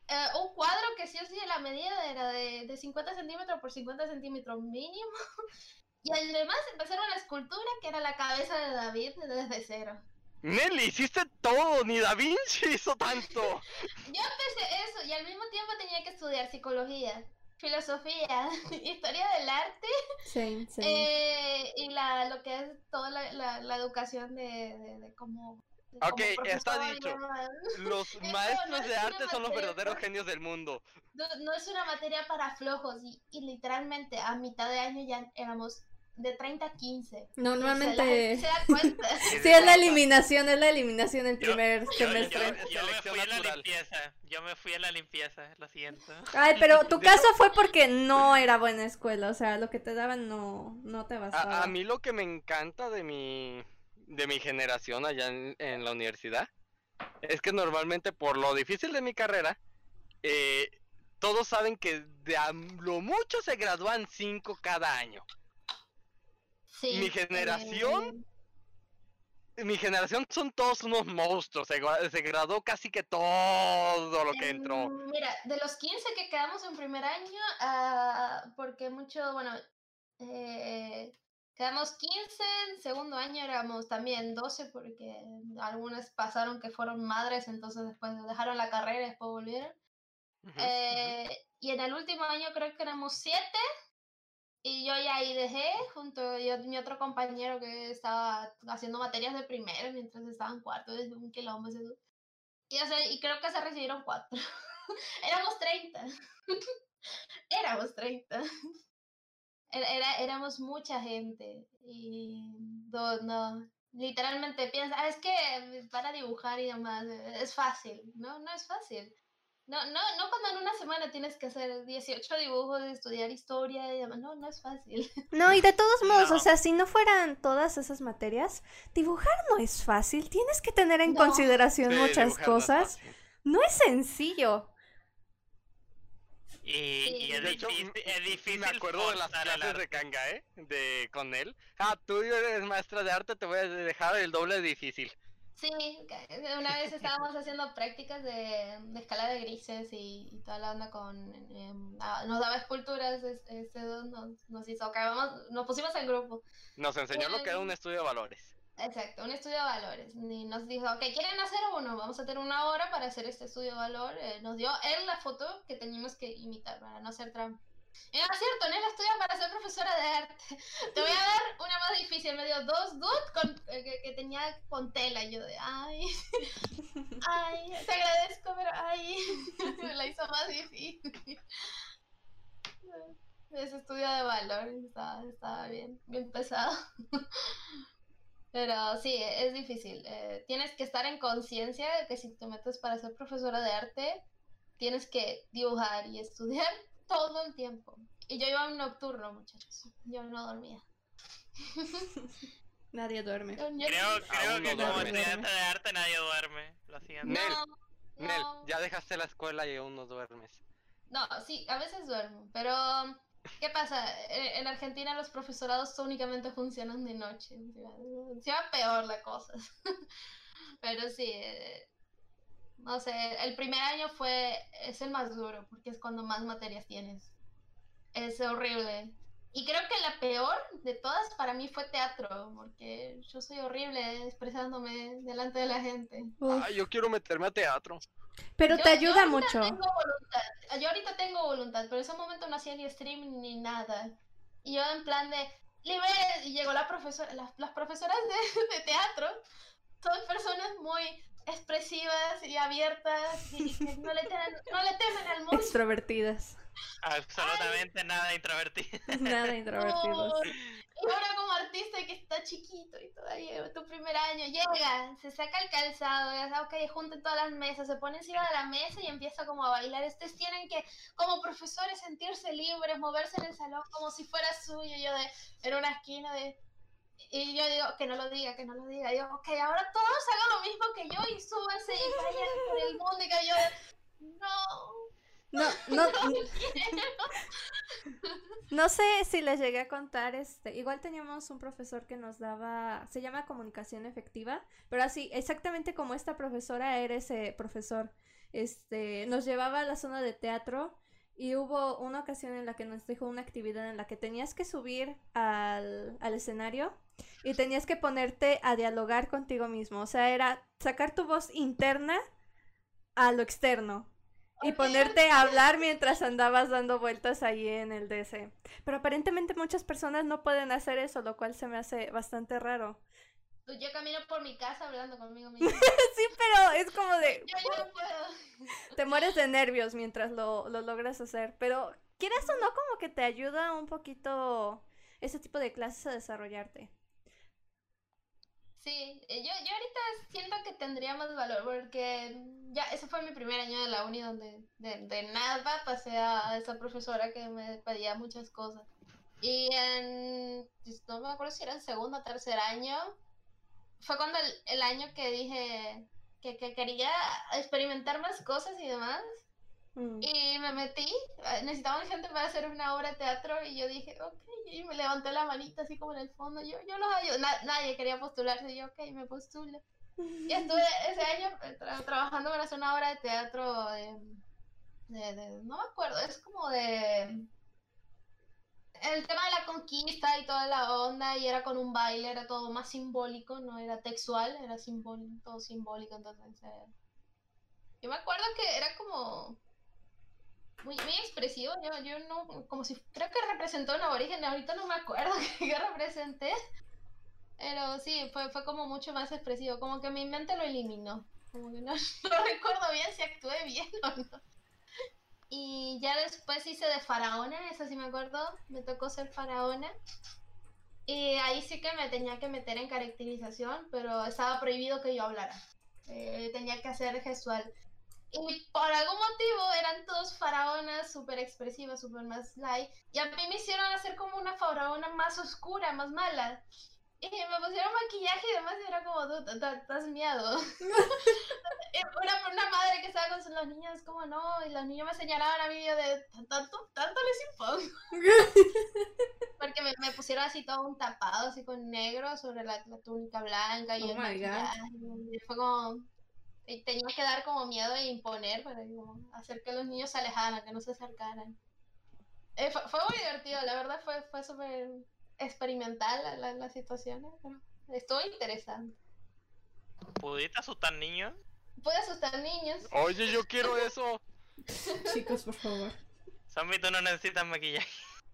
eh, un cuadro que sí o sí la medida era de, de 50 centímetros por 50 centímetros mínimo. Y además empezar una escultura que era la cabeza de David desde cero. Nelly hiciste todo ni Da Vinci hizo tanto Yo empecé eso y al mismo tiempo tenía que estudiar psicología, filosofía, historia del arte Sí, sí. Eh, y la, lo que es toda la, la, la educación de, de, de cómo Ok, como está dicho. Los maestros es de arte son los verdaderos para- genios del mundo. No, no es una materia para flojos y, y literalmente a mitad de año ya éramos de 30 a 15. Y Normalmente- Se, la gente se da cuenta. Sí, es la eliminación, es la eliminación el Yo- primer Yo, yo- semestre. yo me fui a la limpieza. Yo me fui a la limpieza, lo siento. Ay, pero tu caso fue porque no era buena escuela, o sea, lo que te daban no, no te bastaba. A, a mí lo que me encanta de mi, de mi generación allá en, en la universidad es que normalmente por lo difícil de mi carrera, eh, todos saben que de a lo mucho se gradúan cinco cada año. Sí, Mi generación, eh, Mi generación son todos unos monstruos, se, se graduó casi que todo lo que Em, entró. Mira, de los 15 que quedamos en primer año, ah, porque mucho, bueno, eh, quedamos 15, en segundo año éramos también 12 porque algunas pasaron que fueron madres, entonces después dejaron la carrera y después volvieron. Eh, y en el último año creo que éramos 7 y yo ya ahí dejé junto a mi otro compañero que estaba haciendo materias de primero mientras estaba en cuarto, desde un quilombo. Y, o creo que se recibieron cuatro. éramos 30. éramos 30. Era, era- éramos mucha gente. Y no, no. Literalmente piensa, "Ah, es que para dibujar y demás eh, es fácil. No, no es fácil. No, no, no cuando en una semana tienes que hacer 18 dibujos, estudiar historia y demás. No, no es fácil. No, y de todos modos, No. o sea, si no fueran todas esas materias, dibujar no es fácil. Tienes que tener en No. consideración Sí, muchas dibujar no es cosas. No es sencillo. Y, y es, De hecho, difícil, m- es difícil. me acuerdo de las clases de. Kanga, ¿eh? De, con él. Ah, tú eres maestra de arte, te voy a dejar el doble difícil. Sí, una vez estábamos haciendo prácticas de, de escala de grises y, y toda la onda con... em, ah, nos daba esculturas, es- este don nos, nos hizo, que vamos- nos pusimos en grupo. Nos enseñó lo que era un estudio de valores. Exacto, un estudio de valores. Y nos dijo, ok, ¿quieren hacer uno? Vamos a tener una hora para hacer este estudio de valor. Eh, nos dio él la foto que teníamos que imitar para no hacer trampa. Y no es cierto, Nela estudia para ser profesora de arte. Te voy a dar una más difícil. Me dio dos dudes con, eh, que, que tenía con tela. Y yo de, ay, ay, te agradezco, pero ay, me la hizo más difícil. Ese estudio de valor estaba, estaba bien, bien pesado. Pero sí, es difícil. eh, tienes que estar en conciencia de que si te metes para ser profesora de arte, tienes que dibujar y estudiar todo el tiempo. Y yo iba un nocturno, muchachos. Yo no dormía. Nadie duerme. Yo- yo- Creo, creo que no como estudiante de arte nadie duerme. Lo siento. Nel, no, Nel, no. ya dejaste la escuela y aún no duermes. No, sí, a veces duermo, pero ¿qué pasa? Eh, En Argentina los profesorados únicamente funcionan de noche. Se va peor la cosa. Pero sí, eh, no sé, el primer año fue, es el más duro, porque es cuando más materias tienes. Es horrible. Y creo que la peor de todas para mí fue teatro, porque yo soy horrible expresándome delante de la gente. Ay, yo quiero meterme a teatro. pero Yo- te yo ayuda ahorita mucho. Tengo voluntad. Yo ahorita tengo voluntad, pero en ese momento no hacía ni stream ni nada. Y yo en plan de, libere, y llegó la profesora, las, las profesoras de, de teatro, son personas muy expresivas y abiertas y que no le temen, no le temen al mundo. Extrovertidas. Absolutamente nada introvertido. Nada introvertidos. No. Y ahora como artista que está chiquito y todavía tu primer año, llega, se saca el calzado, ya sabe, ok, junten todas las mesas, se pone encima de la mesa y empieza como a bailar. Ustedes tienen que, como profesores, sentirse libres, moverse en el salón como si fuera suyo. Yo de, en una esquina de... Y yo digo, que no lo diga, que no lo diga. Digo, ok, ahora todos hagan lo mismo que yo y súbanse y vayan por el mundo y que yo de, no. No, no, no sé si les llegué a contar, este, igual teníamos un profesor que nos daba, se llama comunicación efectiva, pero así, exactamente como esta profesora era ese profesor, este, nos llevaba a la zona de teatro y hubo una ocasión en la que nos dijo una actividad en la que tenías que subir al, al escenario y tenías que ponerte a dialogar contigo mismo, o sea, era sacar tu voz interna a lo externo. Y ponerte a hablar mientras andabas dando vueltas ahí en el DC. Pero aparentemente muchas personas no pueden hacer eso, lo cual se me hace bastante raro. Pues Yo camino por mi casa hablando conmigo mismo. Sí, pero es como de... Yo no puedo. Te mueres de nervios mientras lo, lo logras hacer, pero quieras o no, como que te ayuda un poquito ese tipo de clases a desarrollarte. Sí, eh, yo, yo ahorita siento que tendría más valor porque ya ese fue mi primer año de la uni donde de, de nada pasé a, esa profesora que me pedía muchas cosas. Y en, pues, no me acuerdo si era en segundo o tercer año, fue cuando el, el año que dije que, que quería experimentar más cosas y demás. Mm. Y me metí, necesitaban gente para hacer una obra de teatro y yo dije, ok, y me levanté la manita así como en el fondo, yo, yo los ayudo, Na- nadie quería postularse, y yo, ok, me postulo. Y estuve ese año tra- trabajando para hacer una obra de teatro de- no me acuerdo, es como de el tema de la conquista y toda la onda, y era con un baile, era todo más simbólico, no era textual, era simbólico, todo simbólico, entonces... eh, yo me acuerdo que era como muy, muy expresivo, yo, yo no, como si, creo que representó un aborigen, ahorita no me acuerdo qué representé, pero sí, fue, fue como mucho más expresivo, como que mi mente lo eliminó, como que no, no recuerdo bien si actué bien o no. Y ya después hice de faraona, eso sí me acuerdo, me tocó ser faraona. Y ahí sí que me tenía que meter en caracterización, pero estaba prohibido que yo hablara. Eh, tenía que hacer gestual. Y por algún motivo eran todos faraonas súper expresivas, súper más light. Y a mí me hicieron hacer como una faraona más oscura, más mala. Y me pusieron maquillaje y demás y era como, "Dude, ta- ta- estás miedo. Una, una madre que estaba con sus- los niños, como no, y los niños me señalaban a mí de, tanto, tanto les impongo. Porque me, me pusieron así todo un tapado, así con negro, sobre la, la túnica blanca y Oh el my God. maquillaje. Y fue como, tenía que dar como miedo e imponer para como hacer que los niños se alejaran, que no se acercaran. Eh, fue, fue muy divertido, la verdad fue, fue súper experimental la, la, la situación, ¿eh? pero estuvo interesante. ¿Pudiste asustar niños? Pude asustar niños. Oye, yo quiero eso. Chicos, por favor. Zombie, tú no necesitas maquillaje.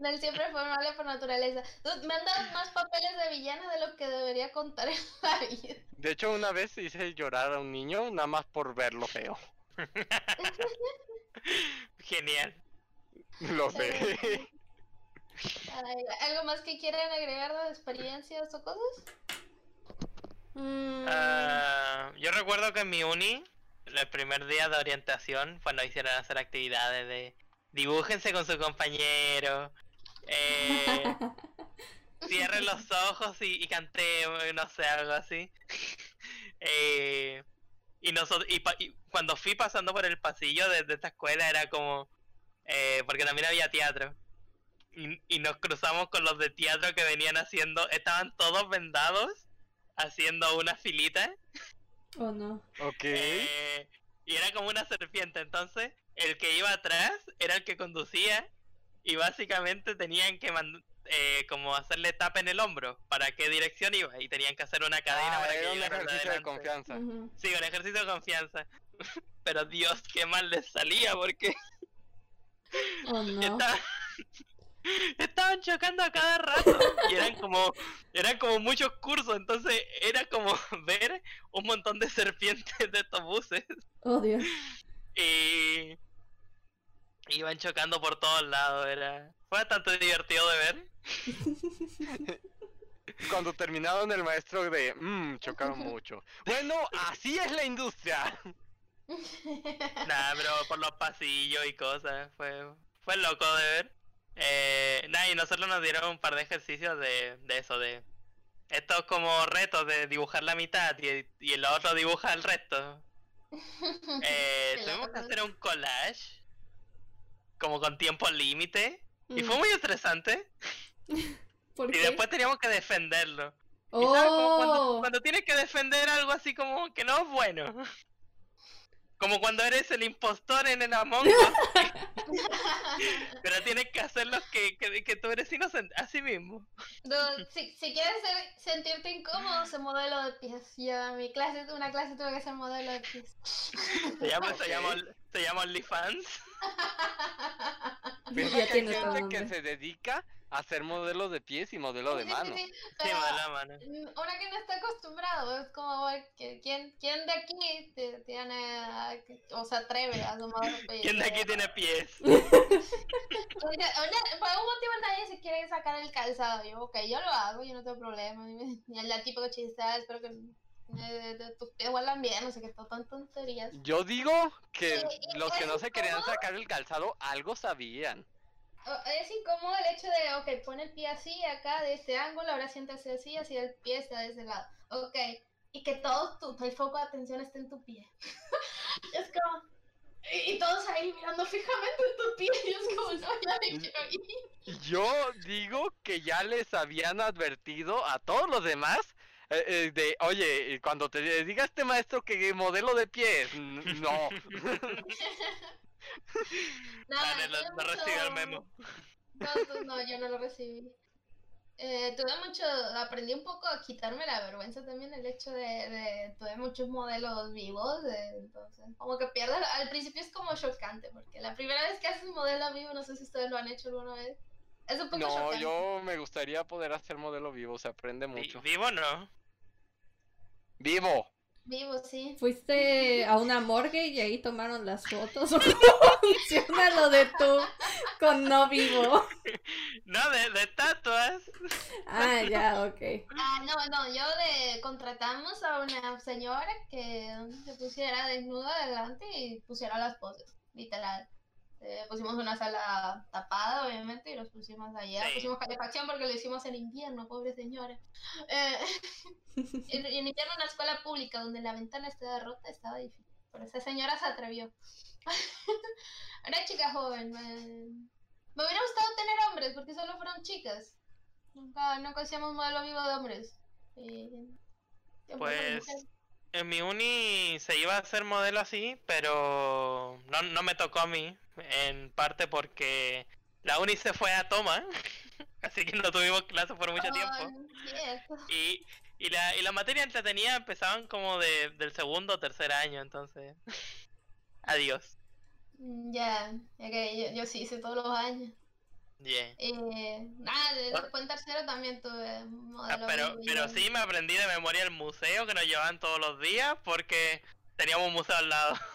Él siempre fue amable por naturaleza. Dude, Me han dado más papeles de villana de lo que debería contar en la vida. De hecho, una vez hice llorar a un niño nada más por verlo feo. Genial. Lo sé. Ay, ¿Algo más que quieran agregar de experiencias o cosas? Mm, Ah, yo recuerdo que en mi uni, el primer día de orientación, cuando hicieron hacer actividades de dibújense con su compañero, eh, cierren los ojos y, y cantemos, no sé, algo así. Eh, y, nosotros, y, pa- y cuando fui pasando por el pasillo de, de esta escuela era como, eh, porque también había teatro. Y, y nos cruzamos con los de teatro que venían haciendo, estaban todos vendados, haciendo una filita. oh no. Ok. Eh, y era como una serpiente, entonces el que iba atrás era el que conducía y básicamente tenían que eh, como hacerle tapa en el hombro para qué dirección iba y tenían que hacer una cadena Ah, para que un ejercicio de confianza. Sí, un ejercicio de confianza. Pero Dios, qué mal les salía porque Oh no. estaban, estaban chocando a cada rato y eran como eran como muchos cursos, entonces era como ver un montón de serpientes de estos buses Oh Dios. y iban chocando por todos lados, era fue bastante divertido de ver. Cuando terminaron el maestro de, mmm, chocaron mucho. Bueno, así es la industria. Nada, pero por los pasillos y cosas, fue fue loco de ver. Eh, nada, y nosotros nos dieron un par de ejercicios de, de eso, de estos como retos de dibujar la mitad y, y el otro dibuja el resto. Eh, tuvimos que hacer un collage como con tiempo límite y Mm. fue muy estresante ¿Por y qué? después teníamos que defenderlo. Y sabes, como cuando, Oh. cuando tienes que defender algo así como que no es bueno. Como cuando eres el impostor en el Among Us. Pero tienes que hacerlo que, que, que tú eres inocente. Así mismo. Dude, si, si quieres ser- sentirte incómodo, se modelo de pies. Yo mi clase, una clase tuve que ser modelo de pies. Se llama, se llama, se llama OnlyFans. Piensa Ya que hay gente que se dedica hacer modelos de pies y modelo de Sí, sí, mano. sí, Sí, pero, mano. mm, Ahora que no está acostumbrado, es como quién, quién de aquí te- tiene, o se atreve a tomar ¿Quién de aquí tiene pies? por algún motivo nadie se quiere sacar el calzado. Yo, ok, yo lo hago, yo no tengo problema. Y el la típico chiste, "Ah, espero que de- tus pies huelan bien, no sé qué, todo tan tonterías. Yo digo que los que no se querían incómodo. sacar el calzado algo sabían. Es incómodo el hecho de, ok, pon el pie así, acá, de este ángulo, ahora siéntase así, así el pie está de ese lado. Ok, y que todo tu, el foco de atención esté en tu pie. es como... Y, y todos ahí mirando fijamente en tu pie, y es como, no, ya me quiero ir. Yo digo que ya les habían advertido a todos los demás eh, eh, de, oye, cuando te diga este maestro que modelo de pies, no. No, no, tuve no recibió el memo. No, tú- no, yo no lo recibí. Eh, tuve mucho, aprendí un poco a quitarme la vergüenza también el hecho de, de tuve muchos modelos vivos, de- entonces como que pierdes, al principio es como chocante, porque la primera vez que haces un modelo vivo, no sé si ustedes lo han hecho alguna vez, es un poco No, chocante. yo me gustaría poder hacer modelo vivo, se aprende mucho. ¿Vivo no? ¡Vivo! Vivo, sí. Fuiste a una morgue y ahí tomaron las fotos. ¿O cómo funciona lo de tú con no vivo? No, de, de estatuas. Ah, ya, ok. Ah, no, no, yo de contratamos a una señora que se pusiera desnuda adelante y pusiera las poses, literal. Eh, pusimos una sala tapada, obviamente, y los pusimos allá. Sí. Pusimos calefacción porque lo hicimos en invierno, pobre señora. Eh, en, en invierno en una escuela pública donde la ventana estaba rota estaba difícil. Pero esa señora se atrevió. Una chica joven. Me, me hubiera gustado tener hombres porque solo fueron chicas. Nunca, nunca hacíamos modelo vivo de hombres. Eh, Pues en mi uni se iba a hacer modelo así, pero no, no me tocó a mí. En parte porque la uni se fue a toma. Así que no tuvimos clases por mucho Oh, tiempo. Y, y, la, y la materia entretenida empezaban como de, del segundo o tercer año, entonces. Adiós. Mm, Ya, que yo, yo sí hice todos los años. Yeah. Eh, nada, Ah. después en tercero también tuve Ah, pero, pero sí me aprendí de memoria el museo que nos llevaban todos los días porque teníamos un museo al lado.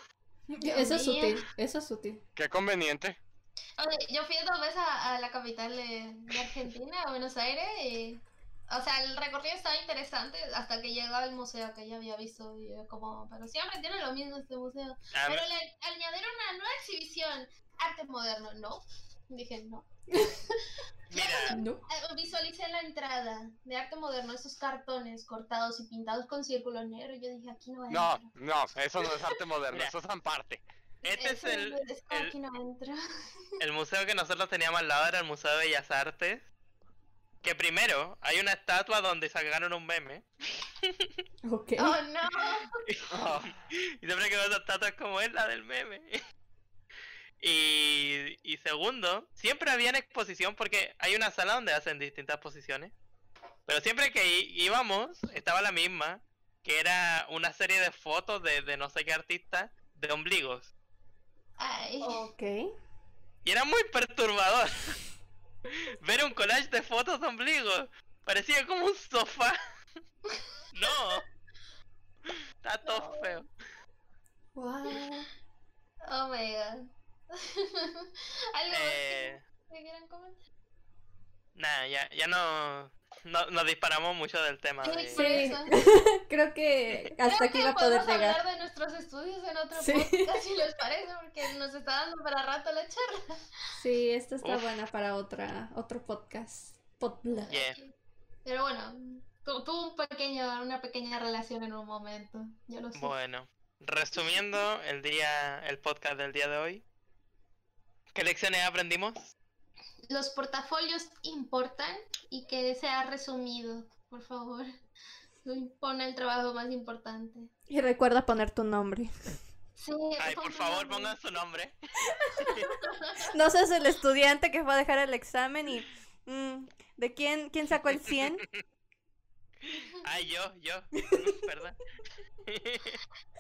Eso es útil, eso es útil. Qué conveniente. Oye, yo fui dos veces a, a la capital de, de Argentina, a Buenos Aires, y, o sea, el recorrido estaba interesante hasta que llegaba al museo que ya había visto, y como, pero siempre tiene lo mismo este museo. Ah, Pero le añadieron una nueva exhibición, arte moderno, ¿no? Dije, no. Mira, No. Eh, Visualicé la entrada de arte moderno, esos cartones cortados y pintados con círculo negro, y yo dije, aquí no entro. No, no, eso no es arte moderno, eso es aparte. este es el, es como, el- aquí no entro. el museo que nosotros teníamos al lado, era el Museo de Bellas Artes. Que primero, hay una estatua donde sacaron un meme. Ok. Oh, no. Y siempre que veo esa estatua es como es la del meme. Y, y segundo, siempre había en exposición porque hay una sala donde hacen distintas posiciones. Pero siempre que íbamos, estaba la misma, que era una serie de fotos de, de no sé qué artista de ombligos. Ay. Ok. Y era muy perturbador ver un collage de fotos de ombligos. Parecía como un sofá. no. Está todo feo. Wow. Oh my god. ¿Algo Eh, que, que quieran comentar? Nada, ya, ya no, no nos disparamos mucho del tema. Sí, de- Sí. Creo que hasta Creo aquí que va a poder llegar. hablar de nuestros estudios en otro Sí. podcast, si les parece, porque nos está dando para rato la charla. Sí, esta está Uf. buena para otra, otro podcast. Yeah. Pero bueno, tu- tuvo un pequeño, una pequeña relación en un momento, yo lo sé. Bueno, resumiendo el día, el podcast del día de hoy. ¿Qué lecciones aprendimos? Los portafolios importan y que sea resumido, por favor. Pon el trabajo más importante. Y recuerda poner tu nombre. Sí, Ay, por favor, nombre. pongan su nombre. No seas el estudiante que fue a dejar el examen y... mm, ¿De quién, quién sacó el 100? Ay, yo, yo. Perdón.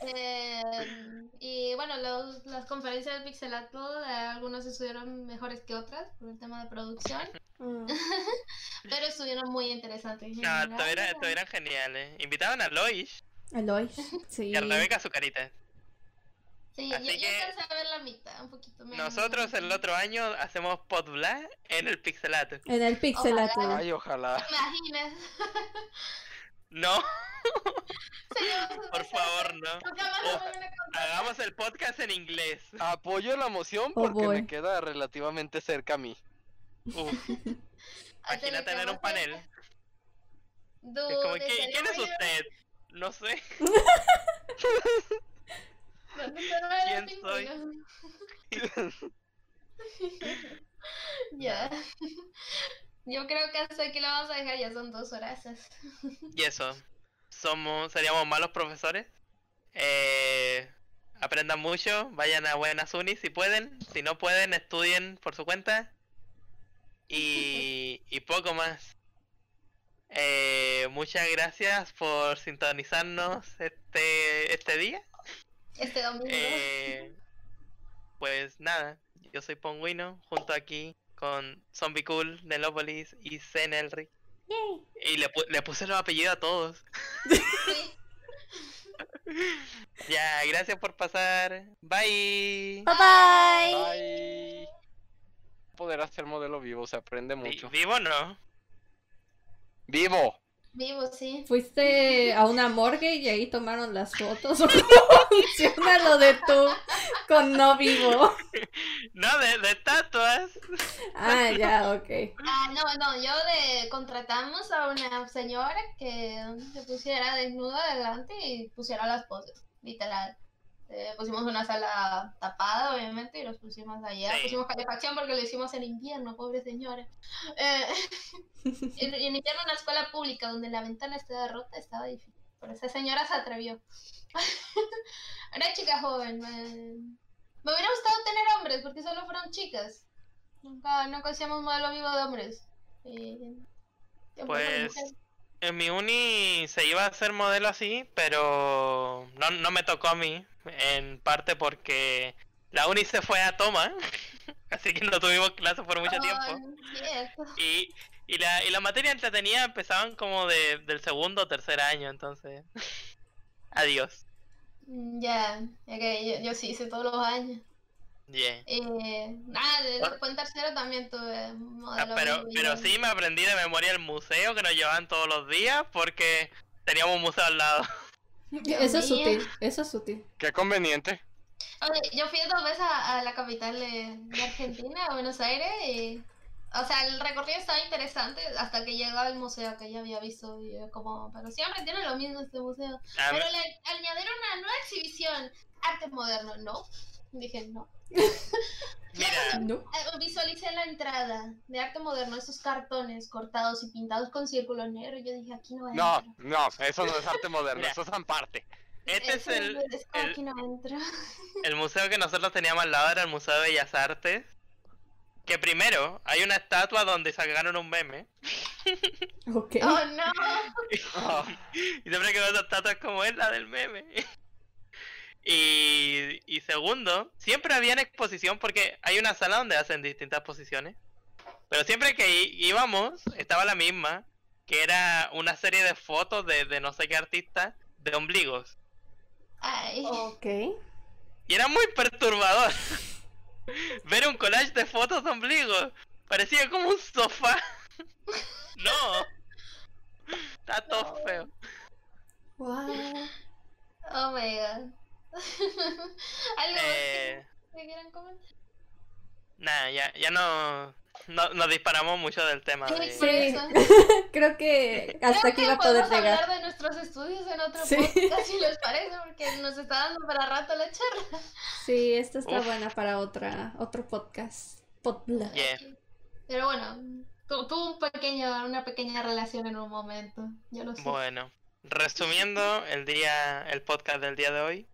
Eh, y bueno, los, las conferencias del Pixelato, eh, algunas estuvieron mejores que otras por el tema de producción, Mm. pero estuvieron muy interesantes. No, todos eran, geniales. Invitaban a Lois Eloy, sí. y a Rebeca Azucarita. Sí, yo, Así yo que- alcancé a ver la mitad, un poquito menos. Nosotros el otro año hacemos podbla en el Pixelato. En el Pixelato. Ojalá. Ay, ojalá. Imagines. No, por favor, no. Oh. Hagamos el podcast en inglés. Apoyo la moción Oh, porque boy. me queda relativamente cerca a mí. Uf, imagina tener un panel. Es como, ¿qui- sería ¿quién es usted? No sé. ¿Dónde está el ¿Quién soy? Ya. Yo creo que hasta aquí lo vamos a dejar, ya son dos horas. Y eso. Somos, seríamos malos profesores. Eh, aprendan mucho, vayan a buenas unis si pueden. Si no pueden, estudien por su cuenta. Y, y poco más. Eh, muchas gracias por sintonizarnos este, este día. Este domingo. Eh, pues nada, yo soy Pongüino, junto aquí con Zombie Cool, Nelopolis y Zenelric. Yay. Y le, pu- le puse los apellidos a todos. Sí. Ya, gracias por pasar. Bye. Bye bye. Ay. Poder hacer modelo vivo, se aprende mucho. ¿Vivo no? ¡Vivo! Vivo, sí. Fuiste a una morgue y ahí tomaron las fotos. ¿O cómo funciona lo de tú con no vivo? No, de, de estatuas. Ah, ya, ok. Ah, no, no, yo de contratamos a una señora que se pusiera desnuda delante y pusiera las poses, literal. Eh, pusimos una sala tapada, obviamente, y los pusimos allá. Sí. Pusimos calefacción porque lo hicimos en invierno, pobre señora. Eh, en, en invierno una escuela pública donde la ventana estaba rota estaba difícil. Pero esa señora se atrevió. Una chica joven. Me, me hubiera gustado tener hombres porque solo fueron chicas. Nunca, nunca hacíamos modelo vivo de hombres. Pues en mi uni se iba a hacer modelo así, pero no, no me tocó a mí. En parte porque la uni se fue a toma. Así que no tuvimos clases por mucho tiempo. Y, y, la, y la materia entretenida empezaban como de, del segundo o tercer año, entonces. Adiós. Mm, Ya, que yo, yo sí hice todos los años. Yeah. Eh, nada, Ah. después en tercero también tuve Ah, modelo pero, pero sí me aprendí de memoria el museo que nos llevaban todos los días porque teníamos un museo al lado. Eso es sutil, eso es sutil. ¡Qué conveniente! Oye, yo fui dos veces a, a la capital de, de Argentina, a Buenos Aires, y... O sea, el recorrido estaba interesante hasta que llegaba al museo que ya había visto y como, pero siempre tiene lo mismo este museo. A mí- Pero le añadieron una nueva exhibición, arte moderno, ¿no? Dije, no. mira, ¿No? Eh, Visualicé la entrada de arte moderno, esos cartones cortados y pintados con círculos negros. Yo dije, aquí no No, entro. no, eso no es arte moderno, Mira. eso es parte. este es Eso el, es el- aquí no entro. el museo que nosotros teníamos al lado, era el Museo de Bellas Artes. Que primero hay una estatua donde sacaron un meme. Ok. Oh, no. Y siempre que veo esa estatua es como es la del meme. Y, y segundo, siempre había en exposición porque hay una sala donde hacen distintas posiciones. Pero siempre que íbamos, estaba la misma, que era una serie de fotos de, de no sé qué artista de ombligos. Ay. Ok. Y era muy perturbador ver un collage de fotos de ombligos. Parecía como un sofá. no. Está todo No. feo. Wow. Oh my god. ¿Algo Eh, que, que quieran comentar? Nada, ya, ya no, no nos disparamos mucho del tema. Sí, de- Sí. Creo que hasta Creo aquí que va a poder podemos llegar. hablar de nuestros estudios en otro Sí. podcast, si les parece, porque nos está dando para rato la charla. Sí, esta está Uf. buena para otra, otro podcast. Podla. Yeah. Pero bueno, tu- tuvo un pequeño, una pequeña relación en un momento, yo lo sé. Bueno, resumiendo el día, el podcast del día de hoy.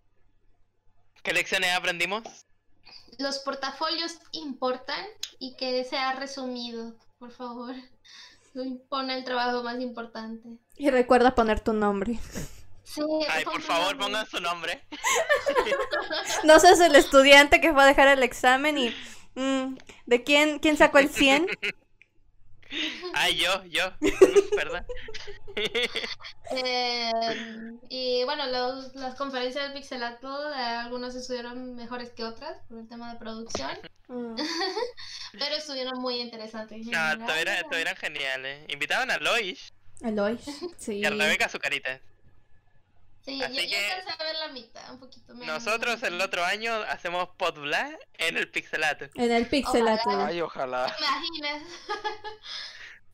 ¿Qué lecciones aprendimos? Los portafolios importan y que sea resumido, por favor. pone el trabajo más importante. Y recuerda poner tu nombre. Sí, Ay, por favor, un- pongan su nombre. No seas el estudiante que fue a dejar el examen y... mm, ¿De quién, quién sacó el 100? Ay, yo, yo. Perdón. Eh, y bueno, los- las conferencias del Pixelatl, eh, algunas estuvieron mejores que otras por el tema de producción, Mm. pero estuvieron muy interesantes. No, estuvieron, geniales. Invitaban a Loish Eloy. Sí. y a Rebeca su carita. Sí, Así yo, yo que- alcancé a ver la mitad, un poquito menos. Nosotros el otro año hacemos Podbla en el Pixelato. En el Pixelatl. Ojalá. Ay, ojalá. Imaginas.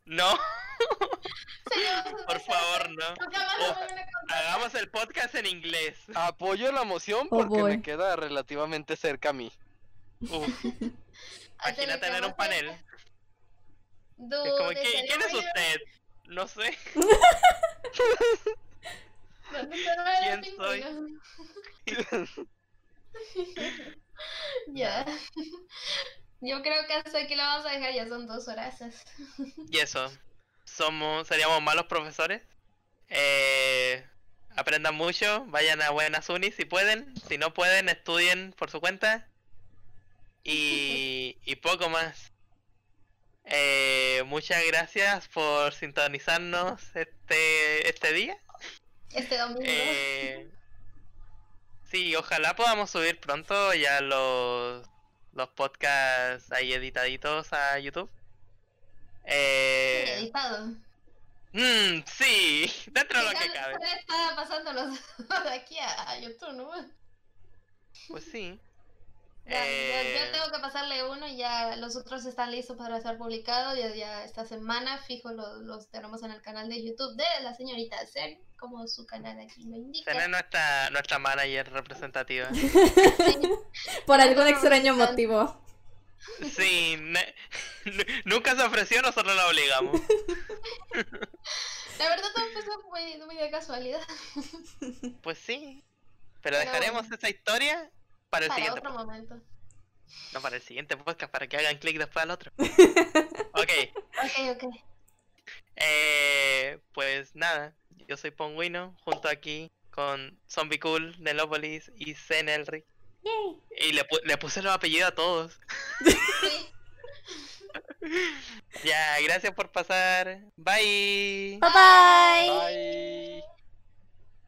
No, por favor, no. Hagamos el podcast en inglés. Apoyo la moción Oh, porque boy. me queda relativamente cerca a mí. Uf, imagina tener un panel. Es Dude, como, ¿qui- sería ¿quién es usted? No sé. ¿Dónde está el ¿Quién pingüino? Ya. Yo creo que hasta aquí lo vamos a dejar, ya son dos horas. Y eso. Somos, seríamos malos profesores. Eh, aprendan mucho, vayan a buenas unis si pueden. Si no pueden, estudien por su cuenta. Y, y poco más. Eh, muchas gracias por sintonizarnos este, este día. Este domingo. Eh, sí, ojalá podamos subir pronto ya los, los podcasts ahí editaditos a YouTube. Eh, editado. mm, sí, dentro de lo que cabe. está pasándolos de aquí a YouTube, ¿no? Pues sí. Ya, ya- Eh, yo tengo que pasarle uno y ya los otros están listos para ser publicados. Ya, ya esta semana, fijo, los, los tenemos en el canal de YouTube de la señorita Zen, como su canal aquí lo indica. Zen es nuestra, nuestra manager representativa. Sí, Por algún extraño motivo. Sí, ne- nunca se ofreció, nosotros la obligamos. la verdad todo empezó muy, muy de casualidad. Pues sí. Pero Pero dejaremos bueno. esa historia para el Para siguiente otro podcast. momento. No, para el siguiente podcast, para que hagan clic después al otro. Ok, Ok, ok. eh, pues nada, yo soy Pongüino, junto aquí con Zombie Cool, Nelopolis y Zen Elric. Y le, pu- le puse los apellidos a todos. Ya, gracias por pasar. Bye. Bye bye.